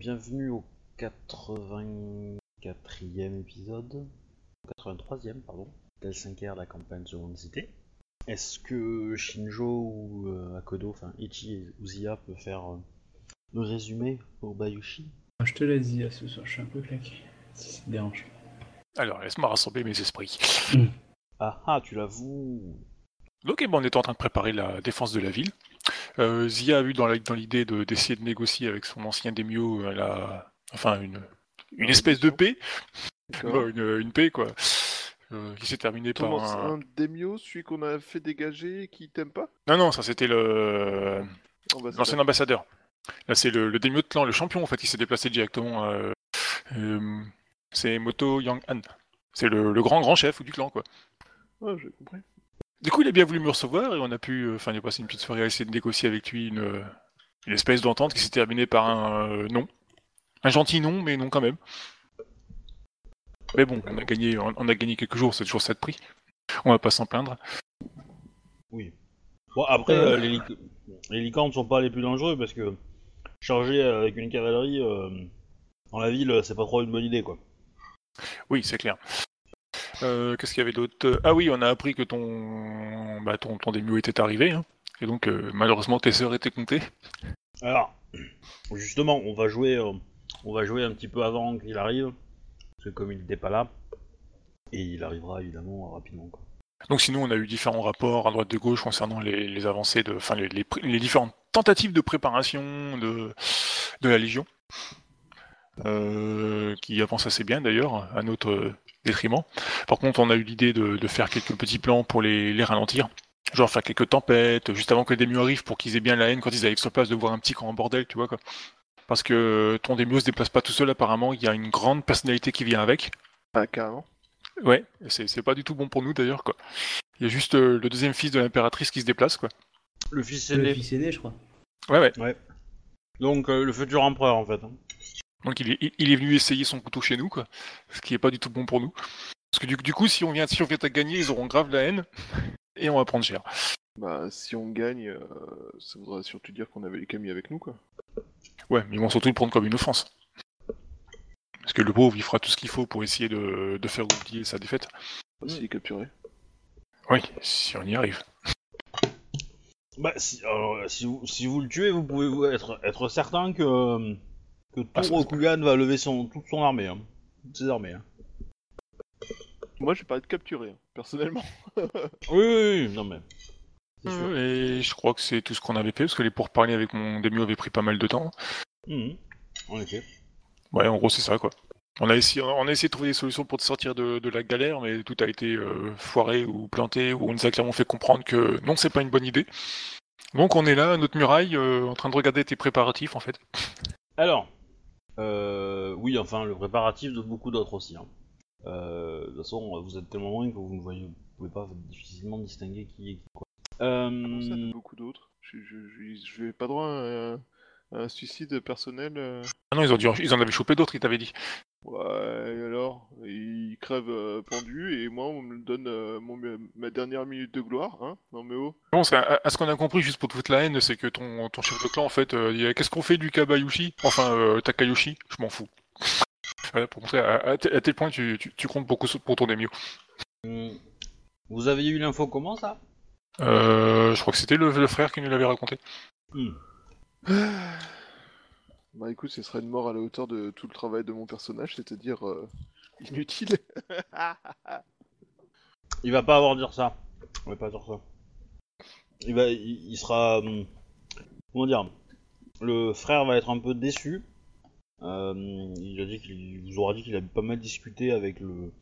bienvenue au 84e épisode. 83e, pardon. Tel 5R, la campagne Seconde Cité. Est-ce que Shinjo ou euh, Akodo, enfin Ichi ou Zia peut faire euh, le résumé pour Bayushi? Je te laisse dire ce soir, je suis un peu claqué. Si ça te dérange. Alors, laisse-moi rassembler mes esprits. Ah ah, tu l'avoues Ok, bon, on est en train de préparer la défense de la ville. Euh, Zia a eu dans l'idée de- d'essayer de négocier avec son ancien Demio euh, la, enfin une, une espèce de paix, une, une paix quoi, euh, qui s'est terminée Ton par un... ancien Demio, celui qu'on a fait dégager et qui t'aime pas? Non non, ça c'était le Ambassadeur. l'ancien ambassadeur. Là c'est le, le Demio de clan, le champion en fait, qui s'est déplacé directement. euh, c'est Moto Yang Han. C'est le, le grand grand chef du clan quoi. Ah, j'ai compris. Du coup, il a bien voulu me recevoir et on a pu, euh, enfin, il a passé une petite soirée à essayer de négocier avec lui une, euh, une espèce d'entente qui s'est terminée par un euh, non. Un gentil non, mais non quand même. Mais bon, on a gagné, on, on a gagné quelques jours, c'est toujours ça de prix. On va pas s'en plaindre. Oui. Bon, après, Euh. euh, les, lic- les licornes sont pas les plus dangereux parce que charger avec une cavalerie euh, dans la ville, c'est pas trop une bonne idée, quoi. Oui, c'est clair. Euh, Qu'est-ce qu'il y avait d'autre Ah oui, on a appris que ton, bah, ton, ton démio était arrivé. hein. Et donc, euh, malheureusement, tes heures étaient comptées. Alors, justement, on va jouer, euh, on va jouer un petit peu avant qu'il arrive, parce que comme il n'était pas là, et il arrivera évidemment rapidement. Quoi. Donc sinon, on a eu différents rapports à droite de gauche concernant les, les avancées de, enfin les, les pré- les différentes tentatives de préparation de, de la Légion, euh, qui avancent assez bien d'ailleurs, à notre euh, détriment. Par contre, on a eu l'idée de, de faire quelques petits plans pour les, les ralentir. Genre faire quelques tempêtes, juste avant que les démios arrivent, pour qu'ils aient bien la haine quand ils arrivent sur place de voir un petit camp en bordel, tu vois quoi. Parce que ton démio se déplace pas tout seul apparemment, il y a une grande personnalité qui vient avec. Ah, carrément. Ouais, c'est pas du tout bon pour nous d'ailleurs quoi. Il y a juste euh, le deuxième fils de l'impératrice qui se déplace quoi. Le fils le aîné, fils aîné, je crois. Ouais ouais. donc euh, le futur empereur en fait. Donc il est, il- il est venu essayer son couteau chez nous quoi. Ce qui est pas du tout bon pour nous. Parce que du, du coup si on vient si on vient à gagner, ils auront grave la haine et on va prendre cher. Bah, si on gagne, euh, ça voudrait surtout dire qu'on avait les Camille avec nous, quoi. Ouais, mais ils vont surtout le prendre comme une offense. Parce que le pauvre il fera tout ce qu'il faut pour essayer de, de faire oublier sa défaite. Bah, S'il est capturé. Oui, si on y arrive. Bah, si, alors, si, vous, si vous le tuez, vous pouvez vous être, être certain que, euh, que tout Ah, Rokugan va lever son, toute son armée. Hein. Toutes ses armées. Hein. Moi, j'ai pas être capturé, hein, personnellement. Oui, oui, oui, non mais. Sûr. Et je crois que c'est tout ce qu'on avait fait, parce que les pourparlers avec mon démio avaient pris pas mal de temps. Mhm. En effet. Ouais, en gros, c'est ça, quoi. On a, essayé, on a essayé de trouver des solutions pour te sortir de, de la galère, mais tout a été euh, foiré ou planté, ou on nous a clairement fait comprendre que non, c'est pas une bonne idée. Donc on est là, à notre muraille, euh, en train de regarder tes préparatifs, en fait. Alors, euh, oui, enfin, le préparatif de beaucoup d'autres aussi. Hein. Euh, de toute façon, vous êtes tellement loin que vous ne voyez, vous pouvez pas difficilement distinguer qui est qui. Quoi. Comment ça, Euh, fait beaucoup d'autres je, je, je, je vais pas droit à un, à un suicide personnel. euh. Ah non, ils, ont dit, ils en avaient chopé d'autres, ils t'avaient dit. Ouais, et alors? Il crève euh, pendu et moi, on me donne euh, mon, ma dernière minute de gloire, hein Non mais oh Bon, c'est- à, à ce qu'on a compris, juste pour toute la haine, c'est que ton, ton chef de clan, en fait, euh, qu'est-ce qu'on fait du Kabayushi? Enfin, euh, Takayoshi, je m'en fous. Voilà, pour montrer à, à tel- à tel point tu, tu, tu comptes beaucoup pour ton démio. hum, vous avez eu l'info comment ça? Euh, je crois que c'était le, le frère qui nous l'avait raconté. Hum. Bah écoute, ce serait une mort à la hauteur de tout le travail de mon personnage, c'est-à-dire euh, inutile. Il va pas avoir dire ça. Il va pas dire ça. Il va, il, sera, hum, comment dire, le frère va être un peu déçu. Euh, il a dit qu'il il vous aura dit qu'il a pas mal discuté avec le,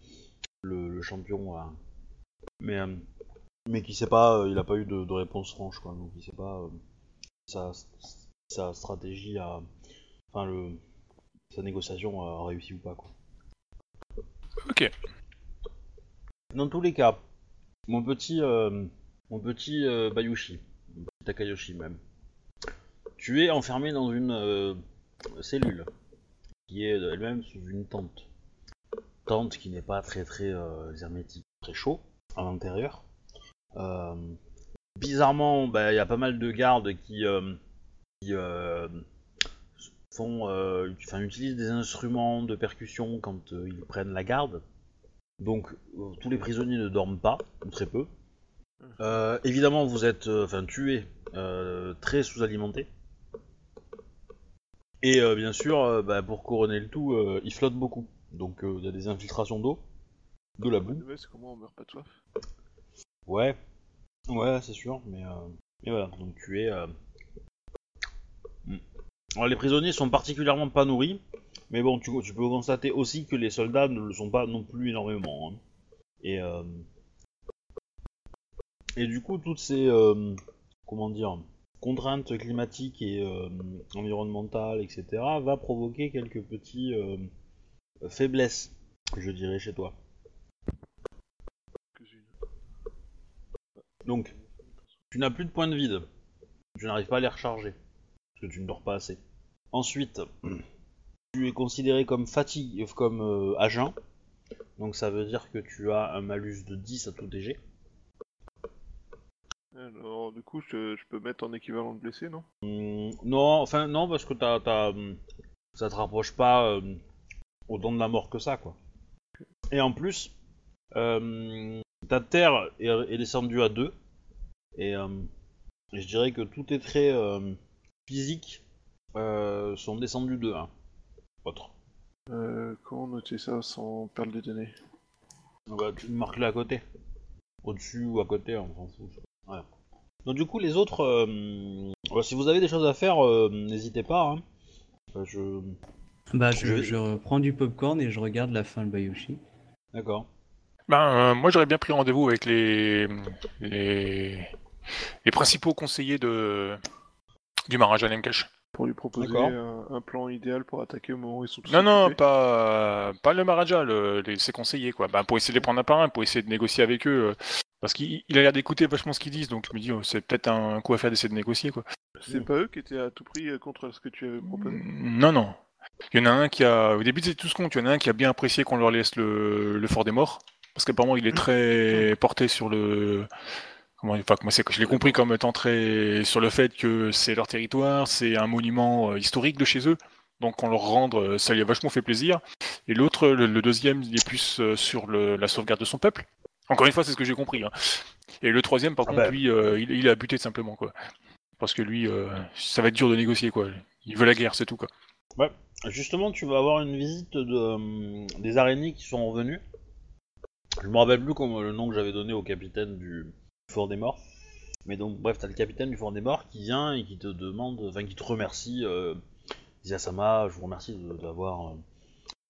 le, champion, mais euh, mais qu'il sait pas, euh, il a pas eu de, réponse franche, quoi. Donc il sait pas euh, sa, sa stratégie a, enfin le, sa négociation a réussi ou pas, quoi. Ok. Dans tous les cas, mon petit, euh, mon petit euh, Bayushi, mon petit Takayoshi même, tu es enfermé dans une euh, cellule qui est elle-même sous une tente. Tente qui n'est pas très très euh, hermétique, très chaud à l'intérieur. Euh, bizarrement, bah, il y a pas mal de gardes qui, euh, qui, euh, font, euh, enfin, utilisent des instruments de percussion quand euh, ils prennent la garde. Donc euh, tous les prisonniers ne dorment pas, ou très peu. Évidemment, vous êtes, enfin, tués, très sous-alimentés. Et bien sûr, bah, pour couronner le tout, ils flottent beaucoup. Donc il y a des infiltrations d'eau, de la boue. c'est comment on meurt pas de soif? Ouais, ouais, c'est sûr, mais, euh, mais voilà, donc tu es. Les prisonniers sont particulièrement pas nourris, mais bon, tu, peux constater aussi que les soldats ne le sont pas non plus énormément. hein. Et, euh, et du coup, toutes ces. euh, contraintes climatiques et euh, environnementales, etc., va provoquer quelques petits faiblesses, je dirais, chez toi. Donc, tu n'as plus de points de vide. Tu n'arrives pas à les recharger. Parce que tu ne dors pas assez. Ensuite, tu es considéré comme fatigue, comme euh, jeun. Donc ça veut dire que tu as un malus de 10 à tout DG. Alors, du coup, je, je peux mettre en équivalent de blessé, non? Hum, non, enfin non, parce que t'as, t'as, hum, ça te rapproche pas euh, autant de la mort que ça, quoi. Et en plus, euh, ta terre est, est descendue à 2. Et, euh, je dirais que tous tes traits euh, physiques euh, sont descendus de 1. Autre. euh, Comment noter ça sans perdre les données Bah, tu marques là à côté. Au-dessus ou à côté, on s'en fout. Ouais. Donc du coup, les autres, euh, si vous avez des choses à faire, euh, n'hésitez pas. Hein. Enfin, je... Bah, Je je, je prends du popcorn et je regarde la fin de Bayushi. D'accord. Ben, euh, moi, j'aurais bien pris rendez-vous avec les, les, les principaux conseillers de, du Maharaja Nemkesh. Pour lui proposer un, un plan idéal pour attaquer au moment où ils sont tous Non, non, occupés. pas, pas le Maharaja, le, les, ses conseillers, quoi. Ben, pour essayer de les prendre un par un, pour essayer de négocier avec eux. euh, parce qu'il il a l'air d'écouter vachement ce qu'ils disent, donc je me dis, oh, c'est peut-être un coup à faire d'essayer de négocier, quoi. C'est pas eux qui étaient à tout prix euh, contre ce que tu avais proposé Non, non. Il y en a un qui a. Au début, c'était tout ce compte. Il y en a un qui a bien apprécié qu'on leur laisse le, le fort des morts. Parce qu'apparemment, il est très porté sur le. Comment, enfin, comment c'est que je l'ai compris comme étant très sur le fait que c'est leur territoire, c'est un monument euh, historique de chez eux. Donc, on leur rendre, euh, ça lui a vachement fait plaisir. Et l'autre, le, le deuxième, il est plus euh, sur le- la sauvegarde de son peuple. Encore une fois, c'est ce que j'ai compris. hein. Et le troisième, par Ah contre, bah. lui, euh, il, il a buté simplement, quoi. Parce que lui, euh, ça va être dur de négocier, quoi. Il veut la guerre, c'est tout, quoi. Justement, tu vas avoir une visite de, des araignées qui sont revenus. Je me rappelle plus comme le nom que j'avais donné au capitaine du Fort des Morts. Mais donc, bref, t'as le capitaine du Fort des Morts qui vient et qui te demande, enfin, qui te remercie. Euh, Ziyasama, je vous remercie d'avoir euh,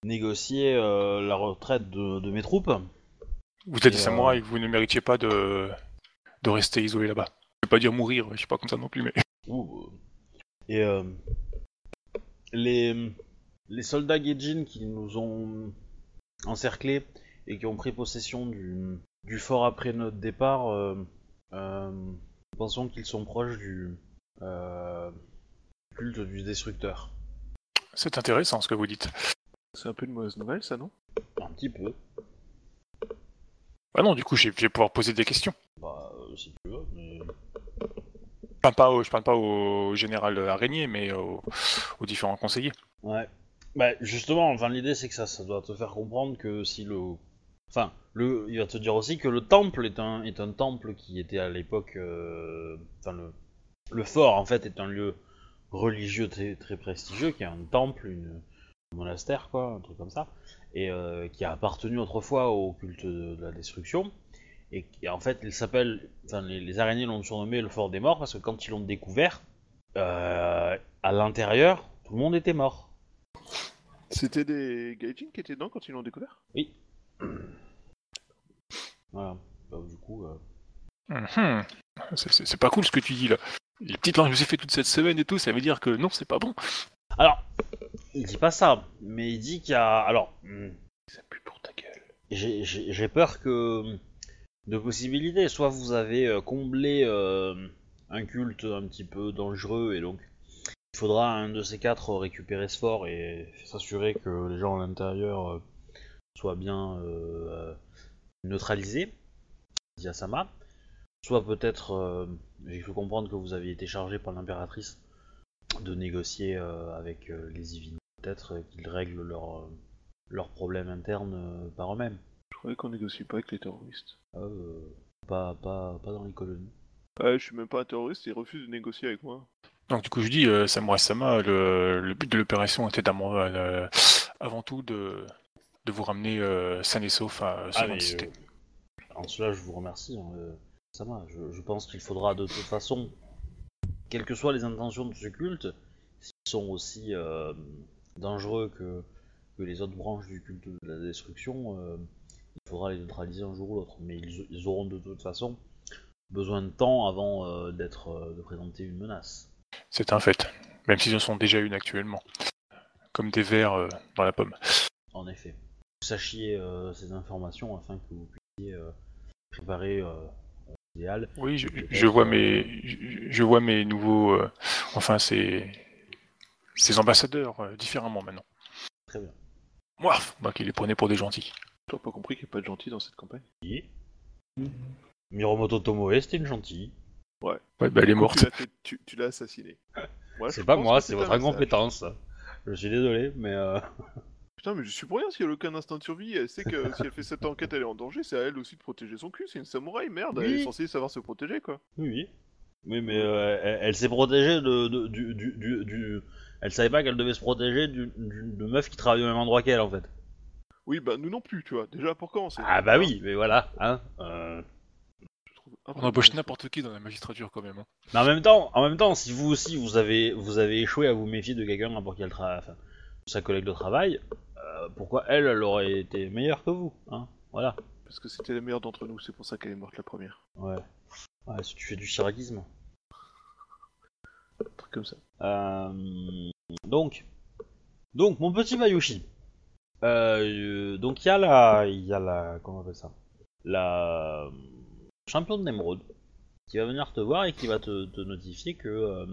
négocié euh, la retraite de, de mes troupes. Vous êtes des euh, samouraïs, vous ne méritiez pas de, de rester isolé là-bas. Je vais pas dire mourir, je suis pas comme ça non plus, mais. Ouh. Et euh, les, les soldats Gaijin qui nous ont encerclés et qui ont pris possession du, du fort après notre départ, euh, euh, pensons qu'ils sont proches du euh, culte du destructeur. C'est intéressant ce que vous dites. C'est un peu une mauvaise nouvelle, ça, non? Un petit peu. Ah non, du coup, je vais pouvoir poser des questions. Bah, euh, si tu veux, mais... Je parle pas au, je parle pas au général araignée, mais aux, aux différents conseillers. Ouais. Bah justement, enfin l'idée c'est que ça, ça doit te faire comprendre que si le, enfin le, il va te dire aussi que le temple est un est un temple qui était à l'époque, euh, enfin le le fort en fait est un lieu religieux très très prestigieux qui est un temple, une un monastère quoi, un truc comme ça, et euh, qui a appartenu autrefois au culte de, de la destruction. Et, et en fait, il s'appelle, enfin les, les araignées l'ont surnommé le fort des morts parce que quand ils l'ont découvert, euh, à l'intérieur, tout le monde était mort. C'était des Gaijin qui étaient dedans quand ils l'ont découvert? Oui. Voilà. Bah, du coup, euh, Mhm. C'est- pas cool ce que tu dis là. Les petites langues que j'ai fait toute cette semaine et tout, ça veut dire que non, c'est pas bon. Alors, il dit pas ça, mais il dit qu'il y a. Alors, hmm, Ça pue pour ta gueule. j'ai- peur que. Deux possibilités. Soit vous avez euh, comblé euh, un culte un petit peu dangereux et donc il faudra un de ces quatre récupérer ce fort et s'assurer que les gens à l'intérieur euh, soient bien euh, euh, neutralisés. Dit Asama. Soit peut-être, euh, j'ai cru comprendre que vous aviez été chargé par l'impératrice de négocier euh, avec euh, les Ivines. Peut-être euh, qu'ils règlent leurs euh, leurs problèmes internes euh, par eux-mêmes. Je croyais qu'on négocie pas avec les terroristes. Euh, pas, pas, pas dans les colonies. Ouais, je suis même pas un terroriste, ils refusent de négocier avec moi. Donc du coup je dis, euh, Samurai Sama, le, le but de l'opération était euh, avant tout de, de vous ramener euh, sain et sauf à Ah, ce mais, cité. euh, en cela, je vous remercie. hein, euh, Sama. Je, je pense qu'il faudra de toute façon, quelles que soient les intentions de ce culte, s'ils sont aussi euh, dangereux que, que les autres branches du culte de la destruction, il faudra les neutraliser un jour ou l'autre. Mais ils, ils auront de toute façon besoin de temps avant euh, d'être euh, de présenter une menace. C'est un fait, même s'ils en sont déjà une actuellement. Comme des vers euh, dans la pomme. En effet. Vous sachiez euh, ces informations afin que vous puissiez euh, préparer euh, l'idéal. Oui, je, vois mes, je, je vois mes nouveaux, euh, enfin ces, ces ambassadeurs euh, différemment maintenant. Très bien. Moi, donc ils les prenaient pour des gentils. T'as pas compris qu'il n'y a pas de gentil dans cette campagne Miromoto Tomoe, c'était une gentille. Ouais, bah elle est morte. Tu l'as, fait- tu, tu l'as assassiné. Moi, C'est pas moi, c'est votre incompétence. Je suis désolé, mais euh, Putain, mais je suis pour rien si elle a aucun instinct de survie. Elle sait que si elle fait cette enquête, elle est en danger. C'est à elle aussi de protéger son cul. C'est une samouraï, merde. Elle est censée savoir se protéger, quoi. oui, oui. Oui, mais euh, elle, elle s'est protégée de, de- du, du, du, du- Elle savait pas qu'elle devait se protéger du- du- de meuf qui travaille au même endroit qu'elle, en fait. Oui, bah nous non plus, tu vois. Déjà pour commencer. Ah bah oui, mais voilà, hein. euh. On embauche n'importe qui dans la magistrature quand même. hein. Mais en même temps, en même temps, si vous aussi vous avez vous avez échoué à vous méfier de quelqu'un n'importe quel travail, enfin, sa collègue de travail, euh, pourquoi elle, elle aurait été meilleure que vous, hein Voilà. Parce que c'était la meilleure d'entre nous. C'est pour ça qu'elle est morte la première. Ouais. Ouais, si tu fais du chiracisme. Un truc comme ça. Euh, donc, donc mon petit Bayushi. Euh, donc il y a la, il y a la, comment on appelle ça, la championne d'émeraude qui va venir te voir et qui va te, te notifier que euh,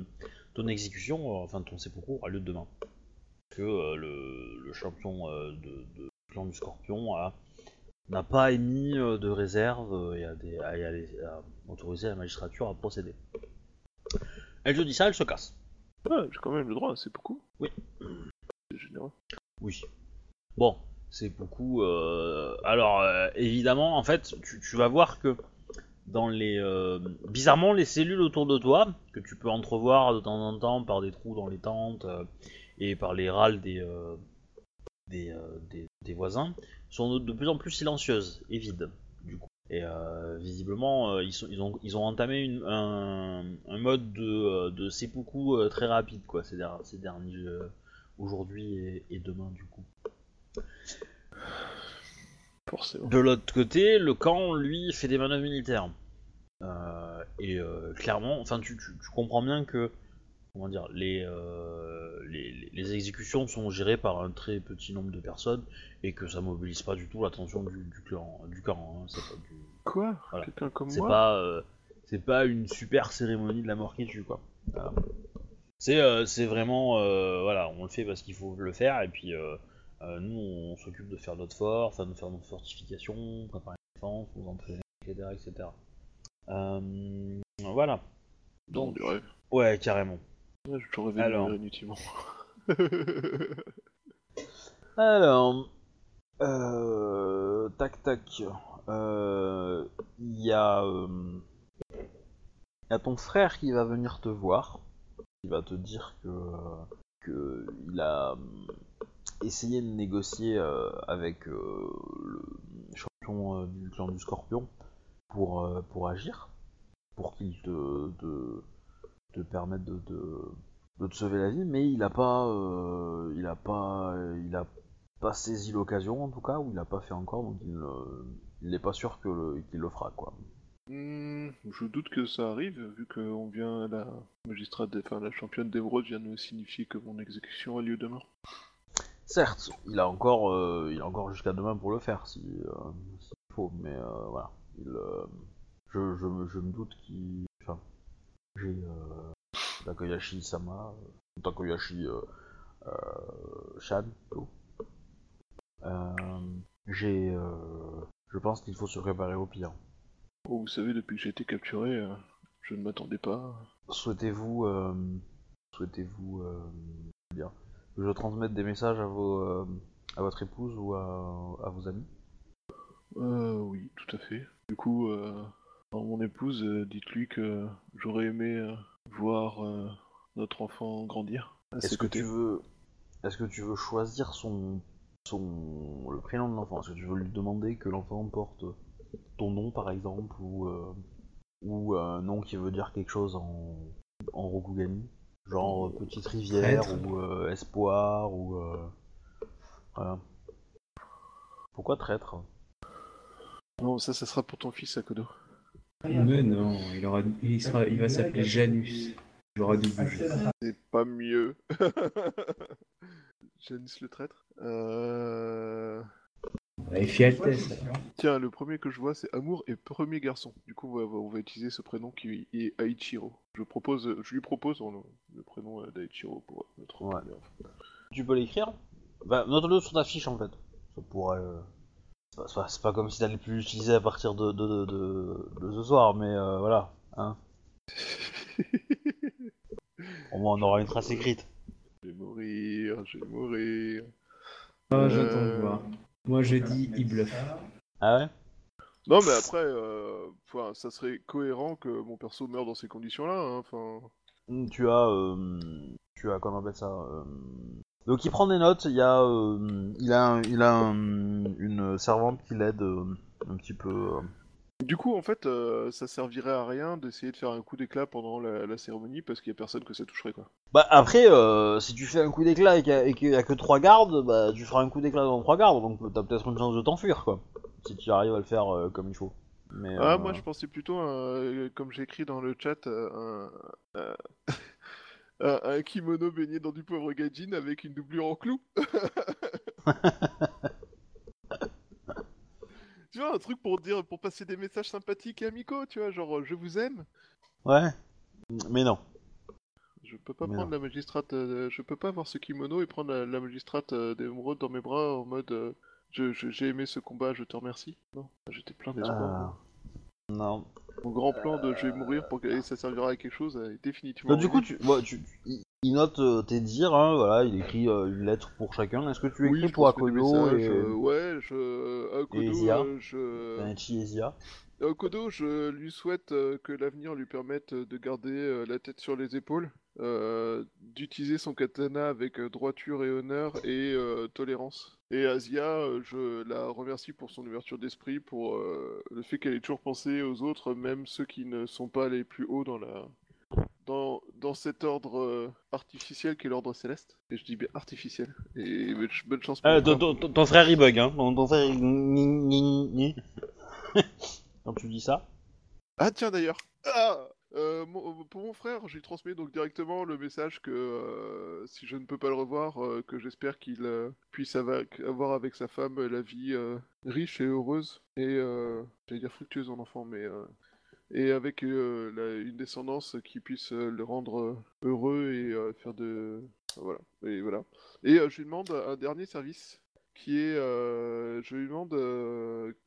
ton exécution, enfin ton seppuku aura lieu demain. Que euh, le, le champion euh, de, de clan du Scorpion a n'a pas émis euh, de réserve et a, des, a- autorisé la magistrature à procéder. Elle te dit ça, elle se casse. Ouais, j'ai quand même le droit. C'est beaucoup. Oui. C'est généreux. Oui. Bon, c'est beaucoup. euh, Alors, euh, évidemment, en fait, tu, tu vas voir que dans les. euh, Bizarrement, les cellules autour de toi, que tu peux entrevoir de temps en temps par des trous dans les tentes et par les râles des, euh, des, euh, des, des voisins, sont de, de plus en plus silencieuses et vides, du coup. Et euh, visiblement, ils, sont, ils, ont, ils ont entamé une- un, un mode de, de seppuku très rapide, quoi, ces, der- ces derniers. aujourd'hui et, et demain du coup. Forcément. De l'autre côté, le camp lui fait des manœuvres militaires. Et clairement, enfin tu, tu- tu comprends bien que comment dire, les, euh, les, les- les exécutions sont gérées par un très petit nombre de personnes et que ça mobilise pas du tout l'attention du, du clan, du camp. hein. C'est pas du- Quoi? Voilà. Quelqu'un comme c'est moi? pas euh, c'est pas une super cérémonie de la mort qui tue quoi. Voilà. C'est euh, c'est vraiment voilà, on le fait parce qu'il faut le faire et puis nous on s'occupe de faire notre fort, enfin de faire nos fortifications, préparer la défense, nous entraîner, etc. etc. Voilà. Donc du rêve. ouais carrément. Toujours rêvé de Alors. inutilement. Alors, euh, tac tac, Euh, il y a, euh, il y a ton frère qui va venir te voir, qui va te dire que, que il a euh, essayé de négocier euh, avec euh, le champion euh, du clan du Scorpion pour euh, pour agir, pour qu'il te, te te permette de, de de te sauver la vie, mais il a pas, euh, il a pas, il a pas saisi l'occasion en tout cas, ou il a pas fait encore, donc il, n'est pas sûr que le- qu'il le fera quoi. Hmm, je doute que ça arrive, vu qu'on vient, la magistrate, enfin la championne d'émeraude vient me signifier que mon exécution a lieu demain. Certes, il a encore, euh, il a encore jusqu'à demain pour le faire si, euh, s'il faut, mais euh, voilà, il, je, je, me- je me doute qu'il, enfin, j'ai euh, Takoyashi Sama, euh, Takoyashi euh, Shan, j'ai, je pense qu'il faut se préparer au pire. Oh, vous savez, depuis que j'ai été capturé, euh, je ne m'attendais pas. Souhaitez-vous, euh, souhaitez-vous euh, dire Que je transmette des messages à vos à votre épouse ou à, à vos amis? Euh, oui, tout à fait. Du coup, mon épouse, euh, dites-lui que j'aurais aimé euh, voir euh, notre enfant grandir. Est-ce que tu veux est-ce que tu veux choisir son son le prénom de l'enfant? Est-ce que tu veux lui demander que l'enfant porte ton nom par exemple ou euh, ou un nom qui veut dire quelque chose en en Rokugani genre petite rivière Traître. ou euh, espoir ou euh, voilà. Pourquoi traître? Non, ça, ça sera pour ton fils, Akodo. Mais non, il, aura, il, sera, il va s'appeler Janus. Il aura double G. C'est pas mieux. Janice le traître. Euh... Et. Tiens, le premier que je vois, c'est Amour et premier garçon. Du coup, on va, on va utiliser ce prénom qui est Aichiro. Je, propose, je lui propose le, le prénom euh, d'Aichiro pour notre Ouais. Tu peux l'écrire? Bah, note-le sur ta fiche en fait. Ça pourrait. euh, C'est pas, c'est pas- comme si t'allais plus l'utiliser à partir de, de, de, de- de ce soir, mais euh, voilà. Hein. Au moins on aura une trace écrite. Je vais mourir, je vais mourir. Ah, j'attends de Euh, voir. Moi, je dis, il bluffe. Ah ouais? Non, mais après, euh, ça serait cohérent que mon perso meure dans ces conditions-là. hein, Enfin, Hmm, Tu as. euh, tu as. Comment on appelle ça euh, Donc il prend des notes, il y a. euh, il a, un- il a un- une servante qui l'aide euh, un petit peu. euh. Du coup, en fait, euh, ça servirait à rien d'essayer de faire un coup d'éclat pendant la, la cérémonie parce qu'il y a personne que ça toucherait, quoi. Bah après, euh, si tu fais un coup d'éclat et qu'il y, a- et qu'il y a que trois gardes, bah tu feras un coup d'éclat dans trois gardes, donc t'as peut-être une chance de t'enfuir quoi. Si tu arrives à le faire euh, comme il faut. Mais, Ah, euh, moi, je pensais plutôt, à, comme j'ai écrit dans le chat, euh, un, un- un kimono baigné dans du pauvre gadjin avec une doublure en clou. tu vois, un truc pour dire, pour passer des messages sympathiques et amicaux, tu vois, genre, je vous aime. Ouais. Mais non. Je peux pas Mais prendre la magistrate, euh, je peux pas avoir ce kimono et prendre la, la magistrate euh, d'émeraude dans mes bras en mode euh, je- je- j'ai aimé ce combat, je te remercie. Non, j'étais plein d'espoir. Euh, Non. Mon grand plan de je vais mourir pour que ça servira à quelque chose est définitivement. Bah, du coup, tu, tu, il- note euh, tes dires, hein, voilà, il écrit euh, une lettre pour chacun. Est-ce que tu écris oui, pour des Akodo et euh, ouais, je Akodo, et euh, je Akodo, je lui souhaite euh, que l'avenir lui permette euh, de garder euh, la tête sur les épaules, euh, d'utiliser son katana avec euh, droiture et honneur et euh, tolérance. Et Asia, je la remercie pour son ouverture d'esprit, pour euh, le fait qu'elle ait toujours pensé aux autres, même ceux qui ne sont pas les plus hauts dans la dans, dans cet ordre euh, artificiel qu'est l'ordre céleste. Et je dis bien artificiel. Et bonne ch- bonne chance pour Euh, ton frère bug, hein. Ton frère il... ni- ni- ni- ni. Quand tu dis ça. Ah tiens d'ailleurs, ah, euh, pour mon frère, je lui transmets donc directement le message que euh, si je ne peux pas le revoir, euh, que j'espère qu'il puisse avoir avec sa femme la vie riche et heureuse et j'allais dire fructueuse en enfant, mais et avec une descendance qui puisse le rendre heureux et faire de voilà et voilà. Et je lui demande un dernier service qui est, je lui demande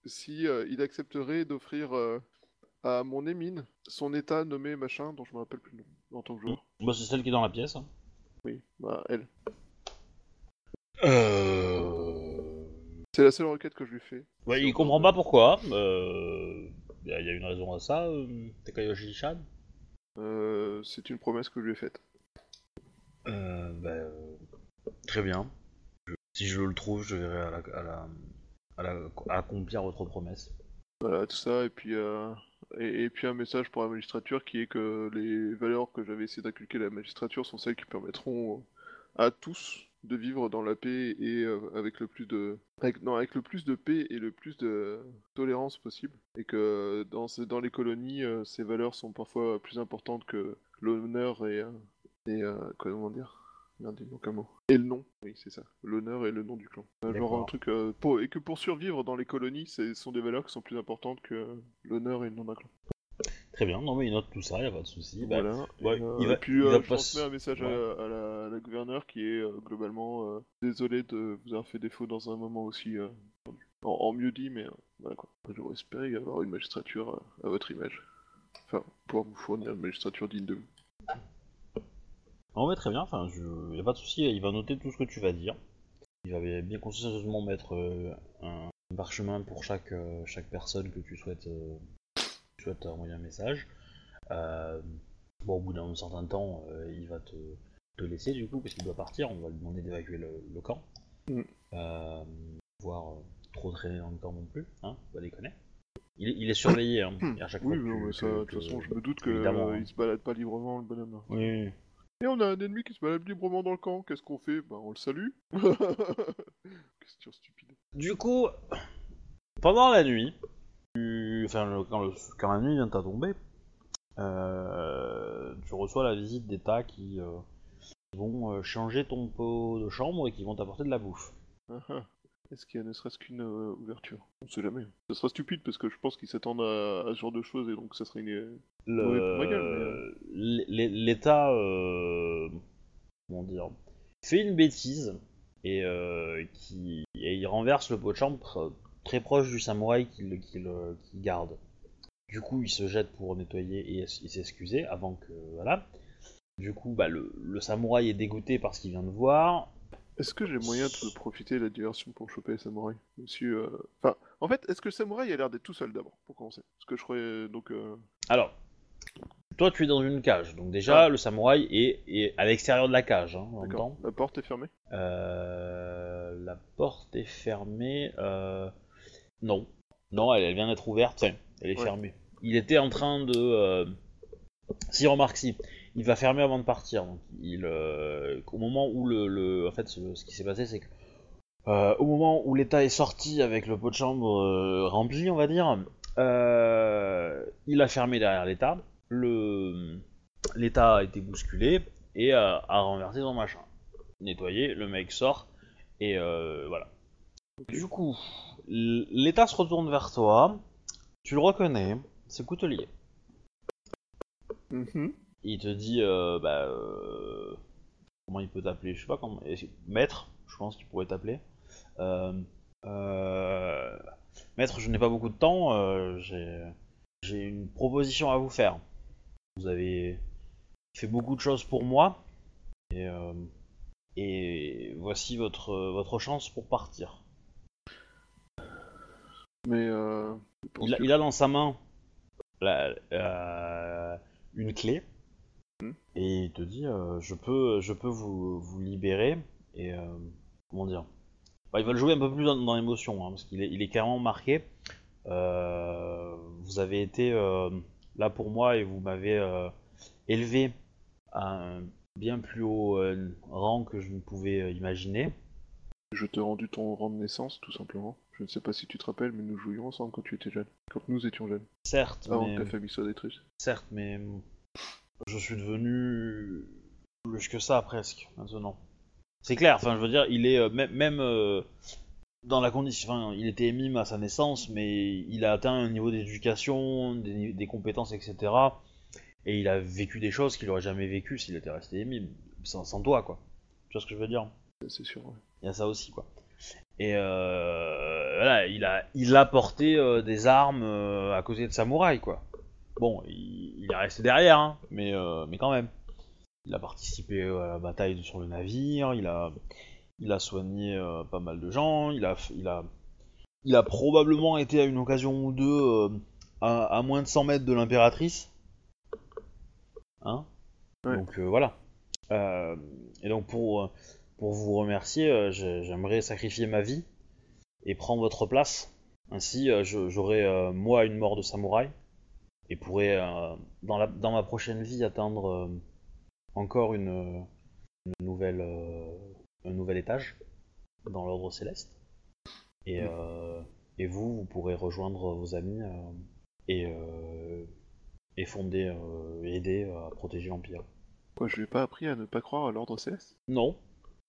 si il accepterait d'offrir à mon Émine son état nommé machin dont je me rappelle plus le nom en tant que joueur. Bah, c'est celle qui est dans la pièce. hein. Oui, bah elle. Euh... C'est la seule requête que je lui fais. Ouais, il comprend pas pourquoi. Euh... Il y, a- y a une raison à ça, euh... Takayoshi-chan. Euh, c'est une promesse que je lui ai faite. Euh, bah, euh, très bien. Je- Si je le trouve, je verrai à la, à la, à la- à accomplir votre promesse. Voilà, tout ça, et puis, euh, et, puis un message pour la magistrature qui est que les valeurs que j'avais essayé d'inculquer à la magistrature sont celles qui permettront à tous de vivre dans la paix et euh, avec le plus de avec, non, avec le plus de paix et le plus de tolérance possible. Et que dans dans les colonies euh, ces valeurs sont parfois plus importantes que l'honneur et euh, et euh, comment dire Merde, il manque un mot. Et le nom, oui, c'est ça. L'honneur et le nom du clan. Euh, genre un truc. euh, pour... Et que pour survivre dans les colonies, ce sont des valeurs qui sont plus importantes que l'honneur et le nom d'un clan. Très bien, non mais il note tout ça, y a pas de souci. Bah, voilà. ouais, et, euh, il va- et puis il euh, va je pas transmets s- un message à, la, à la- à la gouverneure qui est euh, globalement euh, désolé de vous avoir fait défaut dans un moment aussi euh, en, en mieux dit, mais euh, voilà quoi. J'aurais espéré avoir une magistrature euh, à votre image. Enfin, pouvoir vous fournir une magistrature digne de vous. Non mais très bien, enfin, je... y a pas de souci, il va noter tout ce que tu vas dire. Il va bien consciencieusement mettre euh, un parchemin pour chaque, euh, chaque personne que tu souhaites, euh, tu souhaites envoyer un message. Bon, au bout d'un certain temps, il va te, te laisser du coup, parce qu'il doit partir, on va lui demander d'évacuer le, le camp. Mm. Voir euh, trop traîner dans le camp non plus, hein, pas déconner. Il, est- il est surveillé, hein, et à chaque Oui, fois que- de toute façon, je me doute euh, hein. il se balade pas librement, le bonhomme. Oui, Et on a un ennemi qui se balade librement dans le camp. Qu'est-ce qu'on fait? Bah, on le salue. Question stupide. Du coup, pendant la nuit, tu- enfin, le- quand, le- quand la nuit vient à tomber, euh, tu reçois la visite d'État qui, euh, vont euh, changer ton pot de chambre et qui vont t'apporter de la bouffe. Est-ce qu'il y a ne serait-ce qu'une euh, ouverture? On sait jamais. Ça sera stupide parce que je pense qu'ils s'attendent à, à ce genre de choses et donc ça serait une. Le- ma gueule, l'É- L'État, euh, comment dire, fait une bêtise et, euh, qui, et il renverse le pot de chambre très proche du samouraï qu'il euh, qu'il garde. Du coup, il se jette pour nettoyer et s'excuser avant que voilà. Du coup, bah, le, le samouraï est dégoûté par ce qu'il vient de voir. Est-ce que j'ai moyen de profiter de la diversion pour choper les samouraïs Monsieur. euh, Enfin, en fait, est-ce que le samouraï a l'air d'être tout seul d'abord pour commencer? Parce que je croyais donc. euh, Alors, toi, tu es dans une cage, donc déjà, Ah. le samouraï est, est à l'extérieur de la cage, hein, en temps. La porte est fermée? Euh, la porte est fermée. Euh... Non. Non, elle, elle vient d'être ouverte. Enfin, elle est Ouais. fermée. Il était en train de. Si, remarque, si. Il va fermer avant de partir. Donc, euh, Au moment où le. En fait, ce, qui s'est passé, c'est que. euh, au moment où l'État est sorti avec le pot de chambre euh, rempli, on va dire, il a fermé derrière l'État. Le... L'État a été bousculé et a renversé son machin nettoyer, le mec sort, et voilà. Du coup, l'État se retourne vers toi, tu le reconnais, c'est Coutelier. Mhm. Il te dit, euh, bah, euh, comment il peut t'appeler, je sais pas comment, maître, je pense qu'il pourrait t'appeler. Euh, maître, je n'ai pas beaucoup de temps, j'ai, une proposition à vous faire. Vous avez fait beaucoup de choses pour moi, et, et voici votre, votre chance pour partir. Mais. Euh... Il a, il a dans sa main la- euh, une clé Et il te dit euh, je peux je peux vous, vous libérer et euh, comment dire Bah, il va le jouer un peu plus dans, dans l'émotion hein, parce qu'il est, il est clairement marqué Euh, vous avez été euh, là pour moi et vous m'avez élevé à un bien plus haut rang que je ne pouvais imaginer Je t'ai rendu ton rang de naissance, tout simplement. Je ne sais pas si tu te rappelles, mais nous jouions ensemble quand tu étais jeune. Quand nous étions jeunes. certes Avant mais... que ta famille soit détruite. Certes, mais je suis devenu plus que ça presque maintenant. C'est clair, enfin je veux dire, il est euh, même, même euh, dans la condition, enfin il était mime à sa naissance, mais il a atteint un niveau d'éducation, des, des compétences, etc. Et il a vécu des choses qu'il aurait jamais vécues s'il était resté mime, sans, sans toi quoi. Tu vois ce que je veux dire? C'est sûr, ouais. il y a ça aussi quoi. Et euh, voilà, il a, il a porté euh, des armes à côté de samouraï quoi. Bon, il, il est resté derrière, hein, mais, euh, mais quand même. Il a participé euh, à la bataille sur le navire, il a, il a soigné euh, pas mal de gens, il a, il a, il a probablement été à une occasion ou deux euh, à, à moins de 100 mètres de l'impératrice. Hein? Ouais. Donc voilà. Et donc pour, pour vous remercier, j'ai- j'aimerais sacrifier ma vie et prendre votre place. Ainsi, j'aurai moi une mort de samouraï et pourrai euh, dans, la, dans ma prochaine vie atteindre euh, encore une, une nouvelle, euh, un nouvel étage dans l'ordre céleste. Et, euh, et vous, vous pourrez rejoindre vos amis euh, et, euh, et fonder, euh, aider à protéger l'Empire. Quoi, je lui ai pas appris à ne pas croire à l'ordre céleste? Non,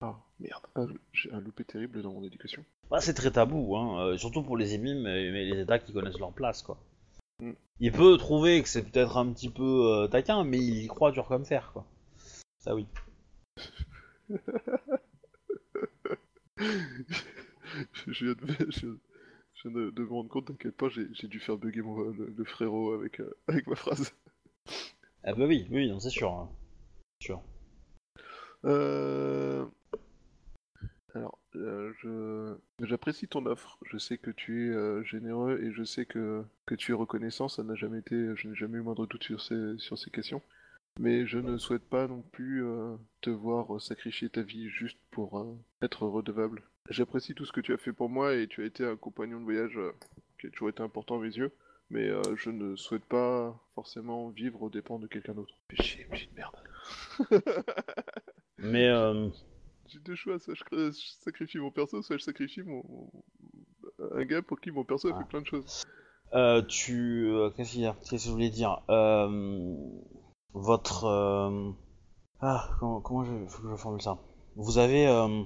Ah, merde. Ah, J'ai un loupé terrible dans mon éducation. Bah, c'est très tabou, hein, euh, surtout pour les émimes mais, mais les états qui connaissent leur place, quoi. Mm. Il peut trouver que c'est peut-être un petit peu euh, taquin, mais il y croit dur comme fer, quoi. Ça oui. je viens, de, je, je viens de, de me rendre compte à quel point j'ai dû faire bugger mon, le, le frérot avec, euh, avec ma phrase. Ah bah oui, oui, non, c'est sûr. hein. C'est sûr. Euh... Alors, euh, j'apprécie ton offre. Je sais que tu es euh, généreux et je sais que, que tu es reconnaissant. Ça n'a jamais été, je n'ai jamais eu moindre doute sur ces, sur ces questions. Mais je ne souhaite pas non plus euh, te voir sacrifier ta vie juste pour être redevable. J'apprécie tout ce que tu as fait pour moi et tu as été un compagnon de voyage qui a toujours été important à mes yeux. Mais je ne souhaite pas forcément vivre aux dépens de quelqu'un d'autre. Chier, mais de merde. Mais J'ai deux choix, soit je, sacrifie mon perso, soit je sacrifie mon... un gars pour qui mon perso a Ah. fait plein de choses. euh, tu. euh, Qu'est-ce qu'il y a? Qu'est-ce que je voulais dire? Euh, Votre. euh, Ah, comment, comment je. Faut que je formule ça. Vous avez. euh,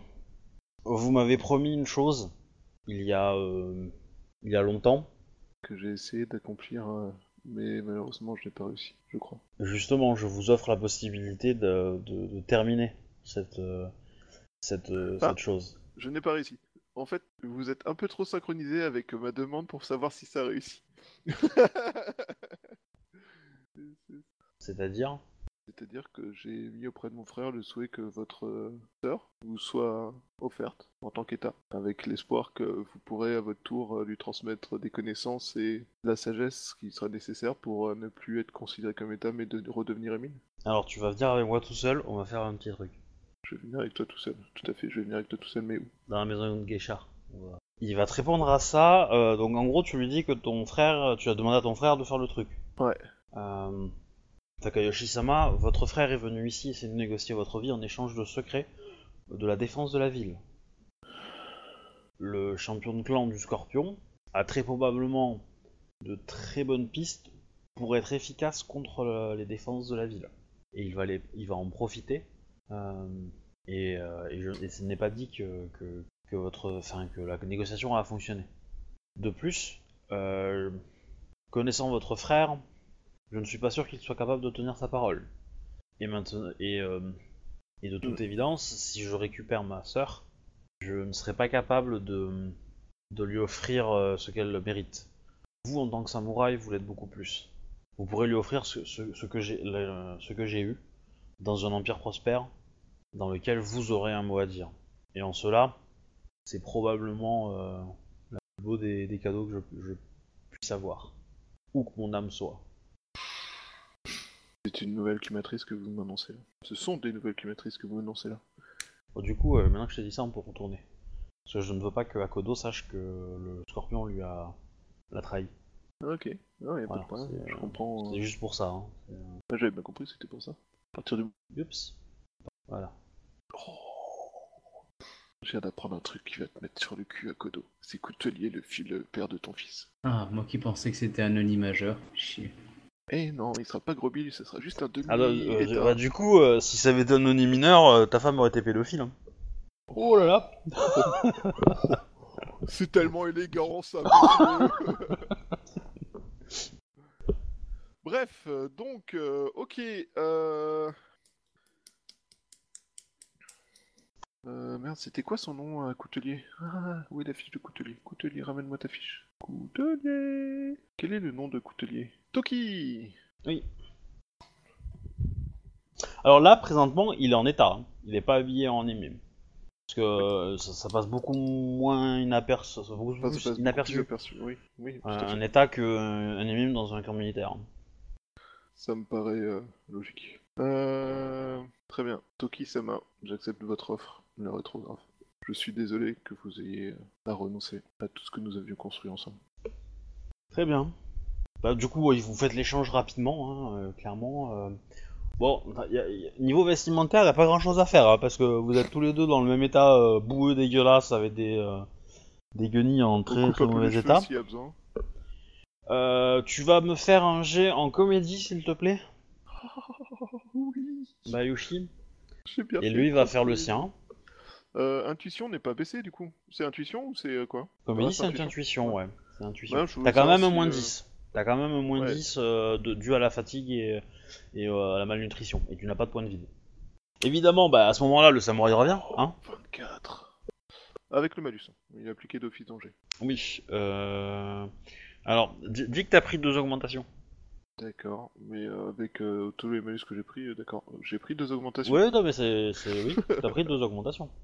Vous m'avez promis une chose il y a. Il y a longtemps. Que j'ai essayé d'accomplir, mais malheureusement je n'ai pas réussi, je crois. Justement, je vous offre la possibilité de, de- de terminer cette, cette, euh, Ah. cette chose. Je n'ai pas réussi. En fait, vous êtes un peu trop synchronisé avec ma demande pour savoir si ça réussit. C'est-à-dire C'est-à-dire que j'ai mis auprès de mon frère le souhait que votre euh, sœur vous soit offerte en tant qu'État, avec l'espoir que vous pourrez à votre tour euh, lui transmettre des connaissances et la sagesse qui sera nécessaire pour ne plus être considéré comme État mais de redevenir Émile. Alors, tu vas venir avec moi tout seul, on va faire un petit truc. Je vais venir avec toi tout seul, tout à fait, je vais venir avec toi tout seul, mais où? Dans la maison de Geisha. Il va te répondre à ça. euh, donc, en gros, tu lui dis que ton frère. Tu as demandé à ton frère de faire le truc. Ouais. Euh, Takayoshi-sama, votre frère est venu ici essayer de négocier votre vie en échange de secrets de la défense de la ville. Le champion de clan du Scorpion a très probablement de très bonnes pistes pour être efficace contre le- les défenses de la ville. Et il va, les, il va en profiter. Euh, et, euh, et ce n'est pas dit que, votre, la négociation a fonctionné. De plus, euh, connaissant votre frère, je ne suis pas sûr qu'il soit capable de tenir sa parole. Et de toute évidence, si je récupère ma sœur, je ne serai pas capable de, lui offrir ce qu'elle mérite. Vous, en tant que samouraï, vous l'êtes beaucoup plus. Vous pourrez lui offrir ce que j'ai eu dans un empire prospère, dans lequel vous aurez un mot à dire. Et en cela, c'est probablement euh, le plus beau des, des cadeaux que je, je puisse avoir. Où que mon âme soit. C'est une nouvelle climatrice que vous m'annoncez là. Ce sont des nouvelles climatrices que vous m'annoncez là. Bon, du coup, euh, maintenant que je t'ai dit ça, on peut retourner. Parce que je ne veux pas que Akodo sache que le scorpion lui a l'a trahi. Ah, ok, non, y a pas de problème, je euh, comprends. C'est juste pour ça. Hein. Ah, J'avais bien compris, c'était pour ça. À partir du Oups. Voilà. Je viens d'apprendre un truc qui va te mettre sur le cul à Kodo. C'est Coutelier, le, fils, le père de ton fils. Ah, moi qui pensais que c'était un Oni majeur. Chier. Eh non, il sera pas gros Bill, ce sera juste un demi Ah, bah, euh, bah, du coup, euh, si ça avait été un anonyme mineur, euh, ta femme aurait été pédophile. hein. Oh là là C'est tellement élégant ça, monsieur. Bref, euh, donc, euh, ok. Euh... Merde, c'était quoi son nom, Coutelier? Ah, où est la fiche de Coutelier? Coutelier, ramène-moi ta fiche. Coutelier Quel est le nom de Coutelier? Toki Oui. Alors là, présentement, il est en état. Il n'est pas habillé en anime. Parce que ça, ça passe beaucoup moins inaperçu. ça passe beaucoup ça inaperçu. Oui, oui, un, état qu'un anime dans un camp militaire. Ça me paraît euh, logique. Euh, très bien. Toki-sama, j'accepte votre offre, le rétrographe. Je suis désolé que vous ayez euh, à renoncer à tout ce que nous avions construit ensemble. Très bien. Bah, du coup, vous faites l'échange rapidement, hein, clairement. Bon, y a- y a- niveau vestimentaire, il n'y a pas grand chose à faire, hein, parce que vous êtes tous les deux dans le même état euh, boueux, dégueulasse, avec des, euh, des guenilles en très très mauvais état. y a besoin. Euh, tu vas me faire un jet en comédie, s'il te plaît, oui, Bayushi. j'ai bien Et lui de va faire le sien. Euh, intuition n'est pas baissé du coup. C'est intuition ou c'est euh, quoi? Comédie, Ouais, c'est c'est intuition, ouais. C'est intuition. Ouais, T'as quand savoir même un si, moins euh, 10. T'as quand même un moins Ouais. 10 euh, de, dû à la fatigue et, et euh, à la malnutrition. Et tu n'as pas de point de vide. Évidemment, bah, à ce moment-là, le samouraï revient. Hein 24. Avec le malus. hein. Il est appliqué d'office danger. oui. Euh... Alors, dis dis que t'as pris deux augmentations. D'accord, mais euh, avec euh, tous les malus que j'ai pris, euh, d'accord. J'ai pris deux augmentations. Ouais, non, mais c'est. c'est- Oui, t'as pris deux augmentations.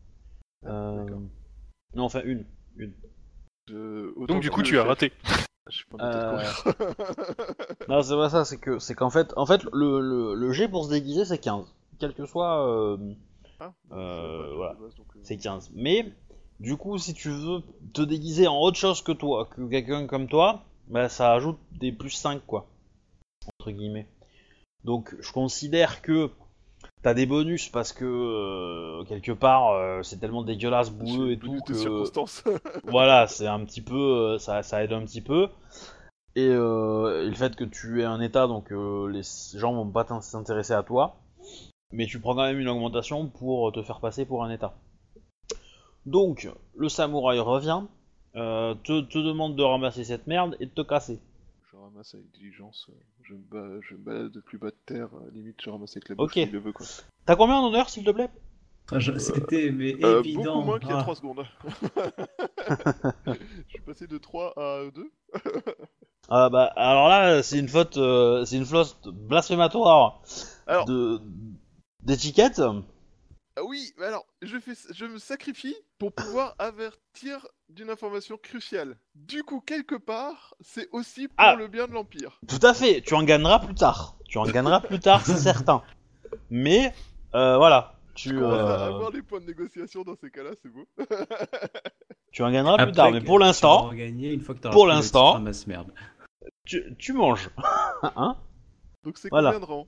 Euh... D'accord. Non, enfin, une. Une. Euh, autant Donc du que coup, le tu as chef. raté. Je suis pas en Euh, tête de courir. Non, c'est pas ça, c'est que c'est qu'en fait, en fait le, le, le G pour se déguiser, c'est 15. Quel que soit. euh, Ah, Euh, je voilà. de base, donc, euh, c'est 15. Mais, du coup, si tu veux te déguiser en autre chose que toi, que quelqu'un comme toi, bah ça ajoute des plus 5, quoi. Entre guillemets. Donc, je considère que t'as des bonus parce que, euh, quelque part, euh, c'est tellement dégueulasse, boueux et tout que. circonstances. voilà, c'est un petit peu, euh, ça, ça aide un petit peu. Et, euh, et le fait que tu aies un état, donc les gens vont pas s'intéresser à toi, mais tu prends quand même une augmentation pour te faire passer pour un état. Donc, le samouraï revient, euh, te, te demande de ramasser cette merde et de te casser. je ramasse avec diligence. euh, Je me, ba- je me balade de plus bas de terre. euh, Limite, je ramasse avec la bouche Ok. s'il le veut, quoi. T'as combien en honneur, s'il te plaît? Ah, je- C'était mais Euh, évident. beaucoup moins qu'il y a Ah. 3 secondes. je suis passé de 3 à 2. Ah bah, alors là, c'est une faute, euh, c'est une faute blasphématoire de d'étiquette. Ah oui, mais alors, je, fais, je me sacrifie pour pouvoir avertir d'une information cruciale. Du coup, quelque part, c'est aussi pour Ah. le bien de l'Empire. Tout à fait, tu en gagneras plus tard. Tu en gagneras plus tard, c'est certain. Mais, euh, voilà, tu, On va euh, avoir les points de négociation dans ces cas-là, c'est beau. tu en gagneras plus tard. Mais pour tu l'instant, vas gagner une fois que t'auras pour le l'instant- ramasse merde. tu, tu manges. hein? Donc c'est Voilà. combien de rangs?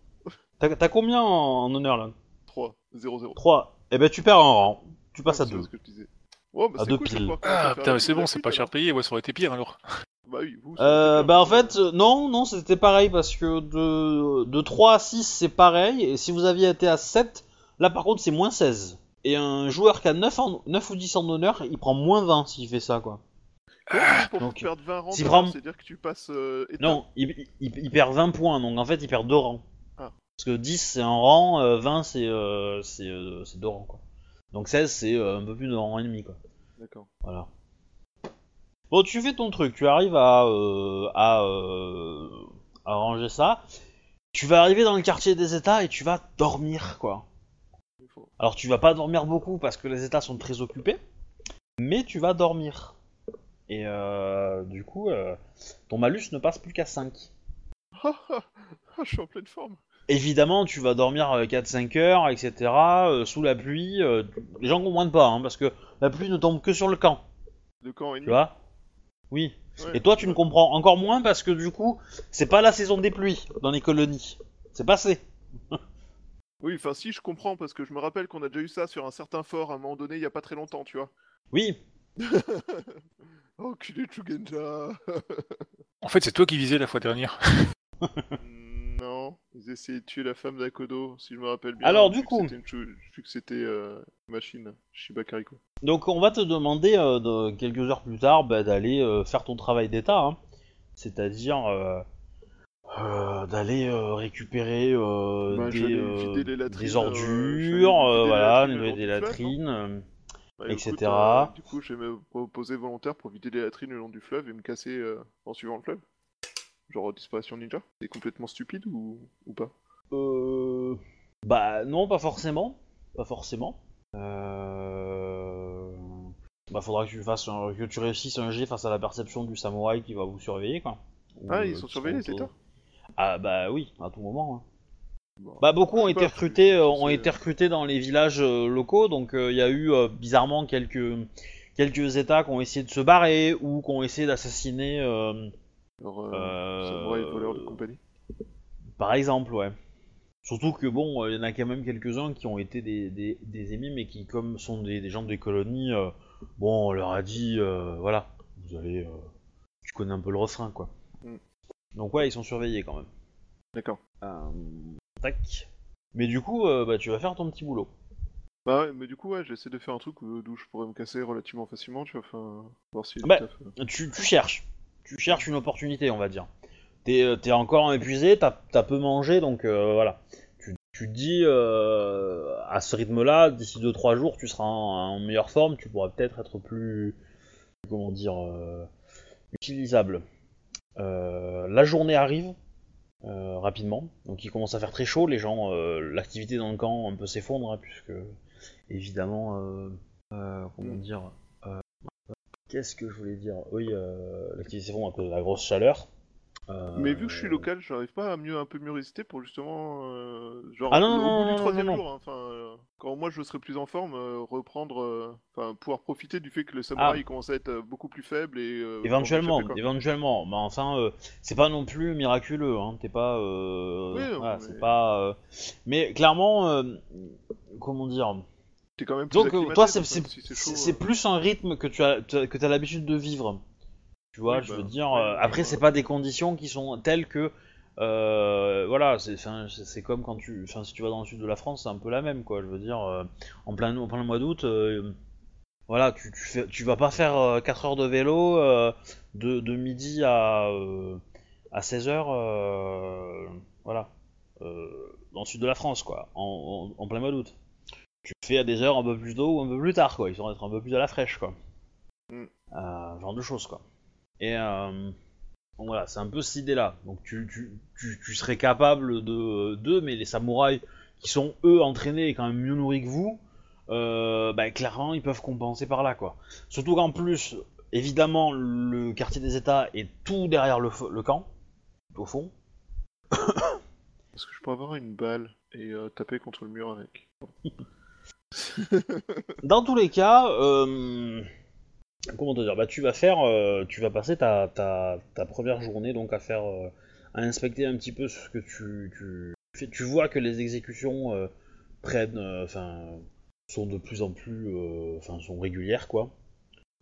T'as t'as combien en, en honneur là? 3, 0, 0. 3. Eh ben tu perds un rang. Tu passes à c'est 2. ce que je disais. Oh, bah À c'est deux cool, je vais piles. pouvoir commencer à Ah putain, mais c'est bon, c'est pas cher payé, ouais, ça aurait été pire alors. Bah oui, vous. Euh, bah en fait, euh, non, non, c'était pareil parce que de, de 3 à 6 c'est pareil. Et si vous aviez été à 7, là par contre c'est moins 16. Et un joueur qui a 9, en- 9 ou 10 en honneur, il prend moins 20 s'il fait ça quoi. Comment tu fais pour donc, perdre 20 rangs prend- C'est-à-dire que tu passes. euh, Non, il, il- il perd 20 points, donc en fait il perd 2 rangs. Parce que 10 c'est un rang, euh, 20 c'est euh, c'est euh, c'est 2 rangs quoi. Donc 16 c'est euh, un peu plus de rang et demi quoi. D'accord. Voilà. Bon, tu fais ton truc, tu arrives à, euh, à, euh, à ranger ça. Tu vas arriver dans le quartier des États et tu vas dormir quoi. Alors tu vas pas dormir beaucoup parce que les États sont très occupés, mais tu vas dormir. Et euh, du coup, euh, ton malus ne passe plus qu'à 5. Ah, ah, ah, je suis en pleine forme. Évidemment, tu vas dormir euh, 4-5 heures, etc. euh, sous la pluie. euh, les gens comprennent pas, hein, parce que la pluie ne tombe que sur le camp, De camp tu vois? Oui. Ouais. Et toi, tu ne comprends encore moins parce que du coup, c'est pas la saison des pluies dans les colonies. C'est passé. Oui, enfin si, je comprends, parce que je me rappelle qu'on a déjà eu ça sur un certain fort à un moment donné, il y a pas très longtemps, tu vois. Oui. oh, culé de Shugenja En fait, c'est toi qui visais la fois dernière. Non, ils essayaient de tuer la femme d'Akodo, si je me rappelle bien. Alors, du coup. Vu que c'était euh, une machine, Shiba Kariko. Donc, on va te demander euh, de- quelques heures plus tard bah, d'aller euh, faire ton travail d'état. hein. C'est-à-dire euh, d'aller euh, récupérer euh, Bah, des, euh, vider les latrines, des euh, ordures, euh, les voilà, latrines le nettoyer long des du fleuve, latrines. euh, Bah, etc. euh, du coup, je vais me proposer volontaire pour vider les latrines le long du fleuve et me casser euh, en suivant le fleuve. Genre disparition ninja C'est complètement stupide ou, ou pas? Euh... Bah non, pas forcément. Pas forcément. Euh... Bah faudra que tu fasses un- que tu réussisses un jet face à la perception du samouraï qui va vous surveiller quoi. Ou, Ah, ils euh, sont qui surveillés, c'est ça Ah bah oui, à tout moment. hein. Bon. Bah beaucoup ont été recrutés, euh, ont été recrutés dans les villages euh, locaux, donc euh, il y a eu euh, bizarrement quelques quelques États qui ont essayé de se barrer ou qui ont essayé d'assassiner, euh, euh, euh, samouraï voleur de compagnie. par exemple, ouais. Surtout que bon, il y en a quand même quelques-uns qui ont été des, des, des ennemis, mais qui comme sont des, des gens des colonies, euh, bon, on leur a dit, euh, voilà, vous allez, euh, tu connais un peu le refrain quoi. Mm. Donc ouais, ils sont surveillés quand même. D'accord. Euh, tac. Mais du coup, euh, bah, tu vas faire ton petit boulot. Bah ouais, mais du coup, ouais, j'essaie de faire un truc euh, d'où je pourrais me casser relativement facilement, tu vois, enfin, voir si... Bah, tu cherches. Tu cherches une opportunité, on va dire. T'es euh, t'es encore épuisé, t'as as peu mangé, donc euh, voilà. Tu, tu te dis, euh, à ce rythme-là, d'ici 2-3 jours, tu seras en, en meilleure forme, tu pourras peut-être être plus, comment dire, euh, utilisable. La journée arrive, euh, rapidement. Donc il commence à faire très chaud, les gens, euh, l'activité dans le camp un peu s'effondre, hein, puisque évidemment, euh, comment Mm. dire, qu'est-ce que je voulais dire Oui, euh, à cause de la grosse chaleur. Euh, Mais vu que je suis local, j'arrive pas à mieux un peu mieux résister pour justement euh, genre Ah non, au non, bout non, du troisième non, non. jour, hein, enfin euh, quand moi je serai plus en forme, reprendre, enfin pouvoir profiter du fait que le samouraï Ah. commence à être beaucoup plus faible et Éventuellement, pouvoir m'échapper, éventuellement. Mais enfin, euh, c'est pas non plus miraculeux. Hein. T'es pas. Oui, non, voilà, mais- c'est pas. Mais clairement, comment dire. T'es quand même plus Donc euh, toi, c'est si euh, plus un rythme que tu as as- que t'as l'habitude de vivre. Tu vois, Oui, je bah, veux dire. ouais, euh, après, ouais. c'est pas des conditions qui sont telles que. euh, voilà, c'est comme quand tu. Enfin, si tu vas dans le sud de la France, c'est un peu la même, quoi. Je veux dire, euh, en plein en plein mois d'août. euh, voilà, tu, tu, fais, tu vas pas faire euh, 4 heures de vélo de, de midi à, à 16 heures, voilà, dans le sud de la France, quoi, en, en, en plein mois d'août. Tu fais à des heures un peu plus tôt ou un peu plus tard, quoi, histoire d'être un peu plus à la fraîche, quoi. Mm. Euh, genre de choses, quoi. Et euh, donc voilà, c'est un peu cette idée-là. Donc tu, tu, tu, tu serais capable de d'eux, mais les samouraïs qui sont eux entraînés et quand même mieux nourris que vous, euh, bah, clairement ils peuvent compenser par là, quoi. Surtout qu'en plus, évidemment, le quartier des États est tout derrière le, le camp, au fond. Est-ce que je peux avoir une balle et euh, taper contre le mur avec Dans tous les cas, euh, comment te dire, bah tu vas faire, euh, tu vas passer ta, première journée donc à faire, euh, à inspecter un petit peu ce que tu, tu fais. Tu vois que les exécutions prennent, enfin, sont de plus en plus, enfin, sont régulières quoi.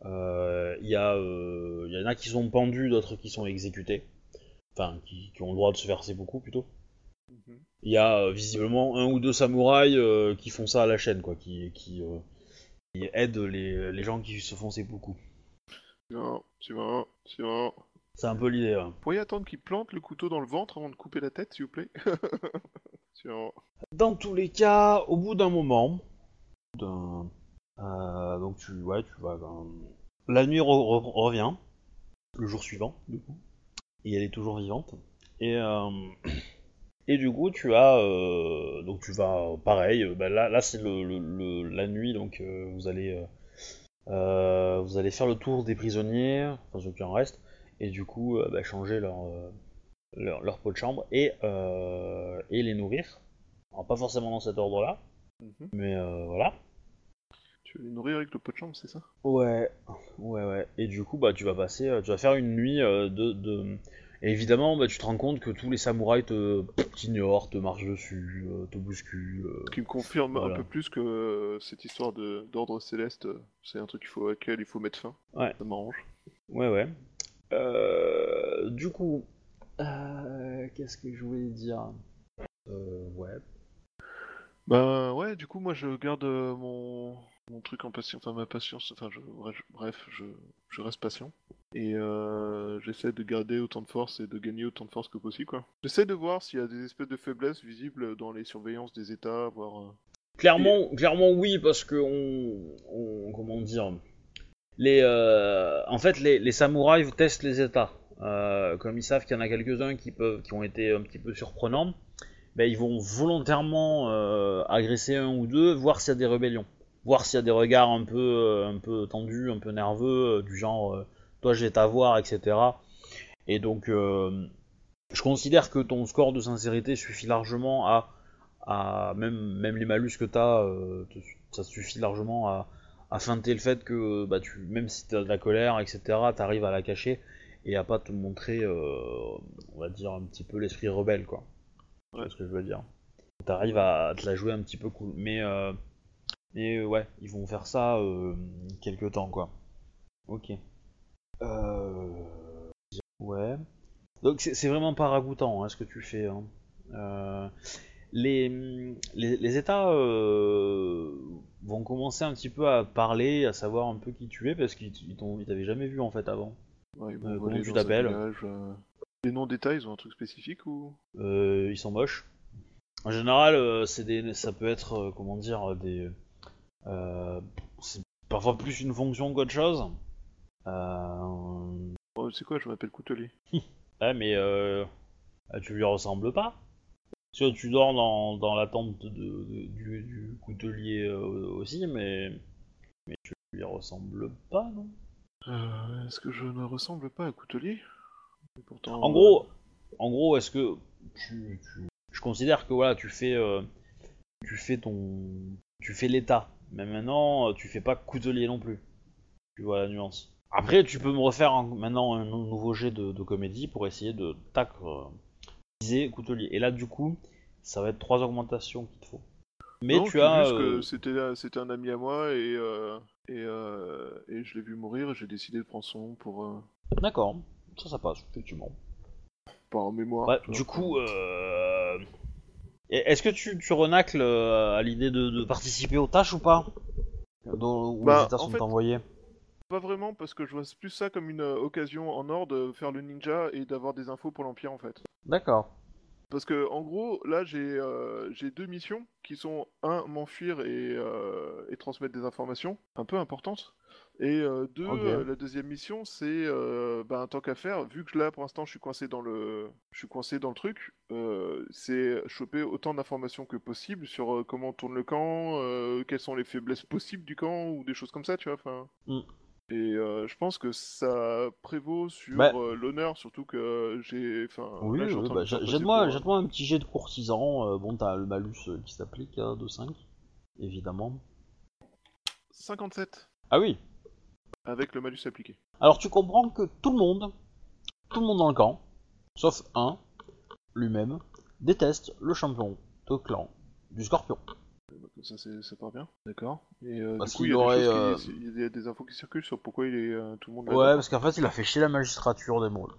Il y y en a qui sont pendus, d'autres qui sont exécutés, enfin, qui, qui ont le droit de se verser beaucoup plutôt. Il y a euh, visiblement un ou deux samouraïs euh, qui font ça à la chaîne, quoi, qui, qui, euh, qui aident les, les gens qui se font ces coups. Non. C'est un peu l'idée. hein. Pourriez attendre qu'il plante le couteau dans le ventre avant de couper la tête, s'il vous plaît. Dans tous les cas, au bout d'un moment, d'un- euh, donc tu, ouais, tu vas, ben, la nuit re- re- revient, le jour suivant, du coup, et elle est toujours vivante. Et euh, et du coup, tu as, euh, donc tu vas, pareil, euh, ben là, là c'est le, le- le- la nuit, donc euh, vous allez, euh, euh, vous allez faire le tour des prisonniers, enfin ceux qui en restent, et du coup, euh, ben, changer leur, euh, leur, leur peau de chambre et, euh, et les nourrir. Alors pas forcément dans cet ordre-là, Mhm. mais euh, voilà. Tu veux les nourrir avec le pot de chambre, c'est ça? Ouais, ouais, ouais. Et du coup, bah, tu vas passer, euh, tu vas faire une nuit euh, de, de... Et évidemment, bah, tu te rends compte que tous les samouraïs te t'ignorent, te marchent dessus, euh, te bousculent. euh. Ce qui me confirme Voilà. un peu plus que euh, cette histoire d'ordre céleste, euh, c'est un truc qu'il faut, auquel il faut mettre fin. Ouais. Ça m'arrange. Ouais, ouais. Euh, du coup, euh, qu'est-ce que je voulais dire? Euh, Ouais. Bah ouais, du coup, moi je garde euh, mon, mon truc en patience, enfin ma patience, enfin je, bref, je, je reste patient. Et euh, j'essaie de garder autant de force et de gagner autant de force que possible. J'essaie de voir s'il y a des espèces de faiblesses visibles dans les surveillances des états, voir... euh, Clairement, clairement oui, parce que on, comment dire, les, euh, en fait, les, samouraïs testent les états. Comme ils savent qu'il y en a quelques-uns qui peuvent, qui ont été un petit peu surprenants, ben ils vont volontairement agresser un ou deux, voir s'il y a des rébellions, voir s'il y a des regards un peu, euh, un peu tendus, un peu nerveux, euh, du genre, euh, toi je vais t'avoir, etc. Et donc, euh, je considère que ton score de sincérité suffit largement à à même, même les malus que tu as, ça suffit largement à, à feinter le fait que bah, tu, même si tu as de la colère, etc., tu arrives à la cacher et à pas te montrer, euh, on va dire, un petit peu l'esprit rebelle, quoi. Ouais. C'est ce que je veux dire? Tu arrives à te la jouer un petit peu cool. Mais, mais euh, ouais, ils vont faire ça euh, quelques temps, quoi. Ok. Euh... Ouais. Donc c'est vraiment pas ragoûtant hein, ce que tu fais. hein. Euh, les, les, les États euh, vont commencer un petit peu à parler, à savoir un peu qui tu es, parce qu'ils t'avaient jamais vu en fait avant. ouais, Euh, comment tu t'appelles. Les noms d'états, ils ont un truc spécifique ou? Ils sont moches. En général, c'est des, ça peut être, comment dire, des, c'est parfois plus une fonction qu'autre chose. Euh, Oh, C'est quoi, je m'appelle Coutelier. ouais, mais euh, Ah, tu lui ressembles pas. Que tu dors dans, dans la tente de, de- du, du coutelier euh, aussi, mais, mais tu lui ressembles pas, non? Euh, Est-ce que je ne ressemble pas à Coutelier? Pourtant, En gros, en gros, est-ce que tu, tu- je considère que voilà, tu fais, euh, tu fais ton, tu fais l'état, mais maintenant euh, tu fais pas coutelier non plus. Tu vois la nuance. Après, tu peux me refaire un- maintenant un nou- nouveau jet de, de comédie pour essayer de tac euh, viser coutelier. Et là, du coup, ça va être trois augmentations qu'il te faut. Mais non, tu as, euh, que c'était c'était un ami à moi et euh, et, et je l'ai vu mourir et j'ai décidé de prendre son nom pour d'accord, ça, ça passe effectivement. pas en mémoire. Vois. du coup. Et- est-ce que tu, tu renacles euh, à l'idée de, de participer aux tâches ou pas Dont, Où Bah, les états en sont fait- envoyés Pas vraiment parce que je vois plus ça comme une euh, occasion en or de faire le ninja et d'avoir des infos pour l'empire en fait. D'accord. Parce que en gros, là j'ai euh, j'ai deux missions qui sont un m'enfuir et, euh, et transmettre des informations un peu importantes. Et euh, deux, euh, la deuxième mission c'est euh, ben, tant qu'à faire, vu que là pour l'instant je suis coincé dans le je suis coincé dans le truc, c'est choper autant d'informations que possible sur comment tourne le camp, quelles sont les faiblesses possibles du camp ou des choses comme ça, tu vois. Enfin. Mm. Et euh, je pense que ça prévaut sur Bah. euh, l'honneur, surtout que j'ai. Enfin, Oui, oui, bah, jette-moi pour, un petit jet de courtisan. euh, bon, t'as le malus qui s'applique hein, de 5, évidemment. 57 Ah oui avec le malus appliqué. Alors tu comprends que tout le monde, tout le monde dans le camp, sauf un, lui-même, déteste le champion de clan du scorpion. Ça, ça part bien. D'accord. Et euh, Parce du coup, qu'il il y, a aurait, euh, qui- il y a des- infos qui circulent sur pourquoi il est euh, tout le monde. Ouais, parce qu'en fait, il a fait chier la magistrature des Mauls.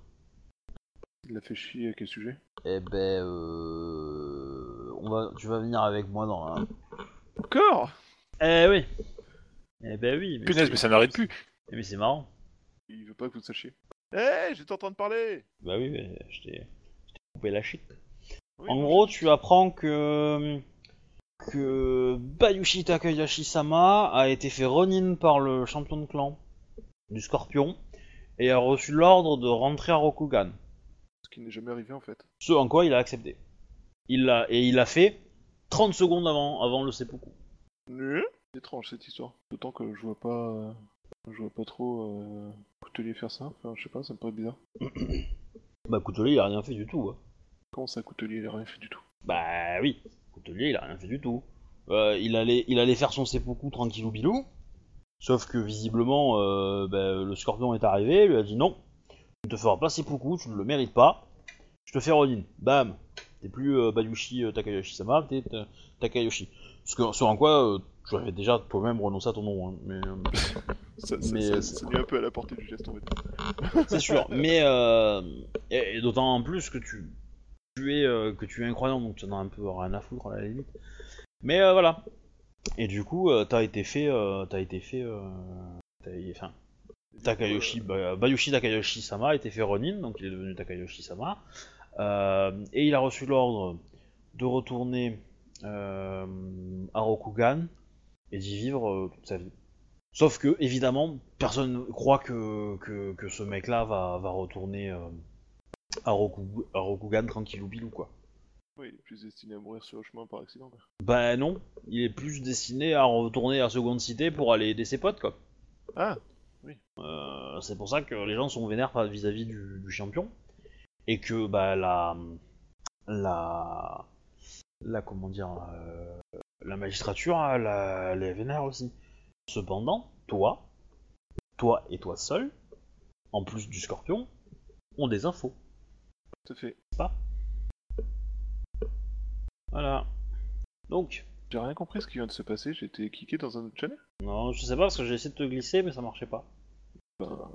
Il a fait chier à quel sujet? Eh ben, euh... on va, tu vas venir avec moi dans la... Encore Eh oui Eh ben oui mais Punaise, mais ça n'arrête plus. Eh, Mais c'est marrant. Il veut pas que vous le sachiez. Hé, j'étais en train de parler Bah oui, mais je t'ai je t'ai coupé la shit. Oui, En gros, tu apprends que... que Bayushi Takayashi-sama a été fait Ronin par le champion de clan du Scorpion et a reçu l'ordre de rentrer à Rokugan. Ce qui n'est jamais arrivé en fait. Ce en quoi il a accepté. Il l'a et il l'a fait 30 secondes avant, avant le seppuku. C'est étrange cette histoire. D'autant que je vois pas. Je vois pas trop euh, Coutelier faire ça. Enfin, je sais pas, ça me paraît bizarre. Bah Coutelier il a rien fait du tout. hein. Comment ça, Coutelier, il a rien fait du tout? Bah oui, Coutelier il a rien fait du tout. Euh, il, allait, il allait faire son seppuku tranquillou bilou, sauf que visiblement euh, bah, le scorpion est arrivé, lui a dit non, tu ne te feras pas seppuku, tu ne le mérites pas, je te fais Ronin. Bam T'es plus euh, Bayushi Takayoshi-sama, t'es Takayoshi. Ce, que, ce en quoi tu avais déjà toi-même renoncé à ton nom, hein, mais euh, Ça, ça, Mais, ça, euh, ça un peu à la portée du geste en fait. c'est sûr. Mais euh, et, et d'autant plus que tu, tu es euh, que tu es incroyant, donc tu en as un peu rien à foutre à la limite. Mais euh, voilà. Et du coup, t'as été fait, t'as été fait, t'as- enfin, Takayoshi, Ba- Bayushi Takayoshi Sama a été fait Ronin, donc il est devenu Takayoshi Sama, et il a reçu l'ordre de retourner euh, à Rokugan et d'y vivre euh, toute sa vie. Sauf que, évidemment, personne ne croit que, que, que ce mec-là va, va retourner euh, à, Roku, à Rokugan tranquillou bilou, quoi. Oui, il est plus destiné à mourir sur le chemin par accident. Bah non, il est plus destiné à retourner à Seconde Cité pour aller aider ses potes, quoi. Ah Euh, c'est pour ça que les gens sont vénères vis-à-vis du, du champion. Et que, bah, la. La. La, comment dire. euh, la magistrature, elle, la- elle est vénère aussi. Cependant, toi, toi et toi seul, en plus du scorpion, ont des infos. tout à fait. Pas? Voilà. Donc, J'ai rien compris ce qui vient de se passer, j'ai été kické dans un autre channel? Non, je sais pas parce que j'ai essayé de te glisser, mais ça marchait pas. Ben,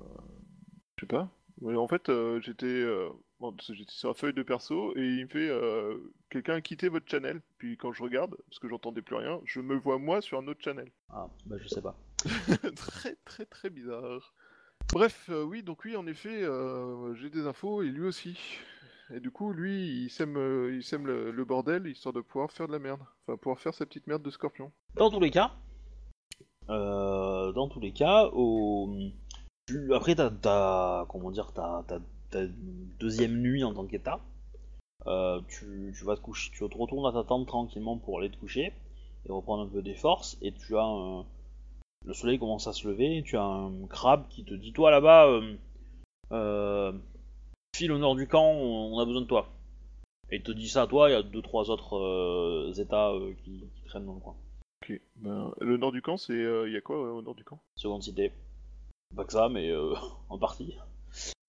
je sais pas. Ouais, en fait, euh, j'étais euh, bon, j'étais sur la feuille de perso et il me fait euh, quelqu'un a quitté votre channel. Puis quand je regarde, parce que j'entendais plus rien, je me vois moi sur un autre channel. Ah, bah je sais pas. très très très bizarre. Bref, euh, oui, donc oui, en effet, euh, j'ai des infos et lui aussi. Et du coup, lui, il sème, euh, il sème le, le bordel histoire de pouvoir faire de la merde. Enfin, pouvoir faire sa petite merde de scorpion. Dans tous les cas, euh, dans tous les cas, au... après t'as, t'as- comment dire, t'as, deuxième nuit en tant qu'état. euh, tu, tu vas te coucher, tu te retournes à ta tente tranquillement pour aller te coucher et reprendre un peu des forces. Et tu as un- le soleil commence à se lever. Et tu as un crabe qui te dit Toi là-bas, euh, euh, file au nord du camp, on a besoin de toi. Et il te dit ça à toi, il y a deux trois autres états qui, qui traînent dans le coin. Ok. Ben, le nord du camp, c'est. Il y a quoi au nord du camp? Seconde cité. Pas que ça, mais en partie.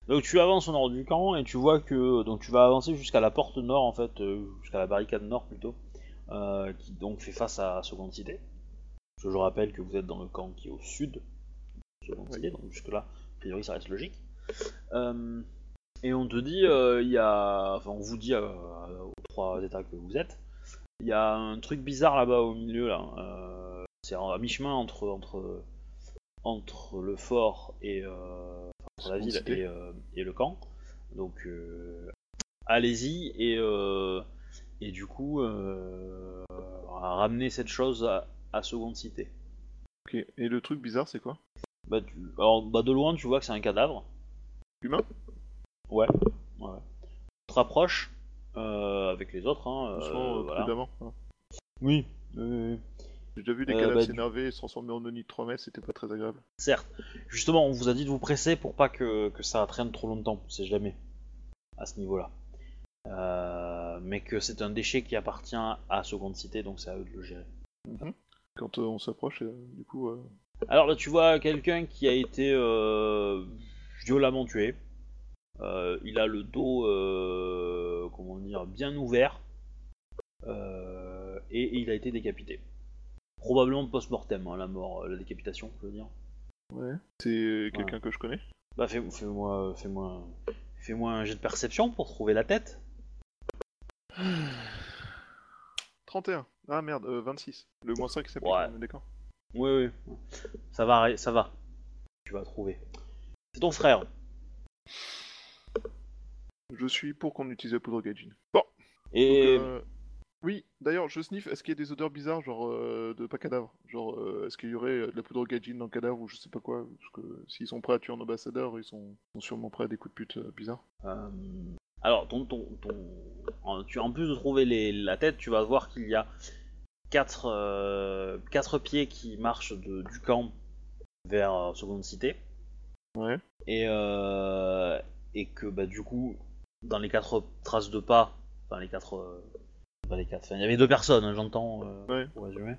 Donc tu avances au nord du camp et tu vois que donc tu vas avancer jusqu'à la porte nord en fait, euh, jusqu'à la barricade nord plutôt, euh, qui donc fait face à Seconde Cité. Je rappelle que vous êtes dans le camp qui est au sud de Seconde. Cité, donc jusque là, a priori ça reste logique. Euh, et on te dit, euh, il y a, enfin on vous dit aux trois états que vous êtes, il y a un truc bizarre là-bas au milieu là. C'est à mi-chemin entre entre entre le fort et euh, entre la ville et, euh, et le camp. Donc euh, allez-y et euh, et du coup ramener cette chose à, à seconde cité. Ok. Et le truc bizarre, c'est quoi? Bah, tu... Alors bah, de loin tu vois que c'est un cadavre. Humain? Ouais. ouais. Tu te rapproches euh, avec les autres. Hein, euh, voilà. oui, oui, oui. J'ai déjà vu des Euh, cadavres bah, du- s'énerver et se transformer en Oni de 3 mètres, c'était pas très agréable. Certes. Justement, on vous a dit de vous presser pour pas que, que ça traîne trop longtemps, c'est jamais à ce niveau-là. Euh, mais que c'est un déchet qui appartient à Seconde Cité, donc c'est à eux de le gérer. Quand euh, on s'approche, euh, du coup. Alors là, tu vois quelqu'un qui a été violemment tué. Il a le dos, comment dire, bien ouvert. Et il a été décapité. Probablement post-mortem, hein, la mort, euh, la décapitation, je veux dire. Ouais. C'est euh, quelqu'un que je connais? Bah fais- fais-moi fais-moi fais-moi un jet de perception pour trouver la tête. 31. Ah merde, euh, 26. Le moins 5 s'applique, Ouais. d'accord? Oui oui. Ça va ça va. Tu vas trouver. C'est ton frère. Je suis pour qu'on utilise la poudre Gaijin. Bon, Et donc, euh, Oui, d'ailleurs, je sniffe. Est-ce qu'il y a des odeurs bizarres, genre euh, de pas cadavre Genre, euh, est-ce qu'il y aurait euh, de la poudre Gaijin dans le cadavre ou je sais pas quoi? Parce que s'ils sont prêts à tuer un ambassadeur, ils sont, sont sûrement prêts à des coups de pute euh, bizarres. alors ton ton ton en, tu en plus de trouver les, la tête, tu vas voir qu'il y a quatre quatre pieds qui marchent de- du camp vers Seconde Cité. Ouais. et, euh, et que bah du coup dans les quatre traces de pas enfin les quatre pas les quatre enfin, il y avait deux personnes hein, j'entends euh, Ouais. pour résumer.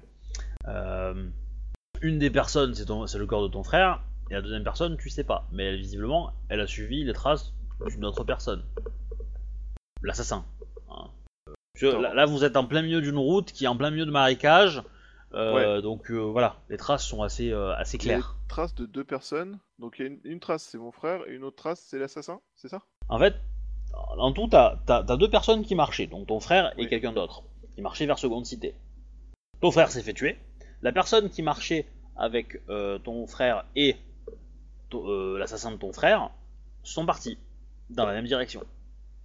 Euh, une des personnes c'est ton- c'est le corps de ton frère et la deuxième personne tu sais pas. Mais elle, visiblement elle a suivi les traces d'une autre personne. L'assassin hein. Là, là, vous êtes en plein milieu d'une route qui est en plein milieu de marécage. Euh, donc euh, voilà les traces sont assez euh, assez Il y a claires. traces de deux personnes. Donc il y a une, une trace, c'est mon frère, et une autre trace, c'est l'assassin, c'est ça? En fait, en tout, t'as as, deux personnes qui marchaient, donc ton frère et Oui. quelqu'un d'autre, qui marchaient vers Seconde Cité. Ton frère s'est fait tuer. La personne qui marchait avec euh, ton frère et euh, l'assassin de ton frère sont partis dans la même direction.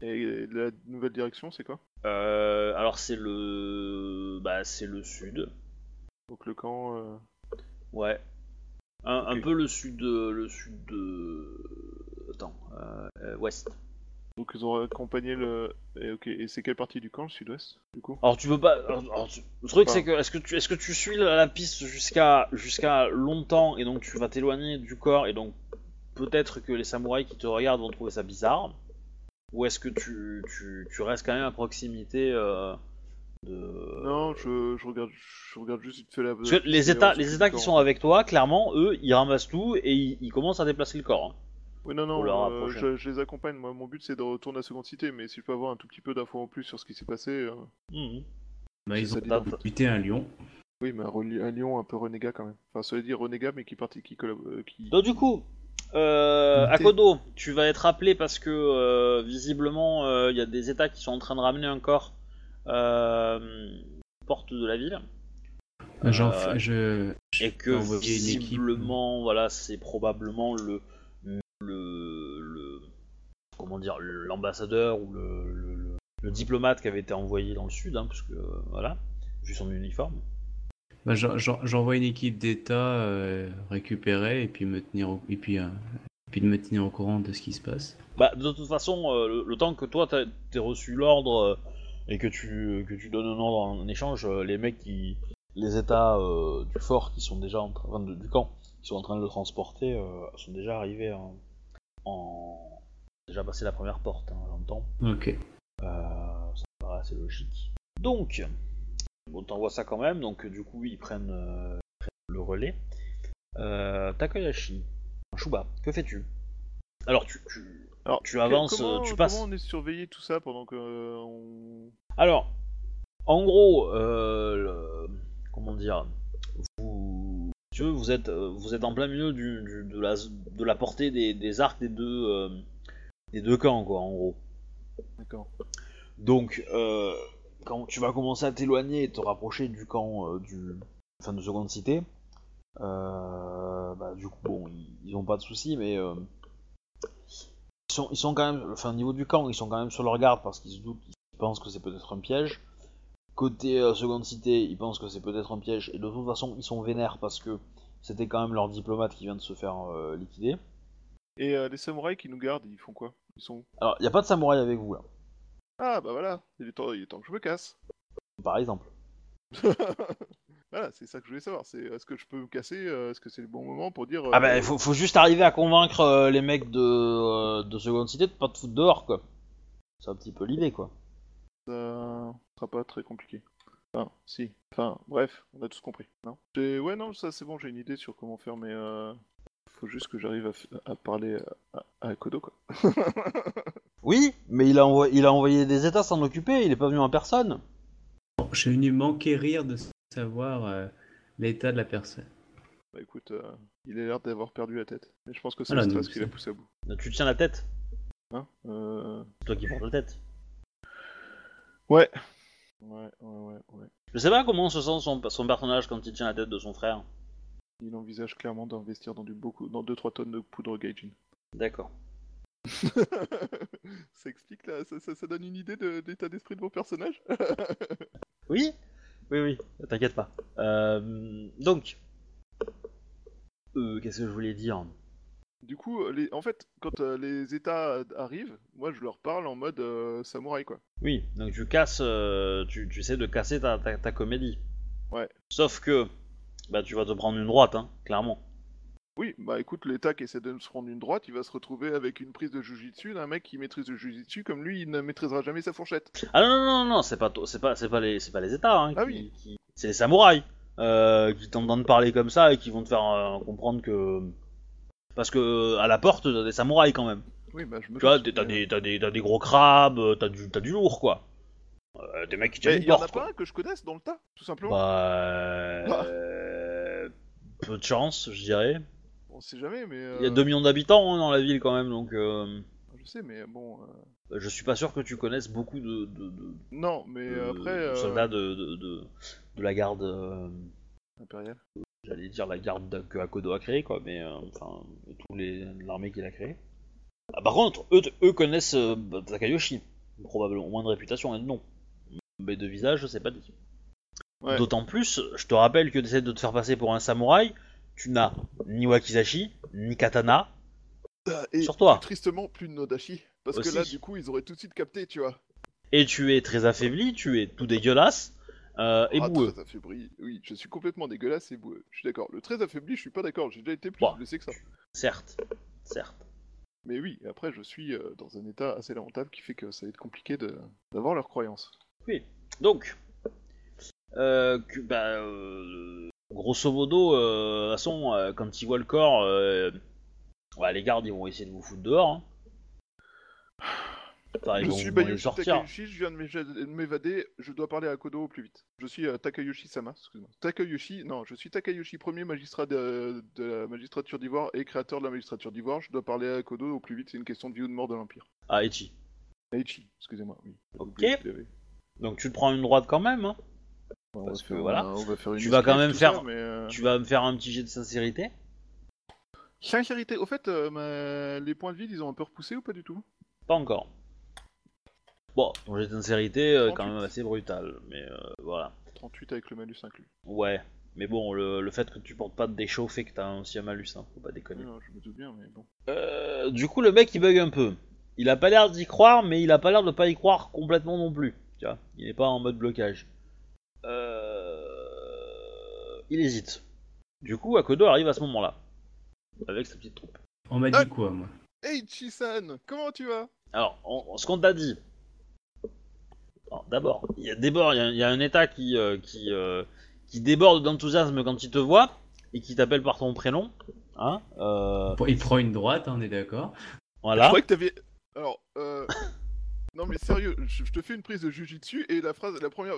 Et la nouvelle direction, c'est quoi? Euh, alors c'est le, bah c'est le sud, Donc le camp. euh, ouais, un, un peu le sud, le sud de, attends, euh, euh, ouest. Donc ils ont accompagné le. Et, ok, et c'est quelle partie du camp, le sud-ouest, du coup? Alors tu peux pas. alors, alors, tu- le truc c'est que est-ce que tu est-ce que tu suis la, la piste jusqu'à jusqu'à longtemps et donc tu vas t'éloigner du corps et donc peut-être que les samouraïs qui te regardent vont trouver ça bizarre? Ou est-ce que tu, tu, tu restes quand même à proximité euh, de Non, je, je regarde, je regarde juste vite fait la. parce que les états les états qui sont avec toi clairement eux ils ramassent tout et ils, ils commenccommencent à déplacer le corps. hein. Oui, non, non, euh, je, je les accompagne. Moi, mon but c'est de retourner à Seconde Cité, mais si je peux avoir un tout petit peu d'infos en plus sur ce qui s'est passé. euh. Bah, ils ont buté un lion. Oui, mais un, lion un peu renégat quand même. Enfin, ça veut dire renégat, mais qui partit, qui collab- euh, qui. Donc du coup, euh, Akodo, tu vas être appelé parce que euh, visiblement euh, il y a des États qui sont en train de ramener un corps euh, porte de la ville Euh, je, et que une équipe. visiblement voilà c'est probablement le le, le comment dire l'ambassadeur ou le, le, le- le diplomate qui avait été envoyé dans le sud hein, parce que euh, voilà vu son uniforme. Bah, j'en- j'en- J'envoie une équipe d'État euh, récupérer et puis me tenir au... et puis euh, puis de me tenir au courant de ce qui se passe. Bah, de toute façon, euh, le, le temps que toi t'as- t'aies reçu l'ordre et que tu, que tu donnes un ordre en échange, les mecs qui. Les états du fort qui sont déjà en train. de- du camp, qui sont en train de le transporter, sont déjà arrivés. En- déjà passé la première porte, hein, j'entends. Ok. Euh, ça me paraît assez logique. Donc, bon, t'envoies ça quand même, donc du coup, ils prennent, euh, prennent le relais. Euh, Takayashi, Shuba, que fais-tu? Alors, tu, tu, Alors, tu avances, comment, tu comment passes. on est surveillé tout ça pendant que euh, on... Alors, en gros, euh, le- comment dire, tu veux, vous êtes, euh, vous êtes en plein milieu du, du- de, la, de la portée des, des arcs des deux, euh, des deux camps, quoi, en gros. D'accord. Donc, euh, quand tu vas commencer à t'éloigner et te rapprocher du camp euh, du, enfin, de seconde cité, bah, du coup, bon, ils, ils ont pas de soucis, mais ils sont, ils sont quand même, enfin, au niveau du camp, ils sont quand même sur leur garde parce qu'ils se doutent, ils pensent que c'est peut-être un piège. Côté euh, seconde cité, ils pensent que c'est peut-être un piège, et de toute façon, ils sont vénères parce que c'était quand même leur diplomate qui vient de se faire euh, liquider. Et euh, les samouraïs qui nous gardent, ils font quoi? Ils sont... Alors, il n'y a pas de samouraï avec vous là, Ah bah voilà, il est temps, il est temps que je me casse. par exemple. voilà, c'est ça que je voulais savoir. C'est est-ce que je peux me casser Est-ce que c'est le bon moment pour dire Ah bah il faut, faut juste arriver à convaincre euh, les mecs de, euh, de seconde cité de pas te foutre dehors quoi. C'est un petit peu l'idée quoi. Sera pas très compliqué. Enfin, si. Enfin, bref, on a tous compris, non? Ouais, non, ça c'est bon, j'ai une idée sur comment faire, mais euh... faut juste que j'arrive à, f- à parler à, à Kodo, quoi. Oui, mais il a, envo- il a envoyé des états s'en occuper, il est pas venu en personne. Bon, je suis venu m'enquérir de savoir euh, l'état de la personne. Bah écoute, euh, il a l'air d'avoir perdu la tête. Mais je pense que c'est Voilà, le qui l'a poussé à bout. Tu te tiens la tête, Hein? Euh... c'est toi qui portes la tête. Ouais. Ouais, ouais, ouais, ouais. Je sais pas comment se sent son, son personnage quand il tient la tête de son frère. Il envisage clairement d'investir dans du beaucoup, dans 2-3 tonnes de poudre gaijin. D'accord. ça explique là, ça, ça- ça donne une idée de, de l'état d'esprit de mon personnage Oui? Oui, oui, t'inquiète pas. Euh, donc, euh, qu'est-ce que je voulais dire? Du coup, les... en fait, quand euh, les états arrivent, moi je leur parle en mode euh, samouraï quoi. Oui, donc tu casses, euh, tu, tu essaies de casser ta, ta, ta comédie. Ouais. Sauf que, bah tu vas te prendre une droite, hein, clairement. Oui, bah écoute, l'état qui essaie de se prendre une droite, il va se retrouver avec une prise de jujitsu d'un mec qui maîtrise le jujitsu comme lui, il ne maîtrisera jamais sa fourchette. Ah non non non non, c'est pas c'est pas c'est pas les c'est pas les États hein, Ah qui- oui. qui- c'est les samouraïs euh, qui t'entendent parler comme ça et qui vont te faire euh, comprendre que parce que à la porte t'as des samouraïs quand même. Oui, bah je me Tu vois, doute, t'as des t'as des t'as des gros crabes, euh, t'as du t'as du lourd quoi. Euh, des mecs qui tiennent Mais une il y en a pas quoi. un que je connaisse dans le tas, tout simplement. Bah Ah. euh, peu de chance, je dirais. On sait jamais, mais. Il y a euh, 2 millions d'habitants hein, dans la ville quand même, donc euh, Je sais, mais bon. euh, je suis pas sûr que tu connaisses beaucoup de, de, de- Non, mais de- après. de euh, soldats de, de, de, de la garde. euh, Impérial. J'allais dire la garde de- que Akodo a créée, quoi, mais euh, enfin, tous les l'armée qu'il a créée. Ah, par contre, eux, eux connaissent euh, bah, Takayoshi, probablement, au moins de réputation et de nom. Mais de visage, c'est pas dit. Ouais. D'autant plus, je te rappelle que d'essayer de te faire passer pour un samouraï, tu n'as ni wakizashi, ni katana Ah, Et sur toi. tristement, plus de Nodashi. Parce Aussi. que là, du coup, ils auraient tout de suite capté, tu vois. Et tu es très affaibli, tu es tout dégueulasse euh, et Ah, boueux. très affaibli. Oui, je suis complètement dégueulasse et boueux. Je suis d'accord. Le très affaibli, je suis pas d'accord. J'ai déjà été plus blessé que ça. Certes, certes. Mais oui, après, je suis euh, dans un état assez lamentable qui fait que ça va être compliqué de- d'avoir leurs croyances. Oui. Donc, euh, que- bah, euh, grosso modo, euh, de toute façon, euh, quand ils voient le corps, euh, ouais, les gardes ils vont essayer de vous foutre dehors. Hein. Enfin, je suis Bayushi. Takayushi, je viens de m'évader, je dois parler à Kodo au plus vite. Je suis euh, Takayoshi-sama, excuse-moi. Takayoshi, non, je suis Takayoshi, premier magistrat de, de la magistrature d'Ivoire et créateur de la magistrature d'Ivoire. Je dois parler à Kodo au plus vite, c'est une question de vie ou de mort de l'Empire. Ah, Echi. Aichi, excusez-moi, oui. Ok. Donc tu te prends une droite quand même. Hein. On Parce va que faire, voilà. on va faire une Tu vas quand même faire- ça, mais, euh, Tu vas me faire un petit jet de sincérité Sincérité, au fait, euh, ma- les points de vie, ils ont un peu repoussé ou pas du tout? Pas encore. Bon, ton jet de sincérité, euh, quand 38. même assez brutal, mais euh, voilà. 38 avec le malus inclus. Ouais, Mais bon, le, le fait que tu portes pas de déchaud fait que t'as aussi un malus, hein, faut pas déconner. Non, je me doute bien, mais bon. Euh, du coup, le mec il bug un peu. Il a pas l'air d'y croire, mais il a pas l'air de pas y croire complètement non plus. Tu vois, il est pas en mode blocage. Euh... Il hésite. Du coup, Akodo arrive à ce moment-là. Avec sa petite troupe. On m'a Ah. dit quoi, moi? Hey Chisan, comment tu vas? Alors, on- ce qu'on t'a dit. Alors, D'abord, il y a d'abord, il y, a- il y a un état qui, euh, qui, euh, qui déborde d'enthousiasme quand il te voit et qui t'appelle par ton prénom. Hein euh, Il prend une droite, hein, on est d'accord. Je voilà. croyais que t'avais. Alors, euh. Non mais sérieux, je, je te fais une prise de jujitsu et la phrase, la première.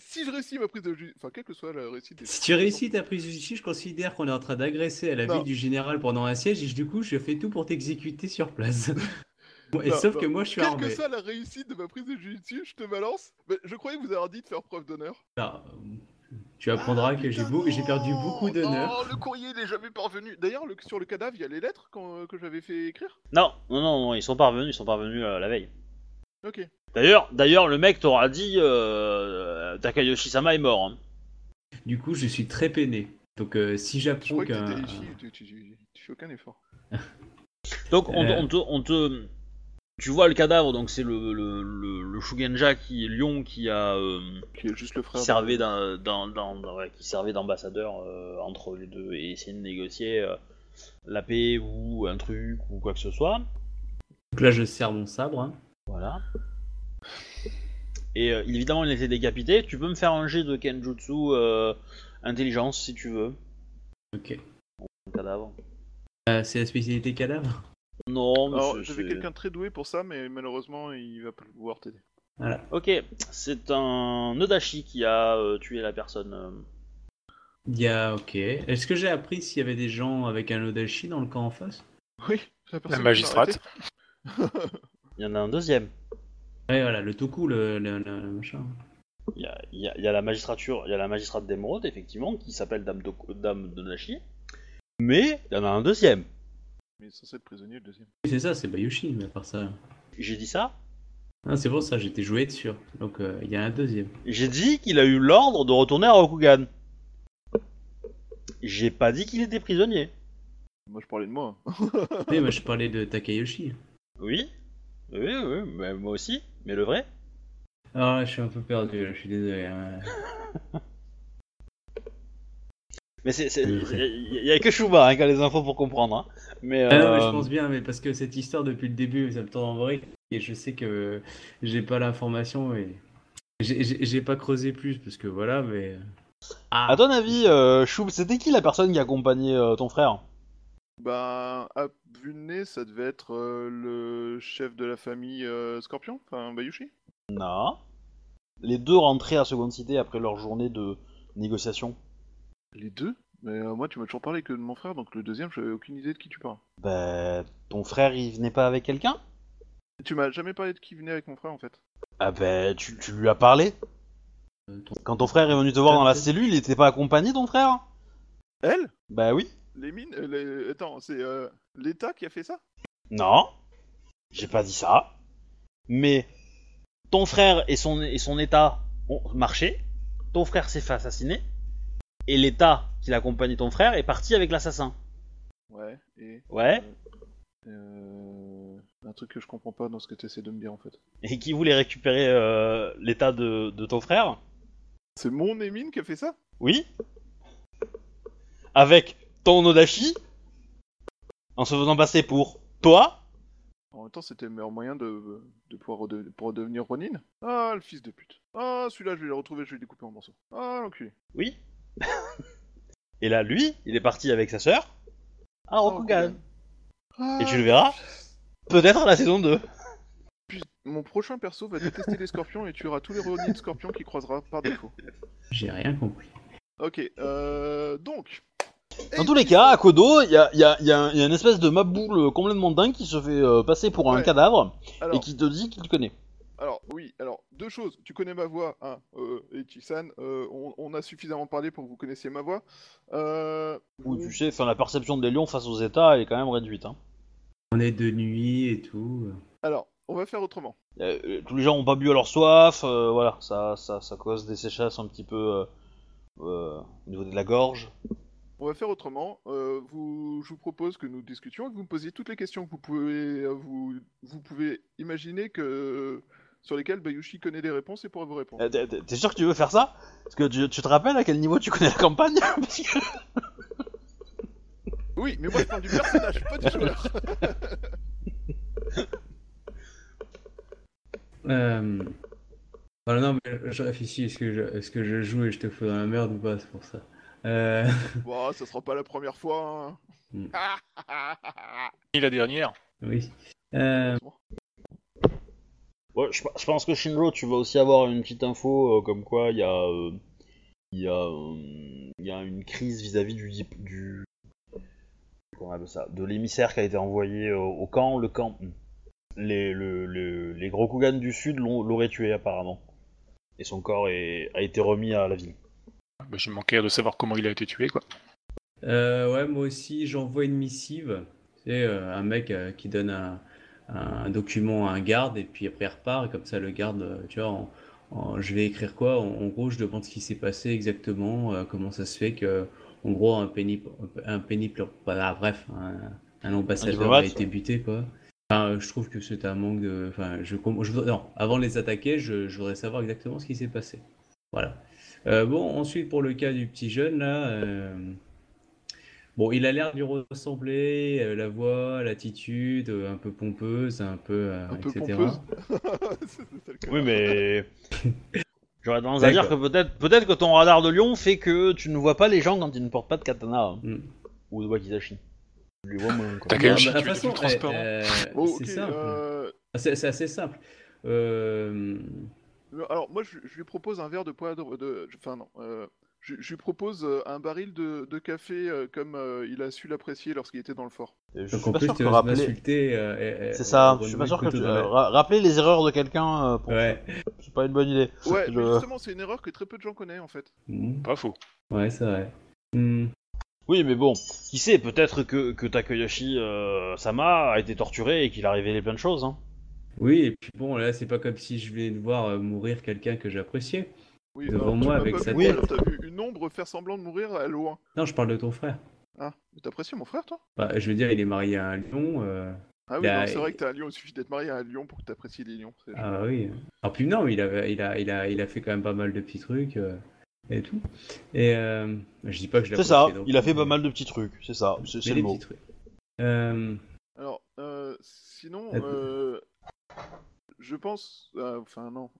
Si je réussis ma prise de jujitsu, enfin quelle que soit la réussite. des- Si tu réussis ta prise ici, je considère qu'on est en train d'agresser à la Non. ville du général pendant un siège et du coup, je fais tout pour t'exécuter sur place. Bon, et Non, sauf non. que moi, je suis Quelle armé. que soit la réussite de ma prise de jujitsu, je te balance. Mais je croyais que vous avez dit de faire preuve d'honneur. Alors, tu apprendras que j'ai beau... j'ai perdu beaucoup d'honneur. Oh, le courrier n'est jamais parvenu. D'ailleurs, le- sur le cadavre, il y a les lettres quand- que j'avais fait écrire? Non, non, non, non, ils sont pas revenus, ils sont pas revenus euh, la veille. Ok. D'ailleurs, d'ailleurs, le mec t'aura dit euh, Takayoshi Sama est mort. hein. Du coup, je suis très peiné. Donc, euh, si j'apprends qu'un. tu, tu, tu- tu fais aucun effort. Donc on, te- Euh. on te, on te- tu vois le cadavre, donc c'est le, le, le, le Shugenja qui est lion qui a euh, Qui est juste le qui frère. servait d'un, d'un- d'un- d'un- ouais, qui servait d'ambassadeur euh, entre les deux et essayer de négocier euh, la paix ou un truc ou quoi que ce soit. Donc là, je serre mon sabre. hein. Voilà. Et euh, évidemment, il était décapité. Tu peux me faire un jet de Kenjutsu euh, intelligence si tu veux. Ok. Cadavre. Euh, c'est la spécialité cadavre? Non, mais Alors, j'avais quelqu'un de très doué pour ça, mais malheureusement, il va pas pouvoir t'aider. Voilà. Ok, c'est un Nodashi qui a euh, tué la personne. euh. Il y a. Ok. Est-ce que j'ai appris s'il y avait des gens avec un Odashi dans le camp en face? Oui, la La personne magistrate. Il y en a un deuxième. Ouais, voilà, le Toku, le, le, le- le machin. Il y a, il y a- il y a la magistrature, il y a la magistrate d'émeraude, effectivement, qui s'appelle Dame, Doku- Dame. Mais il y en a un deuxième. Mais censé être prisonnier, le deuxième. Oui, c'est ça, c'est Bayushi, mais à part ça. J'ai dit ça Ah, c'est pour ça, j'étais joué dessus. Donc, euh, il y a un deuxième. J'ai dit qu'il a eu l'ordre de retourner à Rokugan. J'ai pas dit qu'il était prisonnier. Moi, je parlais de moi. Oui, moi, je parlais de Takayoshi. Oui Oui, oui, mais moi aussi. Mais le vrai Ah, je suis un peu perdu, je suis désolé. hein. Mais c'est, il y, a que Shuba hein, qui a les infos pour comprendre. hein. Mais, Ah non, mais je euh, pense bien, mais parce que cette histoire, depuis le début, ça me tourne en vrai. Et je sais que j'ai pas l'information et. J'ai- pas creusé plus, parce que voilà, mais. Ah, À ton avis, euh, c'était qui la personne qui accompagnait euh, ton frère? Ben, à vue de nez, ça devait être euh, le chef de la famille euh, Scorpion, enfin Bayushi. Non. Les deux rentraient à Seconde Cité après leur journée de négociation. Les deux? Mais euh, moi, tu m'as toujours parlé que de mon frère, donc le deuxième, j'avais aucune idée de qui tu parles. Ben, ton frère, il venait pas avec quelqu'un? Tu m'as jamais parlé de qui venait avec mon frère, en fait. Ah ben, tu, tu lui as parlé? Euh, ton- Quand ton frère est venu te voir dans la cellule, il était pas accompagné, ton frère? Elle? Bah oui. Les mines euh, les- Attends, c'est euh, l'État qui a fait ça? Non. J'ai pas dit ça. Mais ton frère et son, et son état ont marché. Ton frère s'est fait assassiner. Et l'état qui l'accompagnait ton frère est parti avec l'assassin. Ouais, et... Ouais. Euh... Un truc que je comprends pas dans ce que tu essaies de me dire, en fait. Et qui voulait récupérer euh, l'état de, de ton frère C'est mon Émine qui a fait ça? Oui. Avec ton Odashi. En se faisant passer pour toi. En même temps, c'était le meilleur moyen de, de pouvoir rede- pour redevenir Ronin. Ah, le fils de pute. Ah, celui-là, je vais le retrouver, je vais le découper en morceaux. Ah, l'enculé. Oui. Et là, lui, il est parti avec sa sœur à Rokugan. Ah, Et tu le verras peut-être à la saison 2. puis, mon prochain perso va détester les scorpions et tu auras tous les Ronin scorpions qui croisera par défaut. J'ai rien compris. Ok, euh, donc. Dans tous les cas, à Kodo, il y a, il y, a, il y, a un- il y a une espèce de maboule complètement dingue qui se fait euh, passer pour un Ouais. cadavre Alors, et qui te dit qu'il te connaît. Alors, oui, alors, deux choses. Tu connais ma voix, hein, euh, Echi-san. euh, on, on a suffisamment parlé pour que vous connaissiez ma voix. Euh, Ou tu sais, enfin, la perception des lions face aux états, elle est quand même réduite. Hein. On est de nuit et tout. Alors, on va faire autrement. Euh, tous les gens ont pas bu à leur soif, euh, voilà, ça, ça, ça cause des sécheresses un petit peu, euh, euh, au niveau de la gorge. On va faire autrement. Euh, vous, je vous propose que nous discutions et que vous me posiez toutes les questions que vous pouvez, euh, vous, vous pouvez imaginer que sur lesquelles Bayushi connaît les réponses et pourra vous répondre. Euh, T'es t'es sûr que tu veux faire ça? Parce que tu, tu te rappelles à quel niveau tu connais la campagne? Parce que- Oui, mais moi je parle du personnage, pas du joueur. Euh... Voilà, non, mais je réfléchis, est-ce que je, est-ce que je joue et je te fous dans la merde ou pas, c'est pour ça. Euh... bon, ça sera pas la première fois. hein. Hmm. Et la dernière. Oui. Euh... Ouais, je, je pense que Shinro, tu vas aussi avoir une petite info euh, comme quoi il y a, euh, il y a, euh, il y a une crise vis-à-vis du, du, comment on appelle ça, de l'émissaire qui a été envoyé euh, au camp. Le camp, les, le- le- les gros Kugan du sud l'ont- l'auraient tué apparemment, et son corps est- a été remis à la ville. Bah, J'ai manqué de savoir comment il a été tué, quoi. Euh, ouais, moi aussi, j'envoie une missive. C'est un mec euh, qui donne un, un document à un garde et puis après il repart. Et comme ça, le garde, euh, tu vois, en- en- je vais écrire quoi? En, en gros, je demande ce qui s'est passé exactement, euh, comment ça se fait que, en gros, un péniple, un péniple, voilà, bref, un, un ambassadeur a été buté, quoi. Enfin, euh, je trouve que c'est un manque de. Enfin, je, non, avant de les attaquer, je, je voudrais savoir exactement ce qui s'est passé. Voilà. Euh, bon, ensuite, pour le cas du petit jeune, là, euh, bon, il a l'air de lui ressembler, euh, la voix, l'attitude, euh, un peu pompeuse, un peu, euh, Un peu etc. pompeuse. C'est ça le cas. Oui, mais j'aurais tendance à dire que peut-être, peut-être que ton radar de Lyon fait que tu ne vois pas les gens quand ils ne portent pas de katana hein, Mm. ou de wakizashi. Tu les vois moins. quoi. T'as Ah, quel bah, tu façon, transparent. euh, Oh, c'est ok. simple. euh, C'est c'est assez simple. Euh, Alors, moi, je, je lui propose un verre de poivre de. Enfin, non. Je, je lui propose euh, un baril de, de café euh, comme euh, il a su l'apprécier lorsqu'il était dans le fort. Je donc suis en pas plus, sûr tu que rappeler. euh, C'est ça. Je suis pas sûr que tu... rappeler les erreurs de quelqu'un, euh, pour... Ouais. c'est pas une bonne idée. Ouais, Je- mais justement, c'est une erreur que très peu de gens connaissent en fait. Mm. Pas faux. Ouais, c'est vrai. Mm. Oui, mais bon, qui sait, peut-être que, que Takeyoshi euh, Sama a été torturé et qu'il a révélé plein de choses. Hein. Oui, et puis bon, là, c'est pas comme si je venais de voir mourir quelqu'un que j'appréciais. Oui, Devant alors, moi, avec sa vu tête. T'as vu une ombre faire semblant de mourir à loin. Non, je parle de ton frère. Ah, mais t'apprécies mon frère, toi? Bah, je veux dire, il est marié à un lion. euh, Ah oui, c'est vrai que t'es un lion, il suffit d'être marié à un lion pour que t'apprécies les lions. Ah oui. Ah puis non, mais il avait, il a, il a, il a fait quand même pas mal de petits trucs euh, et tout. Et euh, je dis pas que je C'est ça, il a fait pas mal de petits trucs, c'est ça, c'est mais c'est des le mot. petits trucs. Euh, Alors, euh, sinon, euh, je pense... euh, Enfin, non.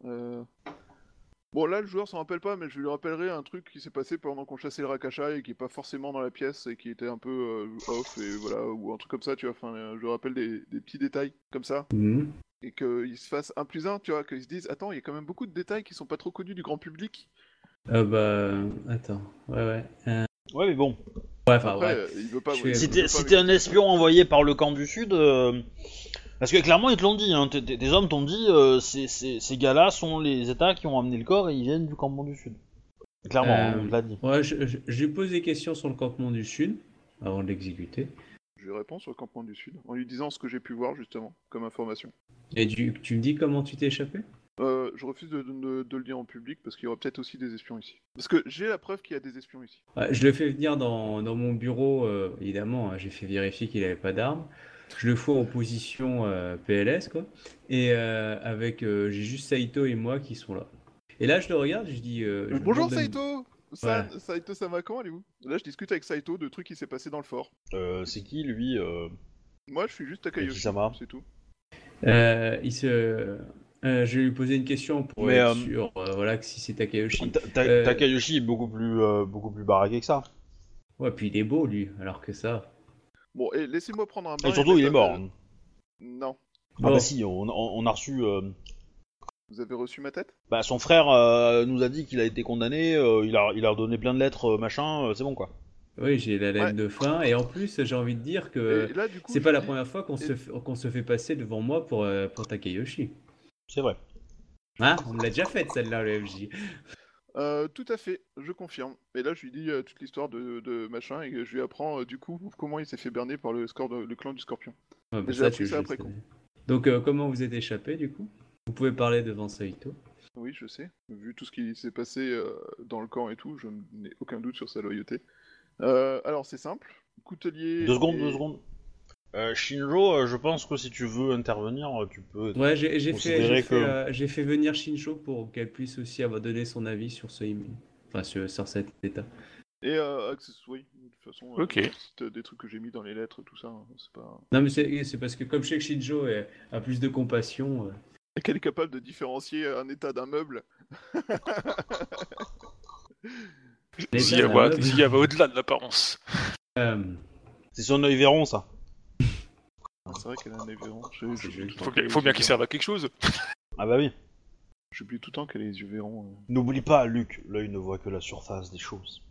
Bon, là, le joueur s'en rappelle pas, mais je lui rappellerai un truc qui s'est passé pendant qu'on chassait le Rakasha et qui est pas forcément dans la pièce et qui était un peu euh, off, et voilà, ou un truc comme ça, tu vois. Enfin, euh, je lui rappelle des, des petits détails comme ça. mhm. et qu'ils se fassent un plus un, tu vois, qu'ils se disent attends, il y a quand même beaucoup de détails qui sont pas trop connus du grand public. Euh, bah, attends. Ouais, ouais. Euh, Ouais, mais bon, ouais, enfin, Après, ouais. si t'es un espion envoyé par le camp du Sud, euh, parce que clairement ils te l'ont dit, hein, tes- hommes t'ont dit, euh, ces, ces- ces gars-là sont les États qui ont amené le corps et ils viennent du campement du Sud. Clairement, Euh, on te l'a dit. Ouais, lui pose des questions sur le campement du Sud avant de l'exécuter. Je lui réponds sur le campement du Sud, en lui disant ce que j'ai pu voir justement, comme information. Et tu, tu me dis comment tu t'es échappé? Euh, je refuse de, de- de le dire en public parce qu'il y aura peut-être aussi des espions ici. Parce que j'ai la preuve qu'il y a des espions ici. Ouais, Je le fais venir dans, dans mon bureau, euh, évidemment, hein, j'ai fait vérifier qu'il n'avait pas d'armes. Je le fous en position euh, PLS, quoi. Et euh, avec, euh, j'ai juste Saito et moi qui sont là. Et là, je le regarde, je dis. je bonjour de- Saito Sa- Saito Sama, comment allez-vous? Là, je discute avec Saito de trucs qui s'est passé dans le fort. Euh, c'est qui lui euh, Moi, je suis juste Takayoshi, Kisama. c'est tout. Euh, il se, euh, je vais lui poser une question pour Mais, être euh, sûr, euh, voilà, que si c'est Takayoshi. Ta- Ta- Takayoshi est beaucoup plus, euh, beaucoup plus baraqué que ça. Ouais, puis il est beau, lui, alors que ça. Bon, et laissez-moi prendre un bain. Et surtout, il est mort. euh, Non. Ah Bon. bah si, on, on- on a reçu... euh, Vous avez reçu ma tête? Bah, son frère euh, nous a dit qu'il a été condamné, euh, il, a, il a donné plein de lettres, euh, machin, euh, c'est bon quoi. Oui, j'ai la lettre Ouais. de fin, et en plus, j'ai envie de dire que Et là, du coup, c'est je pas la dis- première fois qu'on et- se, fait- qu'on se fait passer devant moi pour, euh, pour Takayoshi. C'est vrai. Hein? On l'a déjà faite celle-là, le FJ. Euh, tout à fait, je confirme. Et là, je lui dis euh, toute l'histoire de, de machin et je lui apprends euh, du coup comment il s'est fait berner par le, score de- le clan du Scorpion. Bah, ça, tu ça après coup. Donc, euh, comment vous êtes échappé du coup? Vous pouvez parler devant Saito. oui, je sais. Vu tout ce qui s'est passé euh, dans le camp et tout, je n'ai aucun doute sur sa loyauté. Euh, alors, c'est simple. Coutelier. Deux secondes, et- deux secondes. Euh, Shinjo, euh, je pense que si tu veux intervenir, euh, tu peux. Ouais, j'ai fait, que- euh, venir Shinjo pour qu'elle puisse aussi avoir donné son avis sur ce email. Enfin, sur, sur cet état. Et euh, access- oui, de toute façon, euh, Ok. c'est des trucs que j'ai mis dans les lettres, tout ça, hein, c'est pas. Non, mais c'est parce que comme je sais que Shinjo est- a plus de compassion. euh, Et qu'elle est capable de différencier un état d'un meuble. S'il y va, va au-delà de l'apparence. euh, C'est son œil verron, ça. Ah, C'est vrai qu'elle a un événement. c'est joli. Faut, bien- faut bien qu'il serve à quelque chose. Ah bah oui. J'oublie tout le temps qu'elle a les yeux verrons. euh. N'oublie pas, Luke, l'œil ne voit que la surface des choses.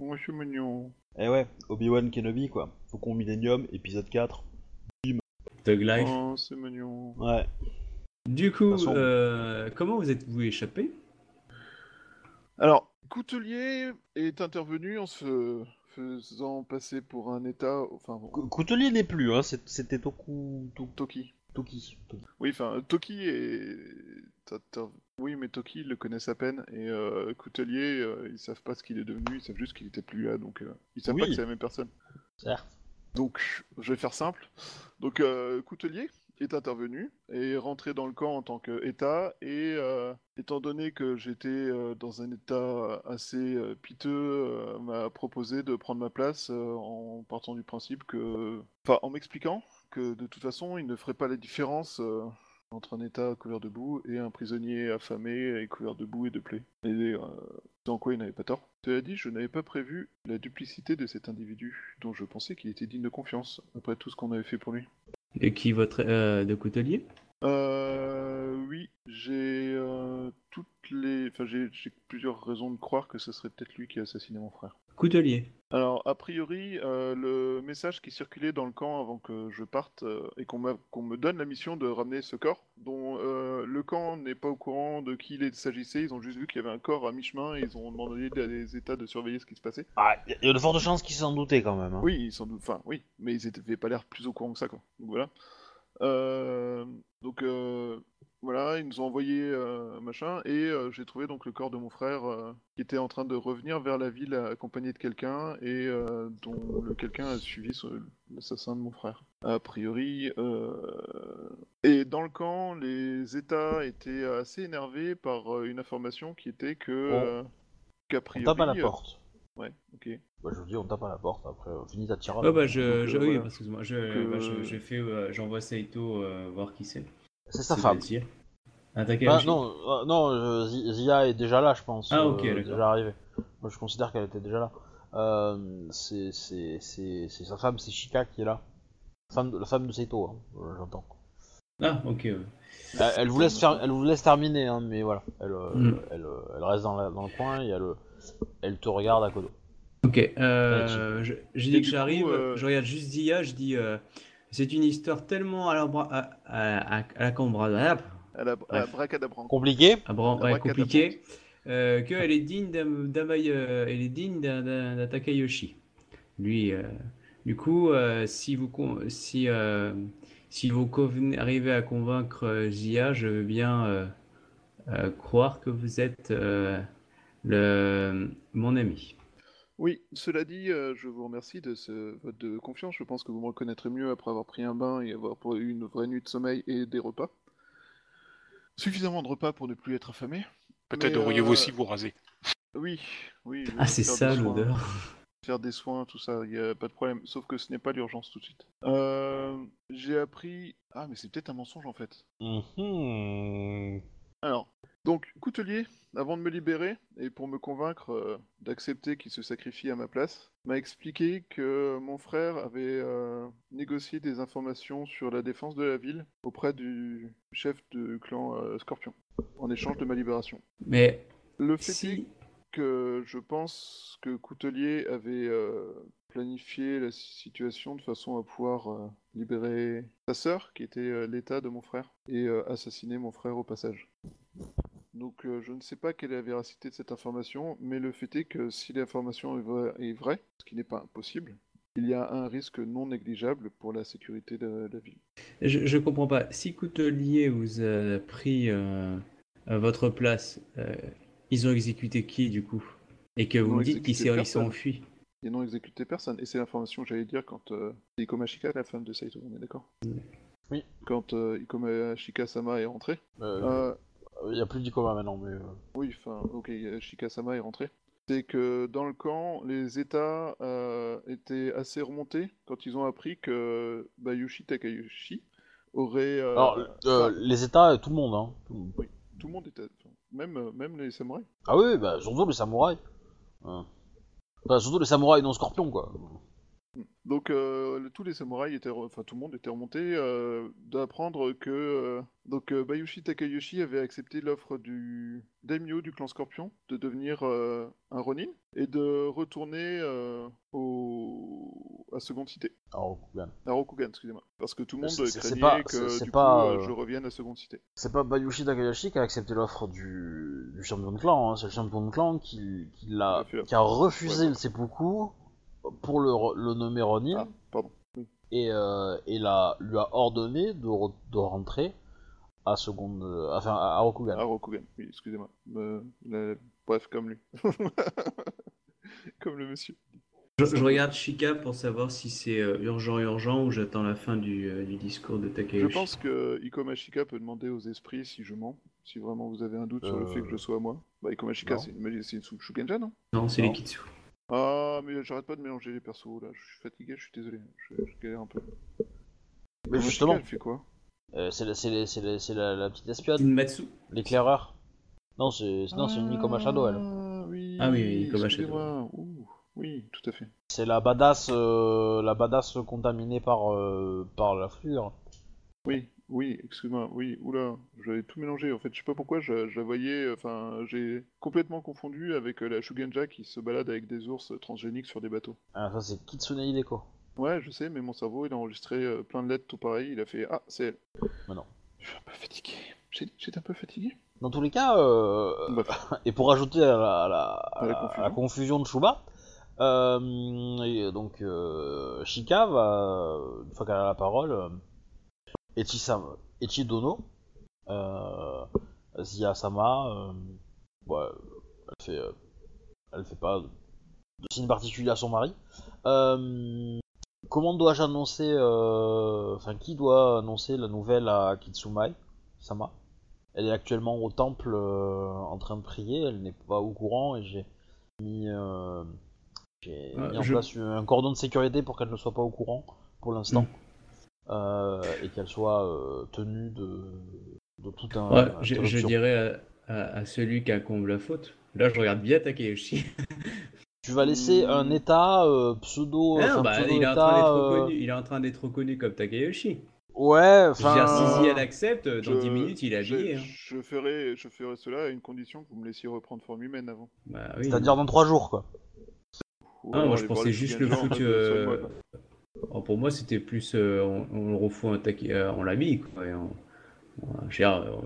Oh, c'est mignon. Eh ouais, Obi-Wan Kenobi, quoi. Faucon Millennium, épisode 4. Thug Life. Oh, c'est mignon. Ouais. Du coup, De toute façon- euh, comment vous êtes-vous échappé? Alors, Coutelier est intervenu en se faisant passer pour un état. Enfin, bon, Cou- Coutelier n'est plus, hein. C'était Toku... To- Toki. Toki. Oui, enfin, Toki est. Oui, mais Toki ils le connaissent à peine. Et euh, Coutelier, euh, ils savent pas ce qu'il est devenu, ils savent juste qu'il était plus là. Donc, euh, ils savent pas que c'est la même personne. Certes. Donc, je vais faire simple. Donc, euh, Coutelier est intervenu et est rentré dans le camp en tant qu'État. Et euh, étant donné que j'étais euh, dans un état assez euh, piteux, euh, m'a proposé de prendre ma place en partant du principe que. Enfin, en m'expliquant que de toute façon, il ne ferait pas la différence. entre un état couvert de boue et un prisonnier affamé et couvert de boue et de plaies. Et dans quoi il n'avait pas tort. Cela dit, je n'avais pas prévu la duplicité de cet individu, dont je pensais qu'il était digne de confiance, après tout ce qu'on avait fait pour lui. Et qui votre euh, de coutelier? Euh, oui, j'ai euh, toutes les... Enfin, j'ai j'ai plusieurs raisons de croire que ce serait peut-être lui qui a assassiné mon frère. Coutelier. Alors, a priori, euh, le message qui circulait dans le camp avant que je parte euh, et qu'on m'a- qu'on me donne la mission de ramener ce corps, dont euh, le camp n'est pas au courant de qui il s'agissait, ils ont juste vu qu'il y avait un corps à mi-chemin et ils ont demandé à des états de surveiller ce qui se passait. Ah, il y a de fortes chances qu'il s'en doutait quand même. hein. Oui, sans doute, enfin oui, mais ils n'avaient pas l'air plus au courant que ça, quoi. Donc voilà. Euh, donc euh, voilà, ils nous ont envoyé euh, machin, et j'ai trouvé donc le corps de mon frère qui était en train de revenir vers la ville accompagné de quelqu'un, et dont le quelqu'un a suivi l'assassin de mon frère. A priori, et dans le camp, les États étaient assez énervés par une information qui était que euh, qu'a On priori. tape à la euh, porte. Ouais, ok. Bah, je vous dis, on tape à la porte, après, euh, finis ta tirade. Oh bah je, je- euh, oui, voilà. excuse-moi, je, bah, je, je fais, euh, j'envoie Saito euh, voir qui c'est. C'est sa femme. Ah, Ah, Takahashi non, euh, non euh, Zi- Zia est déjà là, je pense. Ah, ok, euh, déjà arrivée. Moi, je considère qu'elle était déjà là. Euh, c'est sa femme, c'est Shika qui est là. Femme de- la femme de Seito, hein, j'entends. Ah, ok. ouais. Elle, elle vous laisse faire, elle vous laisse terminer, hein, mais voilà. Elle, Mm. elle, elle reste dans, la- dans le coin et elle, elle te regarde à côté. Ok, euh, je, je dis Et que j'arrive, euh, je regarde juste Zia, je dis euh, c'est une histoire tellement à la, bra- à, à, à, à la cambra- à, la, à la Bref. bracadabrante. Compliqué à bran- ouais, Abracadabra. compliqué, euh, qu'elle est digne d'un d'Amai- euh, elle est digne d'un- Takayoshi. Lui, euh, du coup, euh, si vous con- si euh, si vous convenez- arrivez à convaincre Zia, je veux bien euh, euh, croire que vous êtes euh, le mon ami. Oui, cela dit, euh, je vous remercie de ce vote de confiance. Je pense que vous me reconnaîtrez mieux après avoir pris un bain et avoir eu une vraie nuit de sommeil et des repas. Suffisamment de repas pour ne plus être affamé. Peut-être Mais, devriez-vous euh, aussi vous raser. Oui, oui. Ah, c'est ça des soins. l'odeur. faire des soins, tout ça, il n'y a pas de problème. Sauf que ce n'est pas l'urgence tout de suite. Euh, J'ai appris... Ah, mais c'est peut-être un mensonge en fait. Mhm. Alors, donc, Coutelier, avant de me libérer, et pour me convaincre euh, d'accepter qu'il se sacrifie à ma place, m'a expliqué que mon frère avait euh, négocié des informations sur la défense de la ville auprès du chef du clan euh, Scorpion, en échange de ma libération. Mais Le fait est que je pense que Coutelier avait planifié la situation de façon à pouvoir libérer sa sœur, qui était l'état de mon frère, et assassiner mon frère au passage. Donc euh, je ne sais pas quelle est la véracité de cette information, mais le fait est que si l'information est, vraie- est vraie, ce qui n'est pas impossible, il y a un risque non négligeable pour la sécurité de la ville. Je, je comprends pas. Si Coutelier vous a pris euh, à votre place, euh, ils ont exécuté qui du coup? Et que Ils vous me dites qu'ils sont enfuis. Ils n'ont exécuté personne. Et c'est l'information que j'allais dire quand euh, c'est Ikoma Shika, la femme de Saito, on est d'accord? Oui. Quand euh, Ikoma Shika-sama est rentré. Il Euh, y a plus d'Ikoma maintenant, mais. euh, oui, enfin, ok, Shika-sama est rentré. C'est que dans le camp, les États euh, étaient assez remontés quand ils ont appris que Bayushi Takayoshi aurait. euh, Alors, euh, les États, tout le monde, hein. Tout le monde. Tout le monde était. même, même les samouraïs. Ah oui, bah surtout les samouraïs. Hein. Enfin, surtout les samouraïs non scorpions, quoi. Donc euh, le- tous les samouraïs étaient, enfin tout le monde était remonté euh, d'apprendre que euh, donc Bayushi Takayoshi avait accepté l'offre du daimyo du clan Scorpion de devenir un ronin et de retourner au à Seconde Cité, Alors, Rokugan. à Rokugan, excusez-moi, parce que tout le monde craignait pas- que c'est- c'est du pas, coup je revienne à Seconde Cité. C'est pas Bayushi Takayashi qui a accepté l'offre du... du champion de clan, hein. c'est le champion de clan qui, à a refusé Ouais. le seppuku pour le, le nommer Ronin Ah, pardon. et, euh, et l'a- lui a ordonné de, re- de rentrer à seconde, euh, enfin à à Rokugan. Ah Rokugan, oui, excusez-moi. Euh, Bref, comme lui. comme le monsieur. Je, je regarde Shika pour savoir si c'est euh, urgent urgent ou j'attends la fin du, euh, du discours de Je Takayoshi. pense que Ikoma Shika peut demander aux esprits si je mens, si vraiment vous avez un doute sur le fait que je sois moi. Bah, Ikoma c'est une, une Shugenja, non? Non, c'est les Kitsu. Ah, mais j'arrête pas de mélanger les persos là, je suis fatigué, je suis désolé, je, je galère un peu. Mais justement, elle fait quoi? Euh, c'est la, c'est les- c'est les- c'est la, la petite espionne, Matsu. l'éclaireur. Non, c'est non, c'est une Ikoma Shadow, elle. Ah oui, Ah oui. Ouh, Oui, tout à fait. C'est la badass, euh, la badass contaminée par, euh, par la fluor. Oui, oui, excuse-moi, oui, oula, j'avais tout mélangé. En fait, je sais pas pourquoi, je, je la voyais, enfin, j'ai complètement confondu avec euh, la Shugenja qui se balade avec des ours transgéniques sur des bateaux. Ah, ça c'est Kitsune Hideko. Ouais, je sais, mais mon cerveau, il a enregistré euh, plein de lettres tout pareil, il a fait Ah, c'est elle. Non. Je suis un peu fatigué. J'étais un peu fatigué. Dans tous les cas, euh, et pour rajouter à la, à la- à À la la- confusion. à la confusion de Shuba, euh, donc euh, Shika va, une fois qu'elle a la parole, Echi-sama- Echidono, euh, Zia-sama, euh, ouais, elle fait, euh, elle fait pas de signe particulier à son mari. Euh, comment dois-je annoncer, enfin qui doit annoncer la nouvelle à Kitsumai, Sama? Elle est actuellement au temple en train de prier, elle n'est pas au courant et j'ai mis, j'ai mis en je- place un cordon de sécurité pour qu'elle ne soit pas au courant pour l'instant Mm. Et qu'elle soit euh, tenue de, de tout un. Ouais, je, dirais à, à- à celui qui incombe la faute. Là, je regarde bien Takayoshi. Tu vas laisser un état euh, pseudo. Ah non, bah, pseudo il, est en état, train d'être euh, reconnu, il est en train d'être reconnu comme Takayoshi. Ouais, enfin. si elle accepte, dans Je- 10 minutes, il est je- habillé. hein. Je, ferai, je ferai cela à une condition que vous me laissiez reprendre forme humaine avant. Bah oui. C'est-à-dire dans 3 jours quoi. Ah, alors moi, je pensais juste le foot. euh, euh, oh, pour moi, c'était plus. euh, on, on le refout un taki- euh, on l'habille, quoi. et on, on-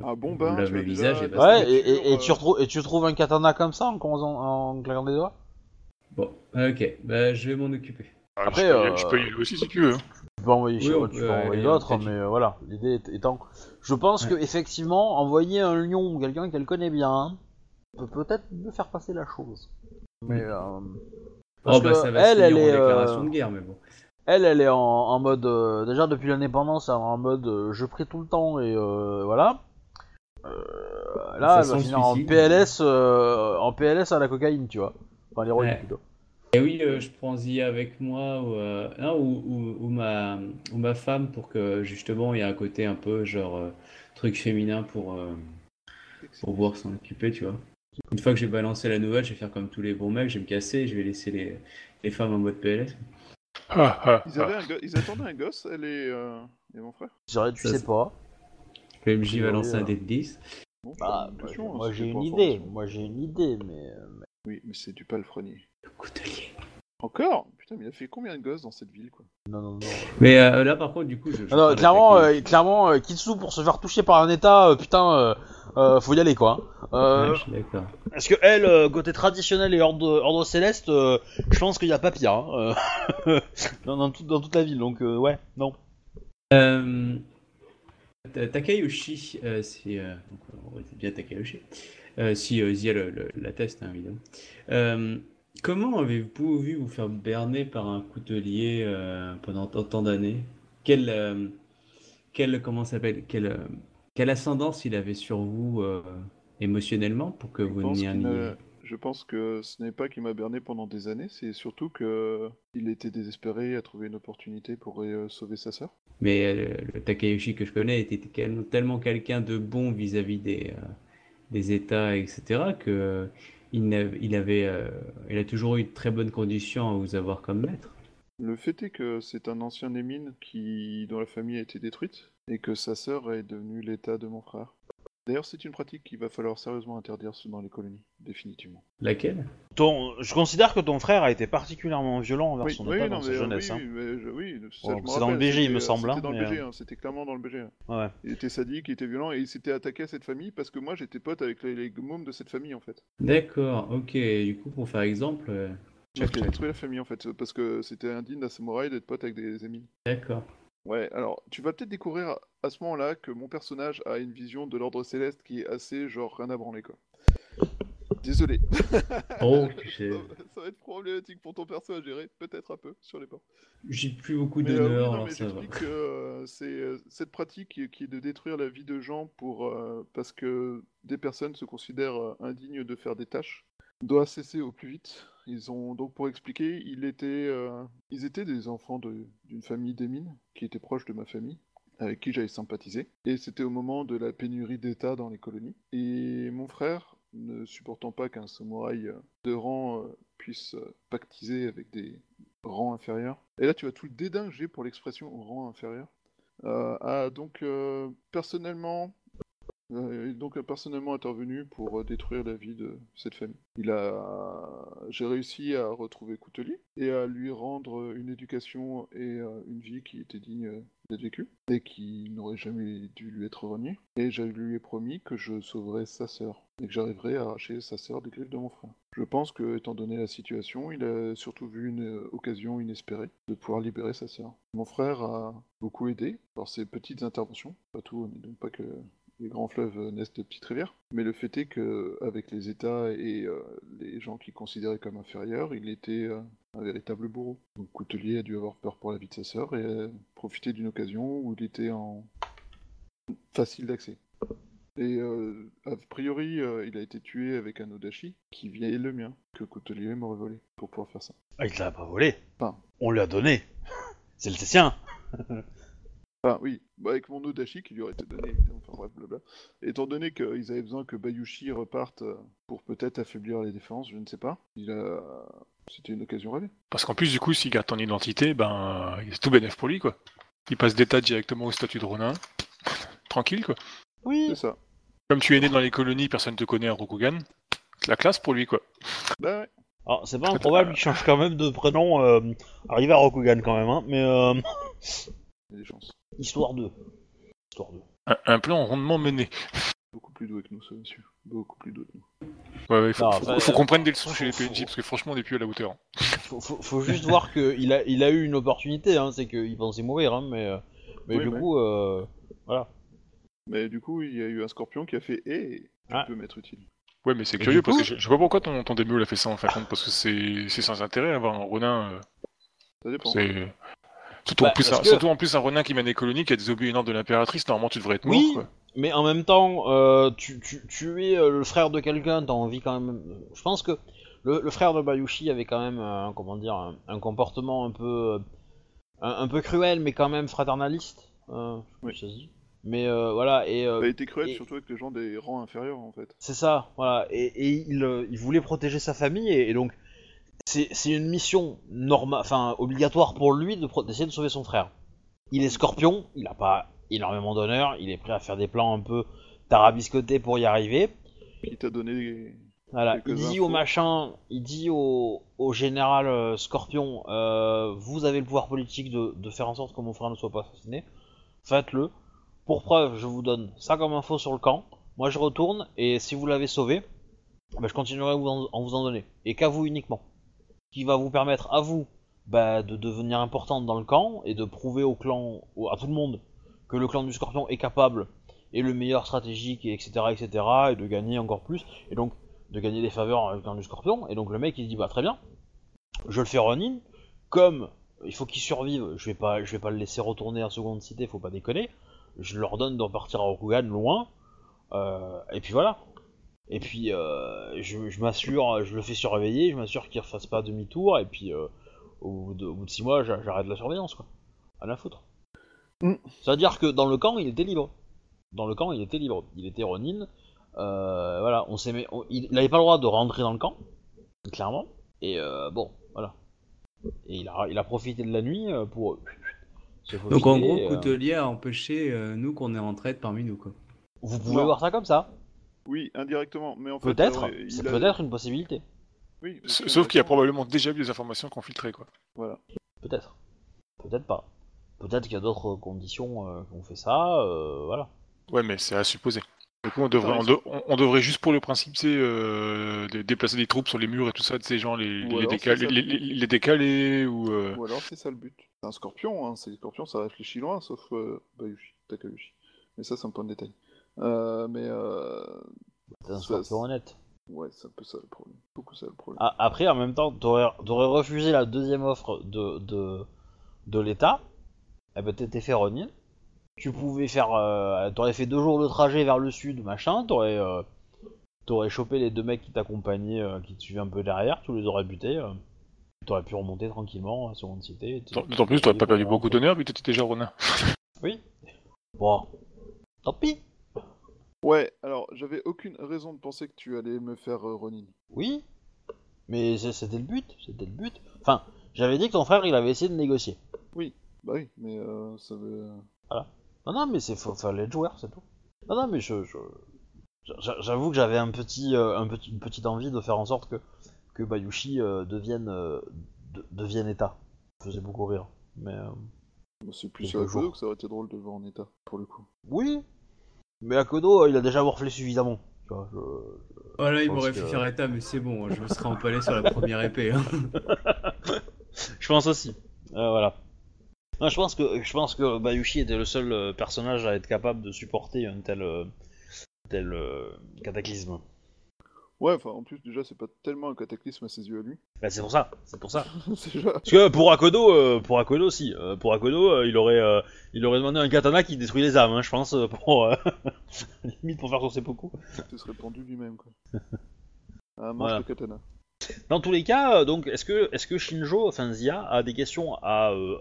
Ah bon, on ben, lave le déjà visage et. Ouais, et, et- et tu euh, retrouves, et tu trouves un katana comme ça en, en, en claquant des doigts? Bon, ok, bah, je vais m'en occuper. Ah, Après, je, peux y, euh, je peux y aller aussi si tu veux. hein. Tu peux envoyer, Oui, chez- on tu peux envoyer d'autres, mais euh, voilà, l'idée est- étant. Je pense Ouais. que effectivement, envoyer un lion ou quelqu'un qu'elle connaît bien peut peut-être mieux faire passer la chose. Mais euh, parce oh, bah, que ça va elle, se elle finir en est, déclaration euh, de guerre, mais bon. Elle, elle est en, en mode euh, déjà depuis l'indépendance, elle est en mode euh, je prie tout le temps et euh, voilà. Là, elle va finir en. PLS, en PLS à la cocaïne, tu vois. Enfin, l'héroïne Ouais. plutôt. Et oui, je prends Zia avec moi ou, non, ou, ou- ou ma, ou ma femme pour que justement il y a un côté un peu genre truc féminin pour, pour pouvoir s'en occuper, tu vois. Une fois que j'ai balancé la nouvelle, je vais faire comme tous les bons mecs, je vais me casser et je vais laisser les, les femmes en mode PLS. Ah, ah, Ils, ah. avaient un go- ils attendaient un gosse, elle et, euh, et mon frère Je dirais, tu Ça, sais c'est- pas. Le MJ va lancer un euh. dé de 10. Bon, Bah, pas une question, hein, moi c'était j'ai une idée, moi j'ai une idée, mais. euh, mais- Oui, mais c'est du palefrenier. Le coutelier. Encore? Putain, mais il a fait combien de gosses dans cette ville, quoi? Non, non, non. Mais euh, là par contre, du coup, je. je Ah non, clairement, euh, clairement, euh, Kitsu pour se faire toucher par un état, euh, putain, euh, euh, faut y aller quoi. Euh, Ouais, suis d'accord. Parce que elle, euh, côté traditionnel et ordre, ordre céleste, euh, je pense qu'il y a pas pire hein, euh, dans, dans, tout- dans toute la ville, donc euh, ouais, non. Euh, Ta- Takayoshi, euh, euh, on dire bien Takayoshi, euh, si euh, Zia l'atteste, hein, évidemment. Euh, comment avez-vous vu vous faire berner par un coutelier euh, pendant tant, d'années? Quelle, euh, quelle, comment ça s'appelle, euh, quelle ascendance il avait sur vous euh, émotionnellement pour que Je vous n'y alliez? je pense que ce n'est pas qu'il m'a berné pendant des années, c'est surtout que il était désespéré à trouver une opportunité pour euh, sauver sa sœur. Mais euh, le Takayoshi que je connais était tellement quelqu'un de bon vis-à-vis des, des États, etc., que il, avait, il a toujours eu de très bonnes conditions à vous avoir comme maître. Le fait est que c'est un ancien qui, dont la famille a été détruite et que sa sœur est devenue l'état de mon frère. D'ailleurs, c'est une pratique qu'il va falloir sérieusement interdire dans les colonies, définitivement. Laquelle? Ton, je considère que ton frère a été particulièrement violent envers Oui, son oui, état dans sa jeunesse. oui, hein. je- oui, c'est dans le BG, il me c'était, euh, semble, hein, C'était dans mais, le BG, euh, hein, c'était clairement dans le BG. hein. Ouais. Il était sadique, il était violent et il s'était attaqué à cette famille parce que moi j'étais pote avec les, les mômes de cette famille en fait. D'accord, ok. Du coup, pour faire exemple, euh, check. détruit la famille en fait parce que c'était indigne d'un samouraï d'être pote avec des amis. D'accord. Ouais, alors tu vas peut-être découvrir à- ce moment-là que mon personnage a une vision de l'ordre céleste qui est assez genre rien à branler quoi. Désolé. Oh, ça, va être problématique pour ton perso à gérer, peut-être un peu sur les bords. j'ai plus beaucoup Mais, euh, oui, d'honneur, j'explique que euh, c'est euh, cette pratique qui, qui est de détruire la vie de gens pour euh, parce que des personnes se considèrent euh, indignes de faire des tâches doit cesser au plus vite. Ils ont donc pour expliquer, il était, euh, ils étaient des enfants d'une famille des mines qui était proche de ma famille avec qui j'avais sympathisé. Et c'était au moment de la pénurie d'État dans les colonies. Et mon frère, ne supportant pas qu'un samouraï euh, de rang euh, puisse pactiser avec des rangs inférieurs. Et là, tu vois tout le dédain que j'ai pour l'expression rang inférieur. Euh, a donc personnellement, est donc euh, personnellement intervenu pour euh, détruire la vie de cette famille. Il j'ai réussi à retrouver Coutelier et à lui rendre une éducation et euh, une vie qui était digne euh, d'être vécue et qui n'aurait jamais dû lui être reniée. Et je lui ai promis que je sauverais sa sœur et que j'arriverais à arracher sa sœur des griffes de mon frère. Je pense que, étant donné la situation, il a surtout vu une euh, occasion inespérée de pouvoir libérer sa sœur. Mon frère a beaucoup aidé par ses petites interventions. Pas tout, donc pas que les grands fleuves euh, naissent de petites rivières. Mais le fait est que, avec les États et euh, les gens qu'il considérait comme inférieurs, il était euh, un véritable bourreau. Donc Coutelier a dû avoir peur pour la vie de sa sœur et a profité d'une occasion où il était en facile d'accès. Et euh, a priori, il a été tué avec un Odachi qui vient le mien, que Coutelier m'aurait volé pour pouvoir faire ça. Ah, il l'a pas volé? Enfin. On lui a donné. C'est le sien. Enfin, oui, bah, avec mon Odachi qui lui aurait été donné, évidemment, enfin bref, blabla. Étant donné qu'ils avaient besoin que Bayushi reparte euh, pour peut-être affaiblir les défenses, je ne sais pas, il a... c'était une occasion rêvée. Parce qu'en plus, du coup, s'il garde ton identité, ben, c'est tout bénef pour lui, quoi. Il passe d'état directement au statut de Ronin. Tranquille, quoi. Oui. C'est ça. Comme tu es né dans les colonies, personne te connaît à Rokugan. C'est la classe pour lui, quoi. Bah ouais. Alors, c'est pas improbable qu'il change quand même de prénom euh, arrivé à Rokugan quand même, hein, mais euh, Il y a des chances. Histoire de. Histoire de. Un, un plan rondement mené. Beaucoup plus doué que nous, ce monsieur. Beaucoup plus doué que nous. Ouais, ouais, faut, Non, faut- faut euh, qu'on prenne des leçons faut- chez les PNJ, parce que franchement, on est plus à la hauteur. Faut, faut, faut juste voir qu'il a, il a eu une opportunité, hein, c'est qu'il pensait mourir, hein, mais, euh, mais Oui, du coup, euh, voilà. Mais du coup, il y a eu un scorpion qui a fait Eh, tu Ah. peux m'être utile. Ouais, mais c'est curieux, parce que je, je sais pas pourquoi ton, ton démo l'a fait ça, en fin de compte, parce que c'est c'est sans intérêt avoir un Ronin. euh, Ça dépend. C'est... Surtout, Bah, en plus, un, que- surtout en plus un Ronin qui mène les colonies, qui a désobéi une ordre de l'impératrice, normalement tu devrais être mort, Oui. quoi. Mais en même temps, euh, tu, tu, tu es euh, le frère de quelqu'un, t'as envie quand même. Je pense que le, le frère de Bayushi avait quand même, euh, comment dire, un, un comportement un peu, euh, un, un peu cruel, mais quand même fraternaliste. Euh, je Oui. sais pas. Mais euh, voilà, et euh, Il a été cruel et- surtout avec les gens des rangs inférieurs en fait. c'est ça, voilà. Et, et il, euh, il voulait protéger sa famille, et, et donc c'est une mission normale, enfin obligatoire pour lui de d'essayer de sauver son frère. Il est scorpion, il a pas énormément d'honneur, il est prêt à faire des plans un peu tarabiscotés pour y arriver. Qui t'a donné des- Voilà, il dit infos. au machin, il dit au, au général euh, Scorpion, euh, vous avez le pouvoir politique de, de faire en sorte que mon frère ne soit pas assassiné, faites-le. Pour preuve, je vous donne ça comme info sur le camp. Moi, je retourne et si vous l'avez sauvé, bah, je continuerai en, en vous en donner et qu'à vous uniquement, qui va vous permettre à vous bah, de devenir importante dans le camp et de prouver au clan, à tout le monde que le clan du Scorpion est capable, est le meilleur stratégique, et etc., etc., et de gagner encore plus, et donc de gagner des faveurs avec le clan du Scorpion, et donc le mec il dit bah très bien, je le fais Ronin, comme il faut qu'il survive, je vais pas, vais pas le laisser retourner à seconde cité, faut pas déconner, je leur donne de repartir à Rokugan loin, euh, et puis voilà. Et puis euh, je, je m'assure, je le fais surveiller, je m'assure qu'il ne fasse pas demi-tour, et puis euh, au, bout de, au bout de six mois, j'a- j'arrête la surveillance, quoi. À la foutre. Mm. C'est-à-dire que dans le camp, il était libre. Dans le camp, il était libre. Il était Ronin. Euh, voilà, on s'est mis- on- il n'avait pas le droit de rentrer dans le camp, clairement. Et euh, bon, voilà. Et il a, il a profité de la nuit pour. se Donc en gros, euh. Coutelier a empêché euh, nous qu'on est en traite parmi nous, quoi. Vous pouvez voir ça comme ça. Oui, indirectement, mais en fait... Peut-être. euh, C'est a- peut-être une possibilité. Oui, Sauf qu'il y a probablement déjà eu des informations qu'on filtrait, quoi. Voilà. Peut-être. Peut-être pas. Peut-être qu'il y a d'autres conditions euh, qui ont fait ça. euh, voilà. Ouais, mais c'est à supposer. Du coup, on devrait, T'as on, raison. de- on- on devrait juste pour le principe, c'est euh, de déplacer des troupes sur les murs et tout ça, de ces gens, les, Ou les, alors, décaler, c'est ça. les, les- les décaler ou. euh, Ou alors c'est ça le but. C'est un scorpion, hein. c'est les scorpions, ça réfléchit loin, sauf euh, Bayushi, Takayushi. Mais ça, c'est un point de détail. Euh, mais euh... C'est un Ça, scorpion c'est- honnête. ouais, c'est un peu ça le problème. Beaucoup ça le problème. Ah, après, en même temps, t'aurais refusé la deuxième offre de, de, de l'État. Eh ben, t'étais fait Ronin. Tu pouvais faire. euh, t'aurais fait deux jours de trajet vers le sud, machin. T'aurais. euh, T'aurais chopé les deux mecs qui t'accompagnaient, euh, qui te suivaient un peu derrière, tu les aurais butés. euh, T'aurais pu remonter tranquillement à Seconde Cité. D'autant plus, t'aurais pas perdu beaucoup d'honneur vu que t'étais déjà Ronin. Oui. Bon. Tant pis. Ouais, alors j'avais aucune raison de penser que tu allais me faire euh, Ronin. Oui. Mais c'est- c'était le but. C'était le but. Enfin, j'avais dit que ton frère, il avait essayé de négocier. Bah oui, mais euh, ça veut... Non, non, mais c'est faut, fallait être joueur, c'est tout. Non, non, mais je, je- j'a- j'avoue que j'avais un petit, euh, un petit, une petite envie de faire en sorte que, que Bayushi euh, devienne, euh, de- devienne état. Ça faisait beaucoup rire. Mais euh, Bah, C'est plus Quelques sur jours. que ça aurait été drôle de le voir en état, pour le coup. oui. Mais Akodo, euh, il a déjà morflé suffisamment. Tu vois, je- Voilà, il m'aurait que- fait faire état, mais c'est bon, je me serais empalé sur la première épée. hein. Je pense aussi. Euh, voilà. Non, je pense que je pense que Bayushi était le seul euh, personnage à être capable de supporter un tel tel euh, cataclysme. Ouais, enfin, en plus, déjà, c'est pas tellement un cataclysme à ses yeux à lui. Bah, c'est pour ça, c'est pour ça. déjà... Parce que pour Akodo, euh, pour Akodo si, euh, pour Akodo, euh, il aurait euh, il aurait demandé un katana qui détruit les âmes, hein, je pense, euh, pour euh, limite pour faire son seppuku. Il se serait pendu lui-même, quoi. Mange Voilà. le katana. Dans tous les cas, euh, donc est-ce que est-ce que Shinjo, enfin Zia, a des questions à euh,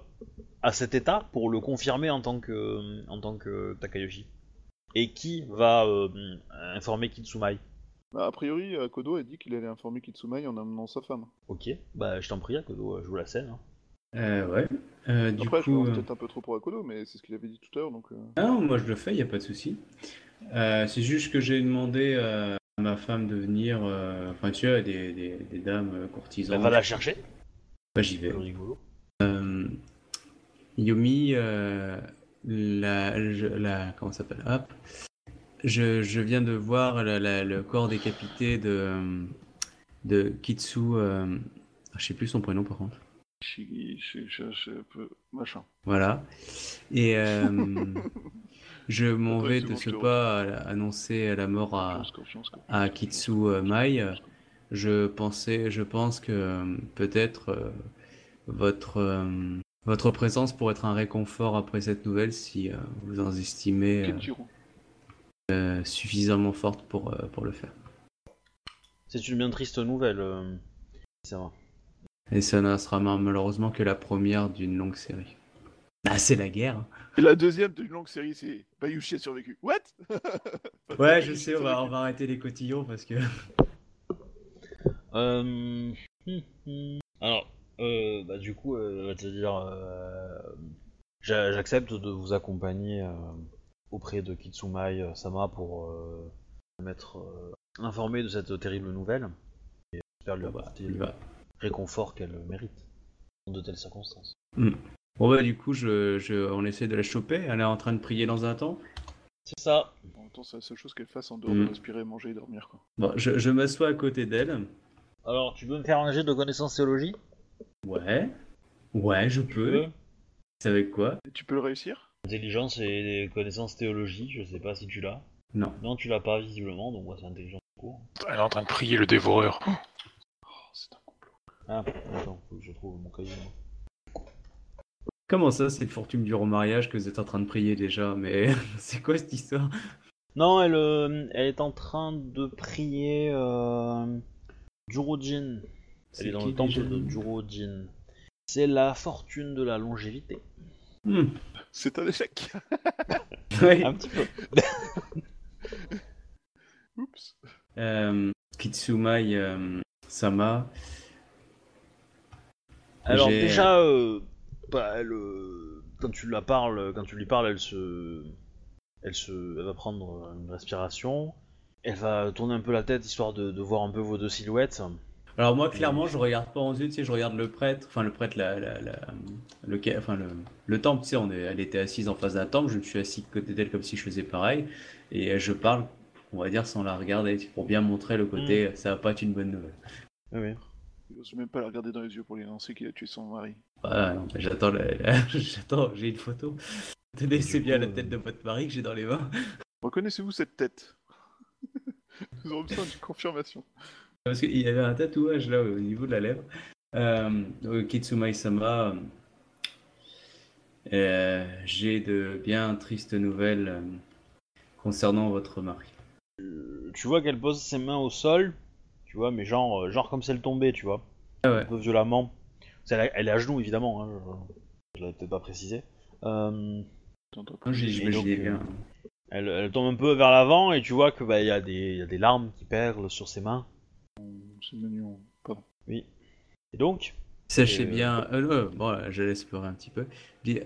à cet état pour le confirmer en tant que en tant que Takayoshi? Et qui va euh, informer Kitsumai? Bah, a priori, Akodo a dit qu'il allait informer Kitsumai en amenant sa femme. Ok, bah je t'en prie, Akodo, joue la scène. hein. Euh, ouais. Euh, du Après, je coup, pense euh, peut-être un peu trop pour Akodo, mais c'est ce qu'il avait dit tout à l'heure, donc... euh, non, moi je le fais, y a pas de souci. Euh, c'est juste que j'ai demandé euh, à ma femme de venir, euh, enfin tu vois, des, des, des dames euh, Elle courtisanes. va la chercher. Bah, j'y vais. Euh, euh, la, la, comment ça s'appelle Hop. Je, je viens de voir la- la- le corps décapité de, de Kitsu. euh, je sais plus son prénom par contre. Machin. Voilà. Et euh, je m'en vais de ce pas annoncer la mort à, Kitsu euh, Mai. Je pensais, je pense que euh, peut-être euh, votre euh, votre présence pourrait être un réconfort après cette nouvelle si euh, vous en estimez euh, Kenjiro. Euh, suffisamment forte pour euh, pour le faire. C'est une bien triste nouvelle. euh, vrai. Et ça ne sera ma- malheureusement que la première d'une longue série. Ah, c'est la guerre. hein. Et la deuxième d'une longue série, c'est Bayushi a survécu. What? Ouais, je sais, on va, on va arrêter les cotillons parce que. Euh... hum, hum. Alors, euh, bah, du coup, euh, on va te dire, euh, j'a- j'accepte de vous accompagner euh, auprès de Kitsumai euh, Sama pour euh, m'être euh, informé de cette terrible nouvelle et j'espère lui Bah, apporter le va. réconfort qu'elle mérite dans de telles circonstances. Bon bah du coup, je, je, on essaie de la choper. Elle est en train de prier dans un temple. C'est ça. En même temps, c'est la seule chose qu'elle fasse en dehors Mm. de respirer, manger et dormir, quoi. Bon, je, je m'assois à côté d'elle. Alors, tu veux me faire un jet de connaissance théologie? Ouais. Ouais, je peux. C'est avec quoi? Et tu peux le réussir? Intelligence et connaissances théologie, je sais pas si tu l'as. Non. Non, tu l'as pas visiblement, donc ouais, c'est intelligence court. Elle est en train de prier le dévoreur. Oh, c'est un complot. Ah, attends, faut que je trouve mon cahier. moi. Comment ça, c'est le fortune du remariage que vous êtes en train de prier déjà? Mais c'est quoi cette histoire? Non, elle, euh, elle est en train de prier euh, Jurojin. Elle est dans le temple de Jurojin. C'est la fortune de la longévité. Hmm. C'est un échec. Ouais. Un petit peu. Oups. Euh, Kitsumai euh, Sama. Alors J'ai- déjà, euh, bah, elle, euh, quand tu la parles, quand tu lui parles, elle se, elle se, elle va prendre une respiration. Elle va tourner un peu la tête histoire de, de voir un peu vos deux silhouettes. Alors moi clairement je regarde pas en yeux, tu sais, je regarde le prêtre, enfin le prêtre, la, la, la- le, enfin le, le temple, tu sais, on est, elle était assise en face d'un temple, je me suis assis à côté d'elle comme si je faisais pareil, et euh, je parle, on va dire sans la regarder, pour bien montrer le côté, ça va pas être une bonne nouvelle. Oui, oui. Il ose même pas la regarder dans les yeux pour lui annoncer qu'il a tué son mari. Ah, non, j'attends, la- la- j'attends, j'ai une photo. Tenez, c'est bien coup, la euh, tête de votre mari que j'ai dans les mains. Reconnaissez-vous cette tête Nous aurons besoin d'une confirmation. Parce qu'il y avait un tatouage là au niveau de la lèvre. Euh, euh, Kitsumai-sama, euh, j'ai de bien tristes nouvelles euh, concernant votre mari. Tu vois qu'elle pose ses mains au sol, tu vois, mais genre, euh, genre comme si elle tombait, tu vois, Ah un peu violemment. Elle, elle est à genoux évidemment, hein, je, je l'avais peut-être pas précisé. Euh, donc, bien. elle, elle tombe un peu vers l'avant et tu vois que bah il y, a des- il y a des larmes qui perlent sur ses mains. C'est mignon. Pardon. Oui. Et donc, Sachez euh, bien, euh, euh, bon, je laisse pleurer un petit peu.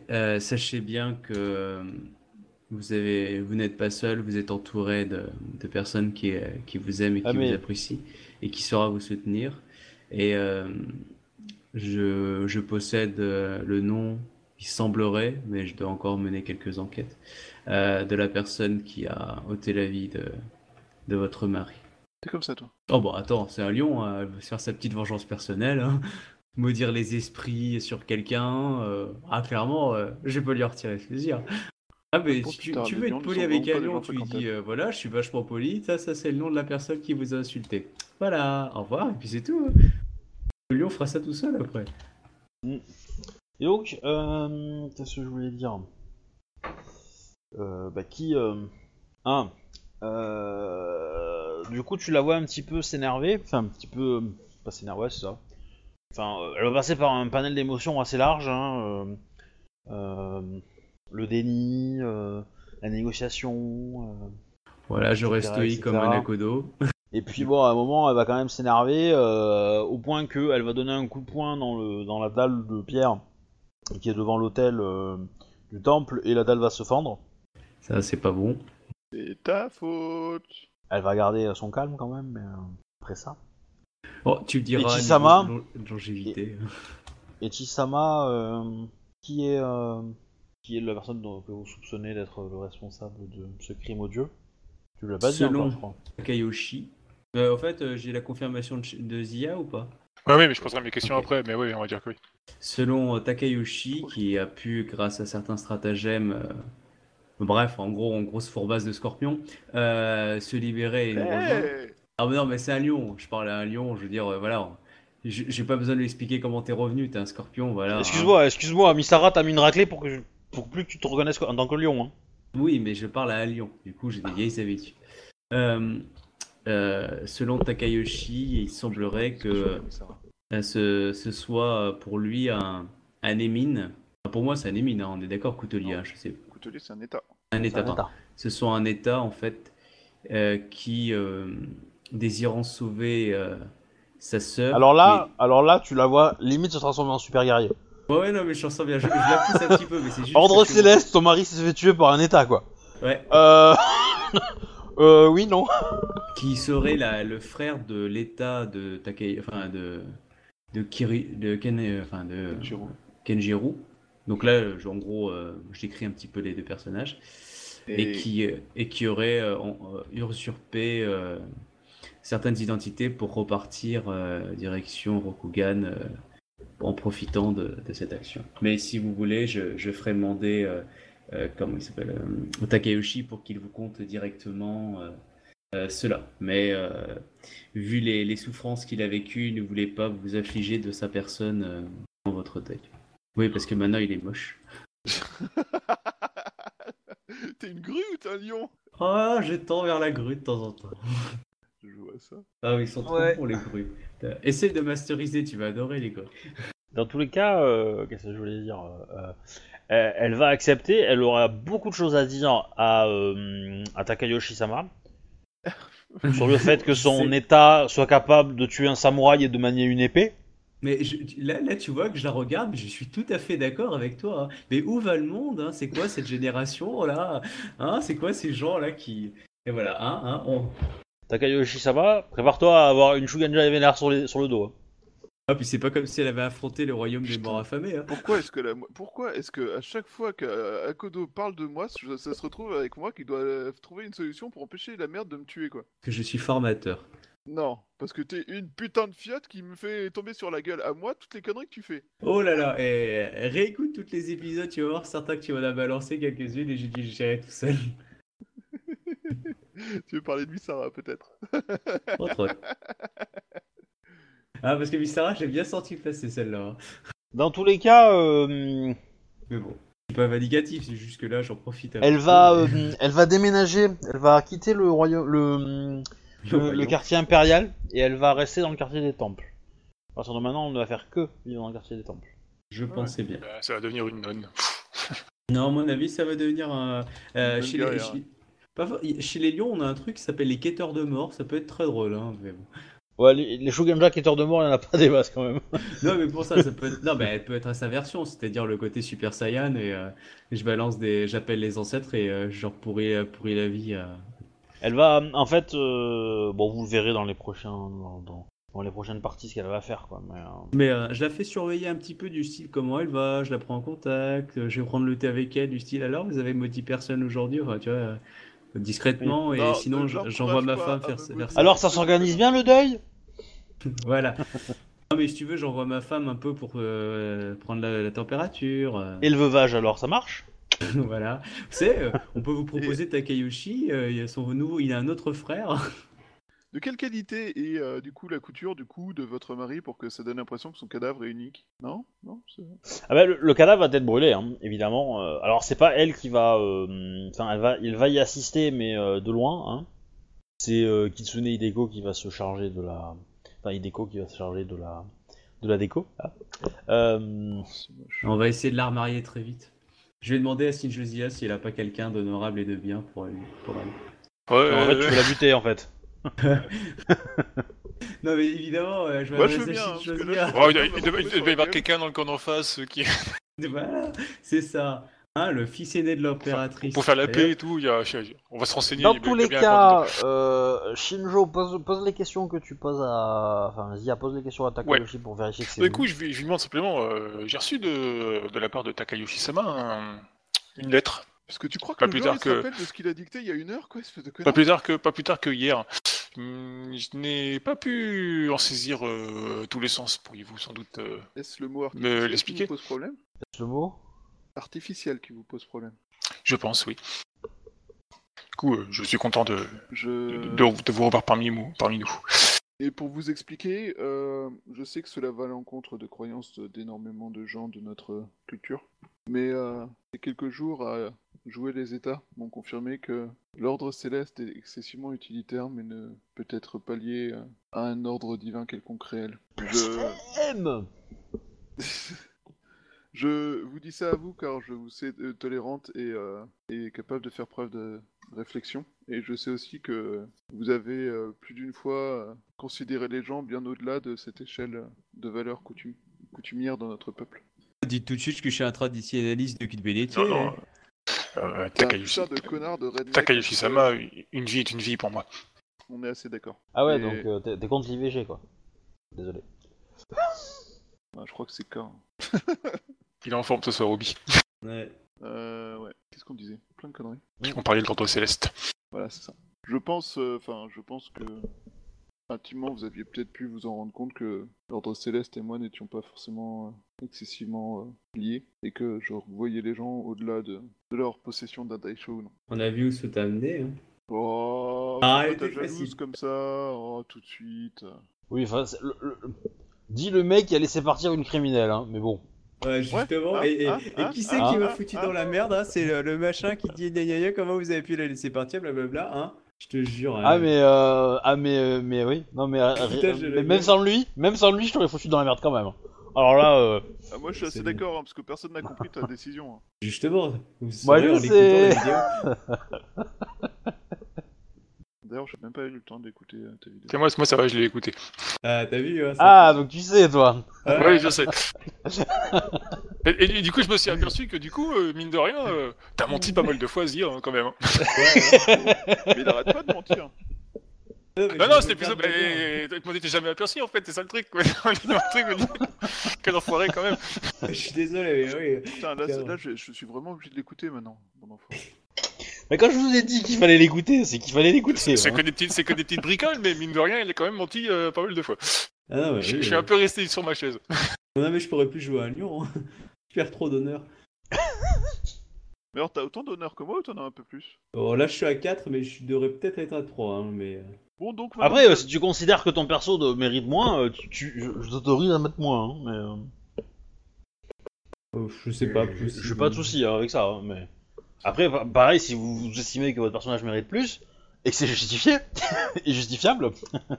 Euh, sachez bien que vous avez, vous n'êtes pas seul, vous êtes entouré de, de personnes qui, qui vous aiment et qui Ah, mais- vous apprécient et qui saura vous soutenir. Et euh, je, je possède le nom, il semblerait, mais je dois encore mener quelques enquêtes, euh, de la personne qui a ôté la vie de, de votre mari. T'es comme ça, toi. Oh bon, attends, c'est un lion, hein, elle veut se faire sa petite vengeance personnelle. hein. Maudire les esprits sur quelqu'un. euh, Ah, clairement, euh, je peux lui en retirer plaisir. Ah, mais Pour si tu, tard, tu les veux être ne poli sont avec vraiment un pas des lion, gens tu lui dis fréquentables. euh, voilà, je suis vachement poli, ça, ça c'est le nom de la personne qui vous a insulté. Voilà, au revoir, et puis c'est tout. hein. Le lion fera ça tout seul après. et donc, euh, qu'est-ce que je voulais dire? Euh, Bah qui euh, Ah, euh, du coup tu la vois un petit peu s'énerver, enfin un petit peu, euh, pas s'énerver, ouais, c'est ça. Enfin, euh, elle va passer par un panel d'émotions assez large. Hein, euh, euh, le déni, euh, la négociation. euh, Voilà, je Etc., reste comme etc. un Akodo. Et puis bon, à un moment, elle va quand même s'énerver euh, au point que elle va donner un coup de poing dans le dans la dalle de pierre qui est devant l'hôtel euh, du temple et la dalle va se fendre. Ça, c'est pas bon. C'est ta faute. Elle va garder son calme quand même, mais euh, après ça. Oh, tu le diras. Et Chisama niveau long- longévité. Et Chisama, euh, qui est euh, qui est la personne dont, que vous soupçonnez d'être le responsable de ce crime odieux Tu l'as pas dit Selon- encore, je crois. Takayoshi. Euh, en fait, euh, j'ai la confirmation de, Zia ou pas? Ouais, oui, mais je poserai mes questions après, mais oui, on va dire que oui. Selon euh, Takayoshi, qui a pu, grâce à certains stratagèmes, euh, bref, en gros, en grosse fourbasse de scorpion, euh, se libérer et nous. Hey Ah, mais non, mais c'est un lion. Je parle à un lion, je veux dire, euh, voilà. J'ai pas besoin de lui expliquer comment t'es revenu, t'es un scorpion, voilà. hein. Excuse-moi, excuse-moi, Misara, t'as mis une raclée pour que je- pour plus que tu te reconnaisses en tant que lion. Hein. Oui, mais je parle à un lion. Du coup, j'ai des vieilles habitudes. Euh, euh, selon Takayoshi, il semblerait que euh, ce, ce soit pour lui un, un émine. Enfin, Pour moi, c'est un émine, hein, on est d'accord, coutelier, hein, je sais. Coutelier, c'est un état. Un état, pardon. m'étonne. Ce soit un état, en fait, euh, qui, euh, désirant sauver euh, sa sœur. Alors là, alors là, tu la vois limite se transformer en super guerrier. Ouais, ouais, non, mais je sens bien. Je, je la pousse un petit peu, mais c'est juste. Ordre que céleste, ton mari s'est fait tuer par un état, quoi. Ouais. Euh... euh, oui, non. qui serait la- le frère de l'état de Takai, enfin de de Kiri, de Ken, euh, enfin de Kenjiro. Kenjiro. Donc là, en gros, euh, je décris un petit peu les deux personnages et, qui euh, et qui aurait euh, usurpé certaines identités pour repartir direction Rokugan en profitant de, de cette action. Mais si vous voulez, je, je ferai demander euh, euh, comment il s'appelle euh, Takayoshi pour qu'il vous compte directement cela. Mais vu les, les souffrances qu'il a vécues, ne voulez pas vous affliger de sa personne dans votre tête. Oui, parce que maintenant il est moche. T'es une grue ou t'es un lion Oh, je tends vers la grue de temps en temps. Je vois ça. Ah oui, ils sont trop Ouais. pour les grues. Essaye de masteriser, tu vas adorer les grues. Dans tous les cas, euh, qu'est-ce que je voulais dire euh, elle, elle va accepter, elle aura beaucoup de choses à dire à, euh, à Takayoshi-sama sur le fait que son état soit capable de tuer un samouraï et de manier une épée. Mais je- là, là, tu vois que je la regarde, je suis tout à fait d'accord avec toi. hein. Mais où va le monde hein? C'est quoi cette génération là hein? C'est quoi ces gens là qui et voilà hein, hein, on... Takayoshi-sama, prépare-toi à avoir une Shuganja vénère sur, les- sur le dos. hein. Ah puis c'est pas comme si elle avait affronté le royaume des morts affamés. Hein. Pourquoi est-ce que la... pourquoi est-ce que à chaque fois qu'Akodo parle de moi, ça ça se retrouve avec moi qui doit euh, trouver une solution pour empêcher la merde de me tuer quoi Que je suis formateur. Non, parce que t'es une putain de fiotte qui me fait tomber sur la gueule à moi toutes les conneries que tu fais. Oh là là, et réécoute tous les épisodes, tu vas voir certains que tu en as balancé quelques-unes et j'ai dû gérer tout seul. tu veux parler de Sarah peut-être? Entre autres. Ah parce que Mistara, j'ai bien senti passer celle-là. hein. Dans tous les cas, euh, Mais bon, c'est pas vindicatif, c'est juste que là j'en profite. elle va, euh, elle va déménager, elle va quitter le royaume, le, le, quartier impérial et elle va rester dans le quartier des temples. À partir de maintenant, on ne va faire que vivre dans le quartier des temples. Je pensais bien. Euh, Ça va devenir une nonne. Non, à mon avis, ça va devenir un. euh, Une chez, les, guerrière. chez- pas for- chez les lions, on a un truc qui s'appelle les quêteurs de mort. Ça peut être très drôle. Hein, mais bon. Ouais, les, les Shuganja qui de mort, il n'y en a pas des masses quand même. Non, mais pour ça, ça peut être. Non, mais elle peut être à sa version, c'est-à-dire le côté Super Saiyan et euh, je balance des. J'appelle les ancêtres et euh, je leur pourris, pourris la vie. euh. Elle va, en fait, euh, bon, vous le verrez dans les prochains, dans, dans- dans les prochaines parties ce qu'elle va faire, quoi. Mais, euh, Mais euh, je la fais surveiller un petit peu du style comment elle va, je la prends en contact, je vais prendre le thé avec elle du style alors vous avez maudit personne aujourd'hui, enfin tu vois, discrètement et Non, sinon j'envoie ma femme faire, ça. Alors, ça s'organise bien le deuil? Voilà. Non mais si tu veux, j'envoie ma femme un peu pour euh, prendre la, la température. Et le veuvage, alors, ça marche? voilà. Sais, euh, on peut vous proposer Takayoshi, euh, il, a son nouveau, il a un autre frère. De quelle qualité est euh, du coup la couture du cou de votre mari pour que ça donne l'impression que son cadavre est unique? Non? Non? Ah bah, le, le cadavre va être brûlé, hein, évidemment. Euh, alors, c'est pas elle qui va, euh, enfin, elle va, il va y assister, mais euh, de loin. Hein. C'est euh, Kitsune Hideko qui va se charger de la, enfin, Hideko qui va se charger de la, de la déco. Euh. On va essayer de la remarier très vite. Je vais demander à Shinjozia si elle a pas quelqu'un d'honorable et de bien pour elle. Pour elle. Ouais, en fait, ouais, tu ouais. veux la buter, en fait. Non mais évidemment, euh, je Moi, je m'adresse veux bien, hein, que Oh, il, il doit y avoir quelqu'un dans le camp d'en face euh, qui Voilà, c'est ça. Hein, le fils aîné de l'impératrice. pour faire la paix D'ailleurs, et tout. Il y a, on va se renseigner. Dans il y a- tous il y a les bien cas, euh, Shinjo, pose, pose les questions que tu poses à. Enfin, Zia, pose les questions à Takayoshi pour vérifier que c'est. Du lui. coup, je lui, je lui demande simplement, euh, j'ai reçu de, de la part de Takayoshi-sama un- une lettre. Parce que tu crois que Pas le plus tard que- rappelle de ce qu'il a dicté il y a une heure, quoi, espèce de Pas plus tard que, pas plus tard que hier. Hum, Je n'ai pas pu en saisir euh, tous les sens. Pourriez-vous sans doute euh, Est-ce le mot Me l'expliquer problème le mot Artificiel qui vous pose problème. Je pense, oui. Du coup, euh, je suis content de, Je... de, de- de vous revoir parmi, nous- parmi nous. Et pour vous expliquer, euh, je sais que cela va à l'encontre de croyances d'énormément de gens de notre culture, mais euh, ces quelques jours à jouer les États m'ont confirmé que l'ordre céleste est excessivement utilitaire, mais ne peut être pas lié euh, à un ordre divin quelconque réel. Je... Je vous dis ça à vous car je vous sais euh, tolérante et, euh, et capable de faire preuve de réflexion. Et je sais aussi que vous avez euh, plus d'une fois euh, considéré les gens bien au-delà de cette échelle de valeurs coutum- coutumières dans notre peuple. Dites tout de suite que je suis un traditionnaliste de Kid Non, non. Euh, un Takayoshi- putain de connard de redneck. Takayoshi-sama, une vie est une vie pour moi. On est assez d'accord. Ah ouais, Et- donc euh, t'es contre l'IVG, quoi. Désolé. Ah, je crois que c'est hein. Il est en forme ce soir, Obi. Ouais. Euh, ouais. Qu'est-ce qu'on disait? Plein de conneries. On parlait de l'ordre céleste. Voilà, c'est ça. Je pense, euh, enfin, je pense que intimement, vous aviez peut-être pu vous en rendre compte que l'ordre céleste et moi n'étions pas forcément euh, excessivement euh, liés et que je voyais les gens au-delà de, de leur possession d'un Daisho ou non? On a vu où ça t'a amené. Hein. Oh, Ah, t'as jalouse facile. comme ça, oh, tout de suite. Oui, enfin, le- le- dis le mec qui a laissé partir une criminelle, hein, mais bon. Ouais, justement. hein, et et- hein, et hein, qui c'est hein, qui m'a foutu hein. dans la merde hein C'est le, le machin qui dit gna gna gna, comment vous avez pu la laisser partir, blablabla. Hein Je te jure. Ah hein. mais euh, ah mais euh, mais oui, non mais, euh, Putain, mais même sans lui, même sans lui, je t'aurais foutu dans la merde quand même. Alors là, euh, Ah, moi je suis assez d'accord, hein, parce que personne n'a compris ta décision. hein. Justement. Vous Moi, je en écoutant sais. D'ailleurs, j'ai même pas eu le temps d'écouter euh, ta vidéo. C'est moi, moi ça va, je l'ai écouté. Ah, t'as vu ça- ah donc tu sais toi. Ah, Oui, je sais. et, et- et du coup, je me suis aperçu que du coup, euh, mine de rien, euh, t'as menti pas mal de fois, Zir, hein, quand même. hein. Mais il arrête pas de mentir. Non, non, c'était plus. Mais tu m'en étais jamais aperçu en fait, c'est ça le truc. quoi. Quel enfoiré quand même. Je suis désolé, mais oui. Putain, là je, je suis vraiment obligé de l'écouter maintenant, mon enfant. Mais quand je vous ai dit qu'il fallait l'écouter, c'est qu'il fallait l'écouter. C'est hein. que, des petites- c'est que des petites bricoles, mais mine de rien, il a quand même menti euh, pas mal de fois. Ah, non, mais Je, oui, je suis un peu resté sur ma chaise. Non, mais je pourrais plus jouer à Lyon. hein. Je perds trop d'honneur. Mais alors, t'as autant d'honneur que moi ou t'en as un peu plus? Bon, là, je suis à 4, mais je devrais peut-être être à 3. Hein, mais... euh, Bon, donc. Après, euh, si tu considères que ton perso de- mérite moins, euh, tu, tu- je, je t'autorise à mettre moins. Hein, mais, euh, oh, je sais pas je- plus. J'ai pas de soucis hein, avec ça. hein, mais après, pa- pareil, si vous, estimez que votre personnage mérite plus et que c'est justifié et justifiable,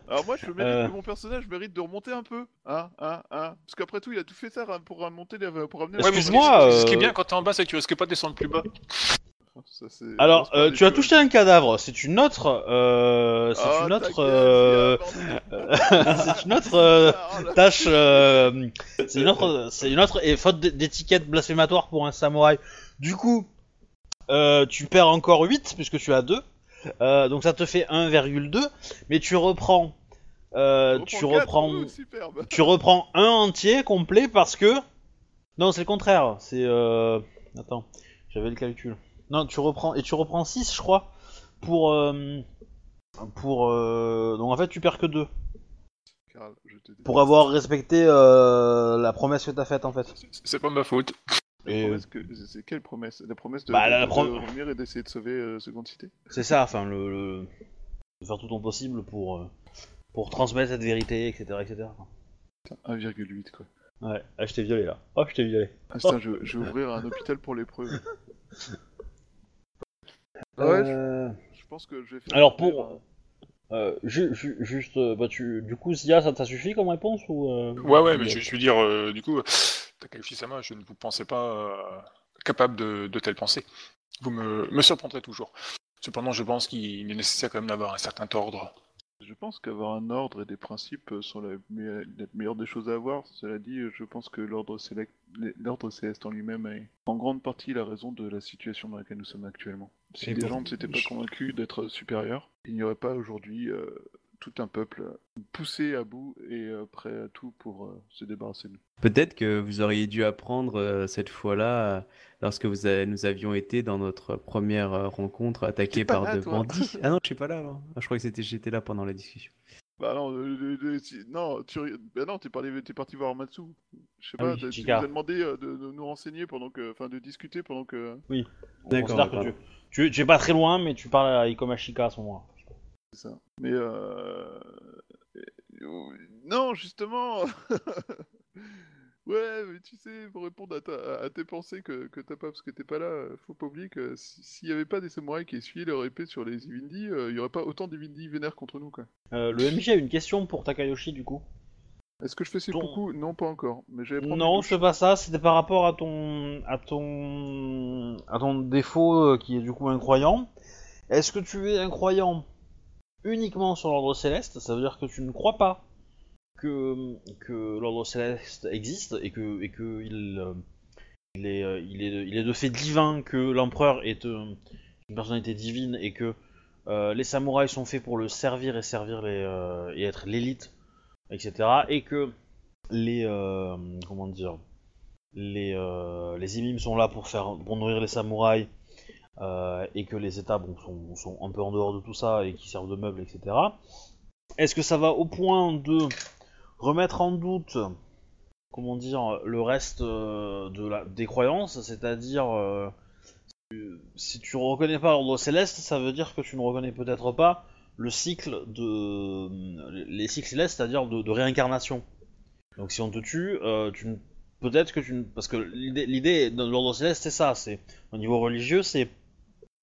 Alors, moi, je mérite Euh. que mon personnage mérite de remonter un peu. Hein, hein, hein. Parce qu'après tout, il a tout fait ça hein, pour remonter, pour amener. Ouais, Excuse-moi, Ce qui est euh, bien quand t'es en bas, c'est que tu risques pas de descendre plus bas. Ça, c'est- Alors, euh, tu as choses. touché un cadavre. C'est une autre. Euh, c'est Ah, une ta autre. euh, c'est une autre euh, tâche. euh, c'est une autre. C'est une autre et faute d'étiquette blasphématoire pour un samouraï. Du coup, euh, tu perds encore 8 puisque tu as 2. Euh, donc ça te fait 1,2. Mais tu reprends. euh, tu reprends superbe. Tu reprends un entier complet parce que. Non, c'est le contraire. C'est. Euh... Attends, j'avais le calcul. Non, tu reprends. Et tu reprends 6, je crois. Pour. Pour. Donc en fait, tu perds que 2. Carl, je te Pour avoir respecté la promesse que t'as faite en fait. C'est- C'est pas ma faute. Et, promesse que- C'est quelle promesse? La promesse de, Bah, la de- de prom- revenir et d'essayer de sauver euh, Seconde Cité? C'est ça, enfin, le, le- de faire tout ton possible pour. euh, Pour transmettre cette vérité, etc. etc. Putain, 1,8 quoi. Ouais, ah, je t'ai violé là. Oh, je t'ai violé. Ah, putain, je, je vais ouvrir un hôpital pour lépreux. Ouais, je, Euh, je pense que je vais faire. Alors pour. Euh, ju- ju- juste, euh, bah, tu, du coup, Sia, ça t'a suffi comme réponse ou euh, Ouais, ouais, mais je, je veux dire, euh, du coup, Takayushi-sama, je ne vous pensais pas euh, capable de, de telles pensées. Vous me, me surprendrez toujours. Cependant, je pense qu'il est nécessaire quand même d'avoir un certain ordre. Je pense qu'avoir un ordre et des principes sont la, me- la meilleure des choses à avoir. Cela dit, je pense que l'ordre céleste en lui-même est en grande partie la raison de la situation dans laquelle nous sommes actuellement. Si Et les gens ne s'étaient pas convaincus d'être supérieurs, il n'y aurait pas aujourd'hui euh, tout un peuple poussé à bout et euh, prêt à tout pour euh, se débarrasser de nous. Peut-être que vous auriez dû apprendre euh, cette fois-là, euh, lorsque vous nous avions été dans notre première euh, rencontre attaqués par là, de bandits. Ah non, je suis pas là. alors. Ah, je crois que c'était j'étais là pendant la discussion. Bah non, euh, euh, euh, si- non, tu, bah non, t'es parti voir Matsu. Je sais Ah pas, oui, t'as- tu nous as demandé euh, de, de nous renseigner pendant que, enfin, de discuter pendant que. On D'accord, que tu, tu, tu es pas très loin, mais tu parles à Ikomashika à ce moment-là. C'est ça. Mais euh... Non, justement Ouais, mais tu sais, pour répondre à, ta- à tes pensées que, que t'as pas parce que t'es pas là, faut pas oublier que si- s'il y avait pas des samouraïs qui essuyaient leur épée sur les Ivindi, euh, il y aurait pas autant d'Ivindi vénères contre nous, quoi. Euh, le MJ a une question pour Takayoshi du coup. Est-ce que je fais ces Ton- Non, pas encore. Mais Non, c'est pas ça, c'était par rapport à ton à ton à ton défaut euh, qui est du coup incroyant. Est-ce que tu es incroyant? Uniquement sur l'ordre céleste Ça veut dire que tu ne crois pas que l'ordre céleste existe et que il est de fait divin que l'empereur est euh, une personnalité divine et que euh, les samouraïs sont faits pour le servir et servir les euh, et être l'élite, etc. Et que les comment dire les les imams sont là pour faire pour nourrir les samouraïs euh, et que les états sont, un peu en dehors de tout ça et qui servent de meubles etc est-ce que ça va au point de remettre en doute, comment dire, le reste euh, de la, des croyances, c'est-à-dire euh, si tu reconnais pas l'ordre céleste, ça veut dire que tu ne reconnais peut-être pas le cycle de les cycles célestes, c'est-à-dire de, de réincarnation. Donc si on te tue, tu ne- peut-être que tu ne... parce que l'idée, dans l'ordre céleste c'est ça, c'est au niveau religieux, c'est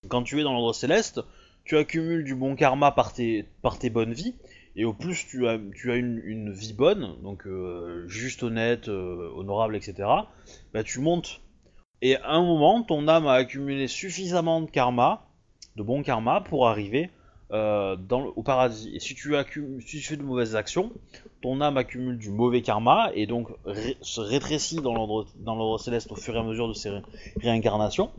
quand tu es dans l'ordre céleste, tu accumules du bon karma par tes bonnes vies. Et au plus tu as, une, vie bonne, donc euh, juste, honnête, euh, honorable, etc., bah, tu montes. Et à un moment, ton âme a accumulé suffisamment de karma, de bon karma, pour arriver euh, au paradis. Et si tu, si tu fais de mauvaises actions, ton âme accumule du mauvais karma et donc se rétrécit dans l'ordre céleste au fur et à mesure de ses ré- réincarnations.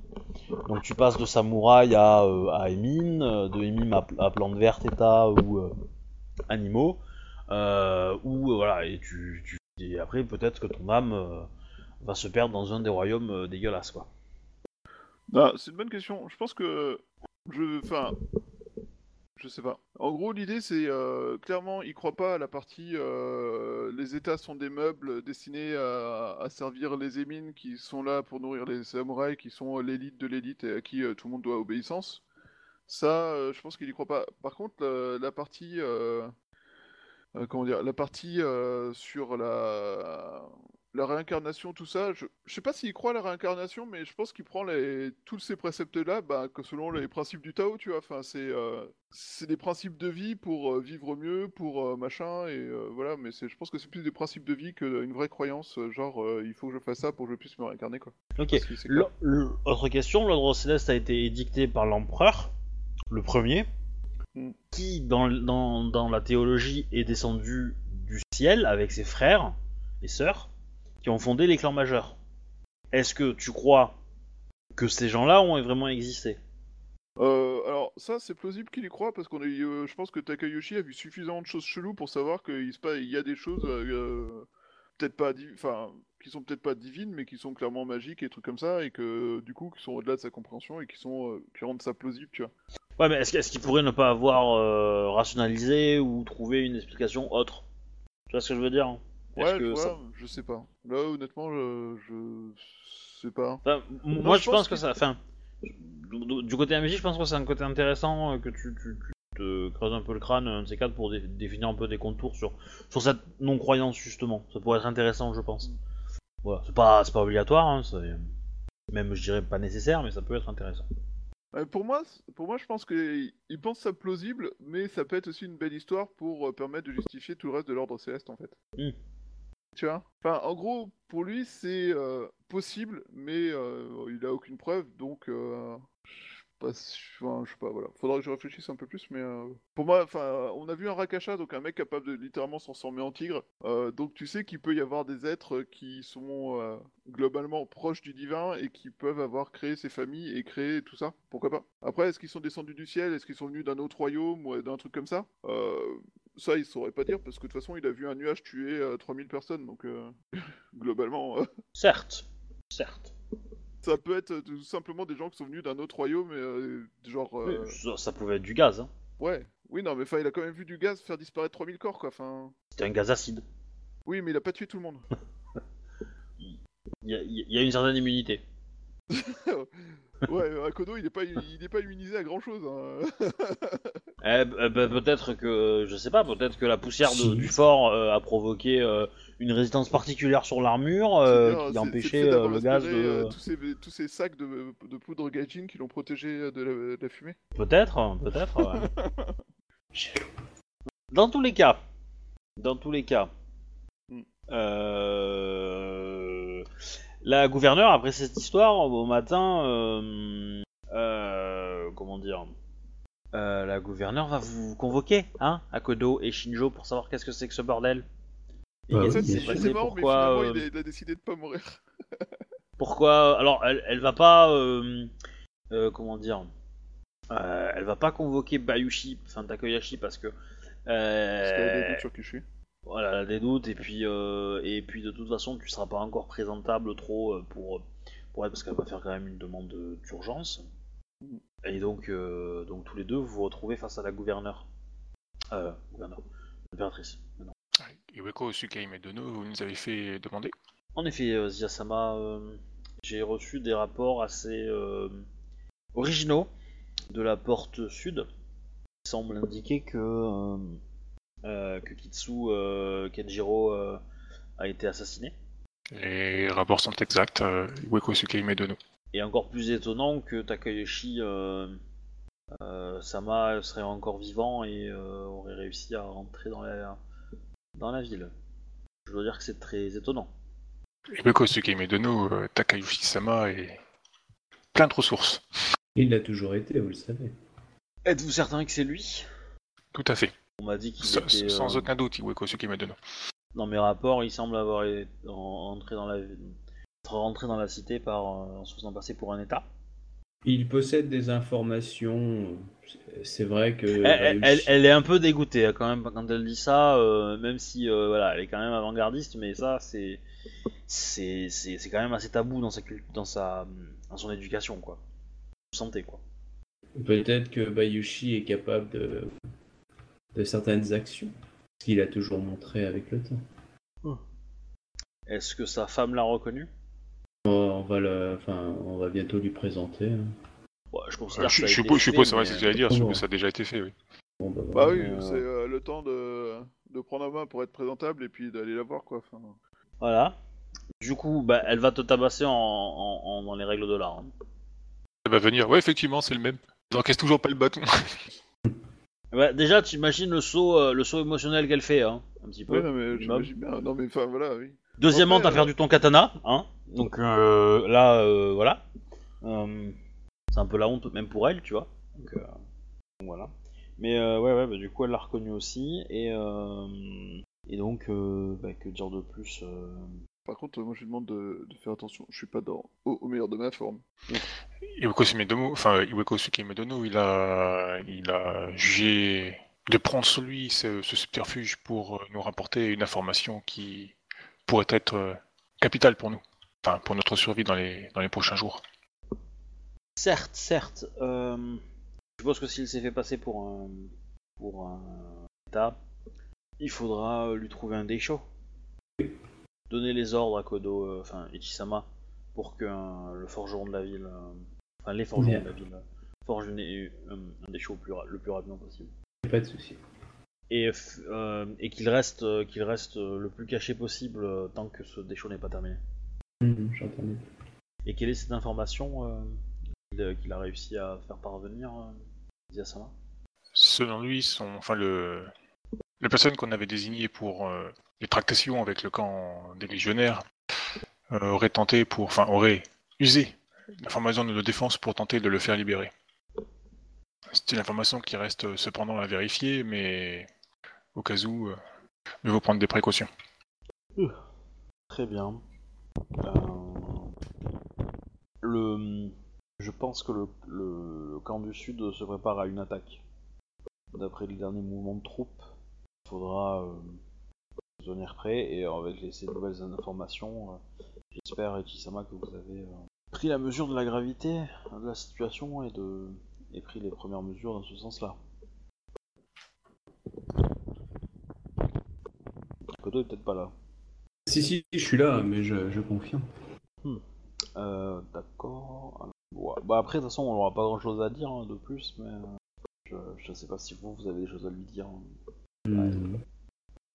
Donc tu passes de samouraï à, euh, à émine, euh, de émine à, à plante verte, état ou euh, animaux, euh, ou voilà, et tu, après peut-être que ton âme va se perdre dans un des royaumes dégueulasses quoi. Ah, c'est une bonne question. Je pense que je, je sais pas. En gros, l'idée c'est euh, clairement, il croit pas à la partie euh, les États sont des meubles destinés à, servir les émines qui sont là pour nourrir les samouraïs, qui sont l'élite de l'élite et à qui euh, tout le monde doit obéissance. Ça, je pense qu'il y croit pas. Par contre, la, la partie, comment dire, la partie sur la la réincarnation, tout ça, je, je sais pas s'il croit à la réincarnation, mais je pense qu'il prend les, tous ces préceptes-là, bah, que selon les principes du Tao, tu vois. Enfin, c'est euh, des principes de vie pour euh, vivre mieux, pour euh, machin, et voilà. Mais je pense que c'est plus des principes de vie qu'une vraie croyance, genre il faut que je fasse ça pour que je puisse me réincarner, quoi. Ok. Autre question, l'ordre céleste a été édicté par l'empereur, le premier, Mm. qui dans, dans, dans la théologie est descendu du ciel avec ses frères et sœurs? Qui ont fondé les clans majeurs. Est-ce que tu crois que ces gens-là ont vraiment existé? Euh, alors ça, c'est plausible qu'il y croit parce qu'on eu, euh, je pense que Takayoshi a vu suffisamment de choses cheloues pour savoir qu'il y a des choses euh, euh, peut-être pas, enfin, qui sont peut-être pas divines, mais qui sont clairement magiques et trucs comme ça, et que du coup, qui sont au-delà de sa compréhension et qui sont, euh, qui rendent ça plausible, tu vois. Ouais, mais est-ce, est-ce qu'il pourrait ne pas avoir euh, rationalisé ou trouvé une explication autre? Tu vois ce que je veux dire Est-ce Ouais, que je, vois, ça- je sais pas. Là, honnêtement, je, je sais pas. Enfin, moi, je je pense pense que que- ça. Enfin, du, côté MJ, je pense que c'est un côté intéressant euh, que tu, tu- tu te creuses un peu le crâne, un de ces quatre, pour dé- définir un peu des contours sur, sur cette non-croyance, justement. Ça pourrait être intéressant, je pense. Voilà, c'est pas, c'est pas obligatoire, hein, c'est- même je dirais pas nécessaire, mais ça peut être intéressant. Ouais, pour moi, pour moi, je pense qu'il il pense ça plausible, mais ça peut être aussi une belle histoire pour euh, permettre de justifier tout le reste de l'ordre céleste, en fait. Hmm. Tu vois. Enfin, en gros, pour lui, c'est euh, possible, mais euh, il a aucune preuve, donc euh, pas, enfin, je sais pas, voilà. Faudra que je réfléchisse un peu plus, mais euh, pour moi, enfin, on a vu un Rakasha, donc un mec capable de littéralement se transformer en tigre, euh, donc tu sais qu'il peut y avoir des êtres qui sont euh, globalement proches du divin et qui peuvent avoir créé ces familles et créé tout ça. Pourquoi pas? Après, est-ce qu'ils sont descendus du ciel? Est-ce qu'ils sont venus d'un autre royaume ou d'un truc comme ça? Ça, il saurait pas dire parce que de toute façon, il a vu un nuage tuer euh, 3000 personnes, donc globalement, Certes, certes. Ça peut être euh, tout simplement des gens qui sont venus d'un autre royaume, et, euh, genre. Oui, euh, ça, ça pouvait être du gaz, hein. Ouais, oui, non, mais enfin, il a quand même vu du gaz faire disparaître 3000 corps, quoi. Enfin, C'était un gaz acide. oui, mais il a pas tué tout le monde. Il y a, il y a une certaine immunité. ouais, Akodo, il est pas, il est pas immunisé à grand chose. Hein. Eh, b- ben, peut-être que, je sais pas, peut-être que la poussière de- du fort euh, a provoqué euh, une résistance particulière sur l'armure euh, qui fait euh, le gaz aspiré, de... euh, tous, ces, tous ces sacs de, de poudre gaijin qui l'ont protégé euh, de la, de la fumée. Peut-être, peut-être. ouais. Dans tous les cas, dans tous les cas, Mm. euh, la gouverneure après cette histoire au matin, euh, euh, comment dire, euh, la gouverneure va vous convoquer, hein, Akodo et Shinjo pour savoir qu'est-ce que c'est que ce bordel. Bah oui, il mais finalement, euh, il, a, il a décidé de pas mourir. Pourquoi Alors, elle, elle va pas. euh, euh, comment dire euh, Elle va pas convoquer Bayushi, enfin Takoyashi, parce que. Parce qu'elle a des doutes sur suis. Voilà, elle a des doutes, et puis, et puis de toute façon, tu seras pas encore présentable trop pour, pour elle, parce qu'elle va faire quand même une demande de- d'urgence. Et donc, donc, tous les deux, vous vous retrouvez face à la gouverneure. Euh, gouverneur. Impératrice. Iweko Sukai Medono, vous nous avez fait demander En effet, euh, Ziyasama, euh, j'ai reçu des rapports assez euh, originaux de la porte sud qui semblent indiquer que, euh, que Kitsu Kenjiro a été assassiné. Les rapports sont exacts, Iweko Sukai Medono. Et encore plus étonnant que Takayoshi Sama serait encore vivant et aurait réussi à rentrer dans la, dans la ville. Je dois dire que c'est très étonnant. Iweko Sukai Medono, euh, Takayushi Sama est plein de ressources. Il l'a toujours été, vous le savez. Êtes-vous certain que c'est lui? Tout à fait. On m'a dit qu'il Sans, était... sans euh, aucun doute, Iweko Sukai Medono. Dans mes rapports, il semble avoir été rentré dans la, être rentré dans la cité par, euh, en se faisant passer pour un état. Il possède des informations. c'est- vrai que. Elle, elle- Ryushi- elle est un peu dégoûtée hein, quand même quand elle dit ça, euh, même si euh, voilà, elle est quand même avant-gardiste, mais ça c'est c'est c'est c'est quand même assez tabou dans sa dans sa dans son éducation quoi, santé quoi. Peut-être que Bayushi est capable de, de certaines actions. Ce qu'il a toujours montré avec le temps. Est-ce que sa femme l'a reconnu? On va, le, enfin, on va bientôt lui présenter. hein. Ouais, je considère je que ça a je été suppose, je fait, suppose, c'est vrai mais- ce que j'allais dire, je Bon. suppose que ça a déjà été fait, oui. Bon, bah, Bah oui, Euh, c'est euh, le temps de... de prendre en main pour être présentable et puis d'aller la voir quoi. Enfin, Voilà. Du coup, bah, elle va te tabasser en, en- en- dans les règles de l'art. hein. Ça va venir, ouais, effectivement, c'est le même. Ils encaissent toujours pas le bâton. Ouais, déjà, tu imagines le saut, euh, le saut émotionnel qu'elle fait, hein, un petit peu. ouais, non mais minimum. j'imagine bien. Non mais enfin voilà, oui. Deuxièmement, Après, t'as euh, perdu ton katana, hein. Donc euh, là, euh, voilà. Euh, c'est un peu la honte même pour elle, tu vois. Donc, euh, donc voilà. Mais euh, ouais, ouais, bah, du coup, elle l'a reconnu aussi. Et, euh, et donc, euh, bah, que dire de plus euh, Par contre, moi je lui demande de, de faire attention. Je suis pas dans au, au meilleur de ma forme. Iweko Sumedono, enfin Iweko Suki Medono, il a, il a jugé de prendre sur lui ce, ce subterfuge pour nous rapporter une information qui pourrait être capitale pour nous, enfin pour notre survie dans les, dans les prochains jours. Certes, certes. euh, je pense que s'il s'est fait passer pour un pour un état, il faudra euh, lui trouver un déchaud. Donner les ordres à Kodo, euh, enfin Ichisama, pour que euh, le forgeron de la ville, euh, enfin les forgerons Bien. de la ville, forgent une- euh, un déchaud le plus, le plus rapidement possible. Pas de souci. Et, euh, et qu'il reste, euh, qu'il reste euh, le plus caché possible euh, tant que ce déchaud n'est pas terminé. Mhm, J'entends bien. Et quelle est cette information euh, qu'il a réussi à faire parvenir, euh, Ziyasama Selon lui, son, enfin le, la personne qu'on avait désignée pour euh, les tractations avec le camp des légionnaires euh, aurait tenté pour, enfin aurait usé l'information de nos défenses pour tenter de le faire libérer. C'est une information qui reste cependant à vérifier, mais au cas où, euh, mieux vaut prendre des précautions. Très bien. Euh, Le, je pense que le, camp du sud se prépare à une attaque. D'après les derniers mouvements de troupes, il faudra euh, se tenir prêt et avec ces nouvelles informations, euh, j'espère, Ichisama, que vous avez pris la mesure de la gravité de la situation et, et pris les premières mesures dans ce sens-là. Kodo est peut-être pas là. Si, si, je suis là, mais je, je confirme. Euh, d'accord. Bah après, de toute façon, on n'aura pas grand-chose à dire hein, de plus, mais euh, je, je sais pas si vous, vous avez des choses à lui dire. Mhm.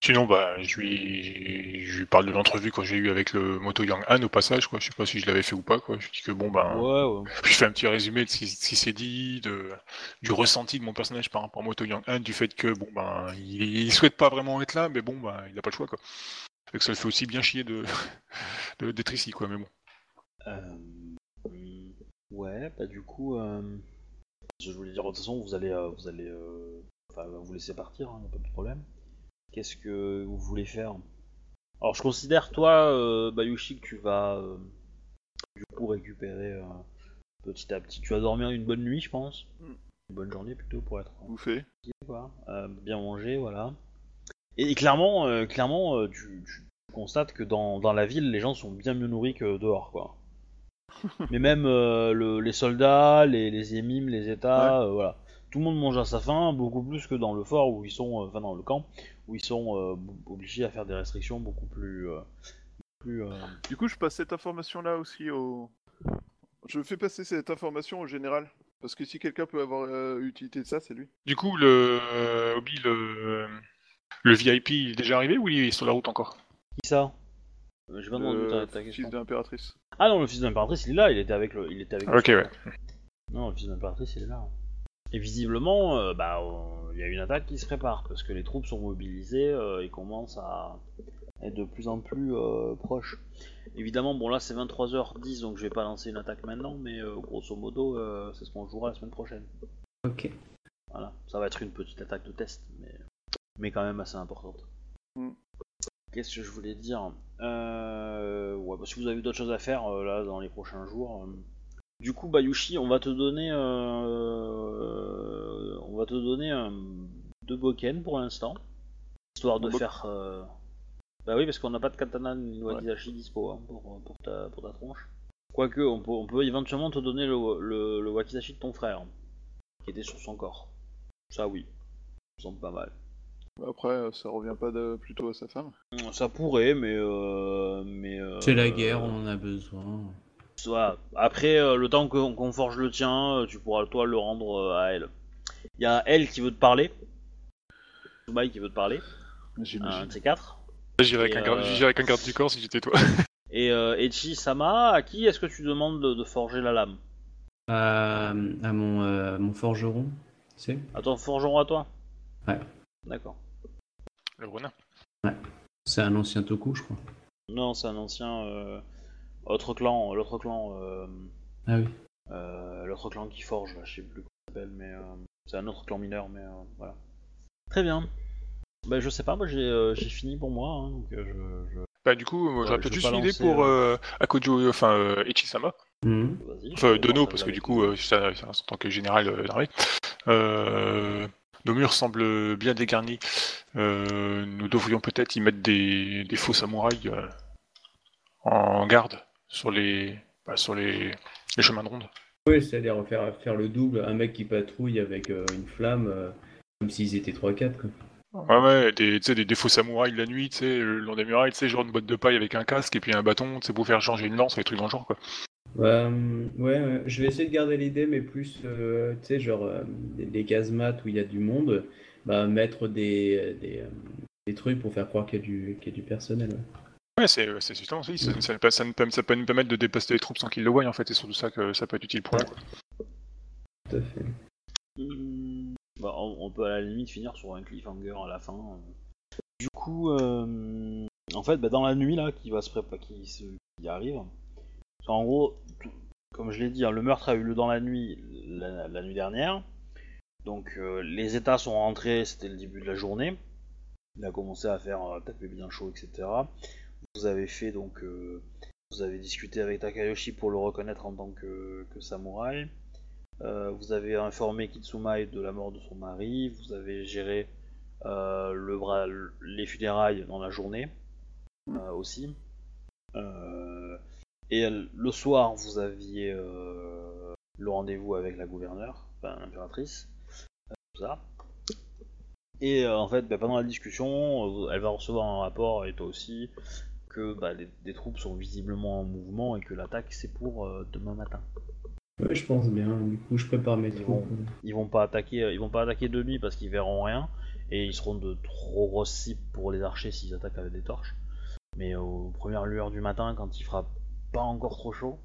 Sinon, bah, je lui, je lui parle de l'entrevue que j'ai eu avec le Moto Yang Han au passage, quoi. Je sais pas si je l'avais fait ou pas, quoi. Je dis que bon, bah, Ouais, ouais. je fais un petit résumé de ce qui, s'est dit, de, du ressenti de mon personnage par rapport à Moto Yang Han, du fait que bon, ben, il, il souhaite pas vraiment être là, mais bon, bah, il a pas le choix, quoi. Que ça le fait aussi bien chier de, de- d'être ici, quoi. Mais bon. Euh, ouais, bah du coup, euh, je voulais dire, de toute façon, vous allez, euh, vous allez, euh, enfin, vous laisser partir, hein, pas de problème. Qu'est-ce que vous voulez faire? Alors, je considère toi, euh, Bayushi, que tu vas, euh, du coup, récupérer euh, petit à petit. Tu vas dormir une bonne nuit, je pense. Mm. Une bonne journée plutôt pour être. Bouffé. quoi. Euh, bien manger, voilà. Et, et clairement, euh, clairement, euh, tu, tu constates que dans, dans la ville, les gens sont bien mieux nourris que dehors, quoi. Mais même euh, le- les soldats, les, les émimes, les états, euh, voilà. tout le monde mange à sa faim, beaucoup plus que dans le fort où ils sont, euh, enfin dans le camp, où ils sont euh, obligés à faire des restrictions beaucoup plus, euh, plus. euh, Du coup, je passe cette information-là aussi au. Je fais passer cette information au général. Parce que si quelqu'un peut avoir euh, utilité de ça, c'est lui. Du coup, le euh, Obi, le, le VIP, il est déjà arrivé ou il est sur la route encore? Qui ça Euh, ta, ta question. fils de l'impératrice. Ah non, le fils de l'impératrice, il est là, il était avec le, il était avec. le Ok, ouais. Non, le fils de l'impératrice, il est là. Et visiblement, euh, bah, on- il y a une attaque qui se prépare parce que les troupes sont mobilisées euh, et commencent à être de plus en plus euh, proches. Évidemment, bon là c'est 23h10 donc je vais pas lancer une attaque maintenant, mais euh, grosso modo, euh, c'est ce qu'on jouera la semaine prochaine. Ok. Voilà, ça va être une petite attaque de test, mais, mais quand même assez importante. Mm. Qu'est-ce que je voulais dire? Euh... Ouais, bah, si vous avez d'autres choses à faire euh, là dans les prochains jours. euh, Du coup, Bayushi, on va te donner, euh... on va te donner deux boken pour l'instant, histoire de bo- faire. Bah oui, parce qu'on n'a pas de katana ni de wakizashi dispo hein, pour, pour, ta, pour ta tronche. Quoique, on peut, on peut éventuellement te donner le, le, le wakizashi de ton frère, qui était sur son corps. Ça oui, ça me semble pas mal. Après, euh, ça revient pas de... plutôt à sa femme. Ça pourrait, mais euh, mais. euh, C'est la guerre, on en a besoin. Voilà. Après, euh, le temps qu'on forge le tien, euh, tu pourras toi le rendre euh, à elle. Il y a elle qui veut te parler. Tsubai qui veut te parler. Un de ces quatre. J'irai avec, euh, avec un garde du corps si j'étais toi. Et euh, Echi Sama, à qui est-ce que tu demandes de, de forger la lame? À, à mon, euh, mon forgeron, tu sais À ton forgeron à toi? Ouais. D'accord. Le gros nain. C'est un ancien Toku, je crois. Non, c'est un ancien. euh, autre clan, l'autre clan. euh, Ah oui. Euh, l'autre clan qui forge, là, je sais plus comment ça s'appelle, mais euh, c'est un autre clan mineur, mais euh, voilà. Très bien. Bah, je sais pas, moi j'ai euh, j'ai fini pour moi, hein, donc je, je- Bah, du coup, moi, j'aurais je peut-être vais juste une idée pour euh, Akojo, enfin euh, Ichisama. Mhm. Vas-y. Enfin, Dono, parce que du coup, euh, ça, ça, en tant que général euh, d'armée. Nos murs semblent bien dégarnis. Euh, nous devrions peut-être y mettre des, des faux samouraïs euh, en garde sur les, bah, sur les, les chemins de ronde. Oui, c'est-à-dire faire, faire le double, un mec qui patrouille avec euh, une flamme, comme s'ils étaient 3-4. quoi. Ouais, ouais, des, tu sais, des, des faux samouraïs la nuit, tu sais, le long des murailles, tu sais, genre une botte de paille avec un casque et puis un bâton, tu sais, pour faire changer une lance, des trucs dans le genre, quoi. Ouais, hum, ouais, ouais, je vais essayer de garder l'idée, mais plus, euh, tu sais, genre euh, des, des casemates où il y a du monde, bah, mettre des, des, euh, des trucs pour faire croire qu'il y a du, qu'il y a du personnel. ouais. Ouais, c'est c'est justement ça, ça, ça, peut- ça, ça peut nous permettre de dépasser les troupes sans qu'ils le voient, en fait, et surtout ça que ça peut être utile pour nous. quoi. Tout à fait. Hmm, bah, on, on peut à la limite finir sur un cliffhanger à la fin. euh. Du coup, euh, en fait, bah, dans la nuit là, qui va se préparer, qui, se- qui arrive. Qu'en gros, comme je l'ai dit, hein, le meurtre a eu lieu dans la nuit, la, nuit dernière. Donc euh, les États sont rentrés, c'était le début de la journée. Il a commencé à faire euh, taper bien chaud, etc. Vous avez fait donc, euh, vous avez discuté avec Takayoshi pour le reconnaître en tant que, samouraï. Vous avez informé Kitsumai de la mort de son mari, vous avez géré les funérailles dans la journée aussi. Euh, et le soir, vous aviez euh, le rendez-vous avec la gouverneure, enfin l'impératrice, euh, tout ça. Et euh, en fait, bah, pendant la discussion, euh, elle va recevoir un rapport, et toi aussi, que bah, les, des troupes sont visiblement en mouvement et que l'attaque c'est pour euh, demain matin. Ouais, je pense bien. Du coup, je prépare mes Ils troupes. vont- ils vont pas attaquer euh, ils vont pas attaquer de nuit parce qu'ils verront rien et ils seront de trop grosses cibles pour les archers s'ils attaquent avec des torches mais aux premières lueurs du matin quand il fera pas encore trop chaud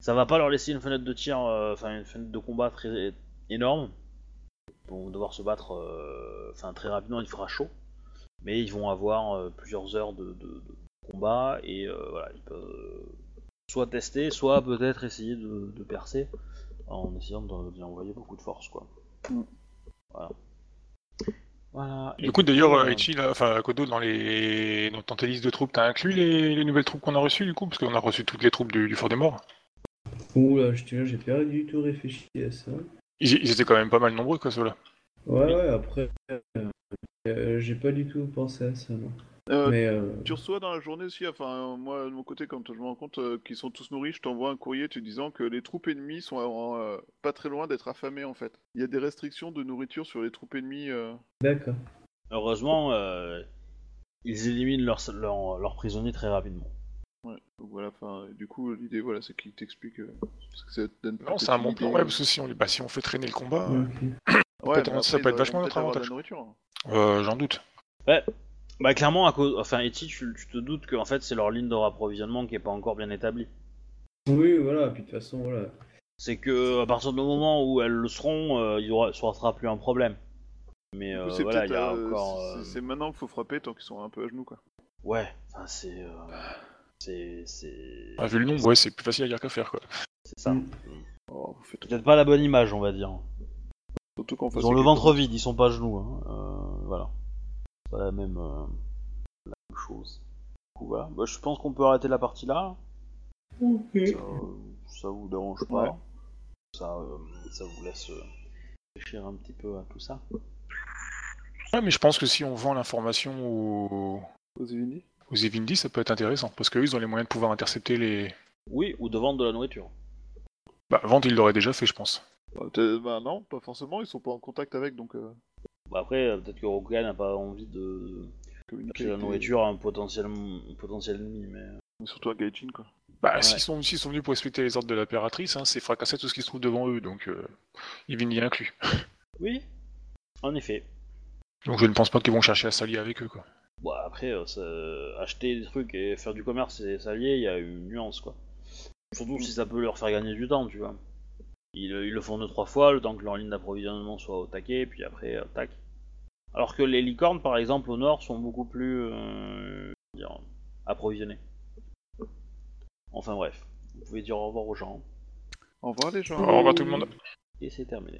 ça va pas leur laisser une fenêtre de tir euh, enfin une fenêtre de combat très énorme ils vont devoir se battre euh, enfin très rapidement il fera chaud mais ils vont avoir euh, plusieurs heures de, de- de combat et voilà ils peuvent soit tester soit peut-être essayer de, de percer en essayant de- d'y envoyer beaucoup de force quoi. Mm. Voilà. Voilà. Du coup, d'ailleurs, euh, euh, là, enfin, Kodo, dans, les... dans tes listes de troupes, t'as inclus les... les nouvelles troupes qu'on a reçues, du coup? Parce qu'on a reçu toutes les troupes du, du Fort des Morts. Ouh là, je te jure, j'ai pas du tout réfléchi à ça. Ils, ils étaient quand même pas mal nombreux, quoi, ceux-là. Ouais, Oui. ouais, après, euh, euh, j'ai pas du tout pensé à ça, non. Euh, Mais euh, Tu reçois dans la journée aussi, enfin, moi de mon côté, quand je me rends compte euh, qu'ils sont tous nourris, je t'envoie un courrier te disant que les troupes ennemies sont euh, pas très loin d'être affamées en fait. Il y a des restrictions de nourriture sur les troupes ennemies. euh. d'accord. Heureusement, euh, ils éliminent leurs leurs- leurs prisonniers très rapidement. Ouais, donc voilà, enfin, du coup, l'idée, voilà, c'est qu'ils t'expliquent. euh, que ça te donne Non, c'est un bon plan, ouais, parce que si on, les- bah, si on fait traîner le combat. Ouais, ça après, peut être vachement notre avantage. nourriture. hein. euh, j'en doute. Ouais. Bah clairement, à cause, enfin, Eti, tu, tu te doutes que en fait c'est leur ligne de rapprovisionnement qui est pas encore bien établie. Oui, voilà, puis de toute façon, voilà. C'est que à partir du moment où elles le seront, euh, il y aura, ça sera plus un problème. Mais euh, c'est voilà, il y a euh, encore. c'est- euh, C'est maintenant qu'il faut frapper tant qu'ils sont un peu à genoux, quoi. Ouais, enfin c'est, euh, c'est, c'est, Ah, vu le nombre, ouais, c'est plus facile à dire qu'à faire, quoi. c'est ça. Mm. Oh, vous faites Peut-être pas la bonne image, on va dire. surtout qu'on. Ils ont le ventre vide, ils sont pas à genoux. Hein. euh, voilà. C'est pas la même, euh, la même chose. Du coup, voilà. Bah, je pense qu'on peut arrêter la partie là. Ok. Ça, ça vous dérange pas. Ouais. Ça, euh, ça vous laisse euh, réfléchir un petit peu à tout ça. Ouais, mais je pense que si on vend l'information aux, Aux Evindi aux Evindi, ça peut être intéressant, parce qu'eux, ils ont les moyens de pouvoir intercepter les... Oui, ou de vendre de la nourriture. Bah, vente, ils l'auraient déjà fait, je pense. bah, bah non, pas forcément, ils sont pas en contact avec, donc. Euh, Bah, après, euh, peut-être que Rokugan n'a pas envie de acheter la nourriture à un potentiel, un potentiel ennemi, mais... Surtout à Gaijin, quoi. Bah, Ouais. s'ils sont, s'ils sont venus pour respecter les ordres de l'impératrice, hein, c'est fracasser tout ce qui se trouve devant eux, donc euh, Evindi inclus. Oui, en effet. Donc je ne pense pas qu'ils vont chercher à s'allier avec eux, quoi. Bon, après, euh, ça- acheter des trucs et faire du commerce et s'allier, il y a une nuance, quoi. Surtout si ça peut leur faire gagner du temps, tu vois. Ils, ils le font deux, trois fois, le temps que leur ligne d'approvisionnement soit au taquet, puis après, euh, tac. Alors que les licornes, par exemple, au nord, sont beaucoup plus euh, dire, approvisionnées. Enfin bref, vous pouvez dire au revoir aux gens, Au revoir les gens. Au revoir tout le monde. et c'est terminé.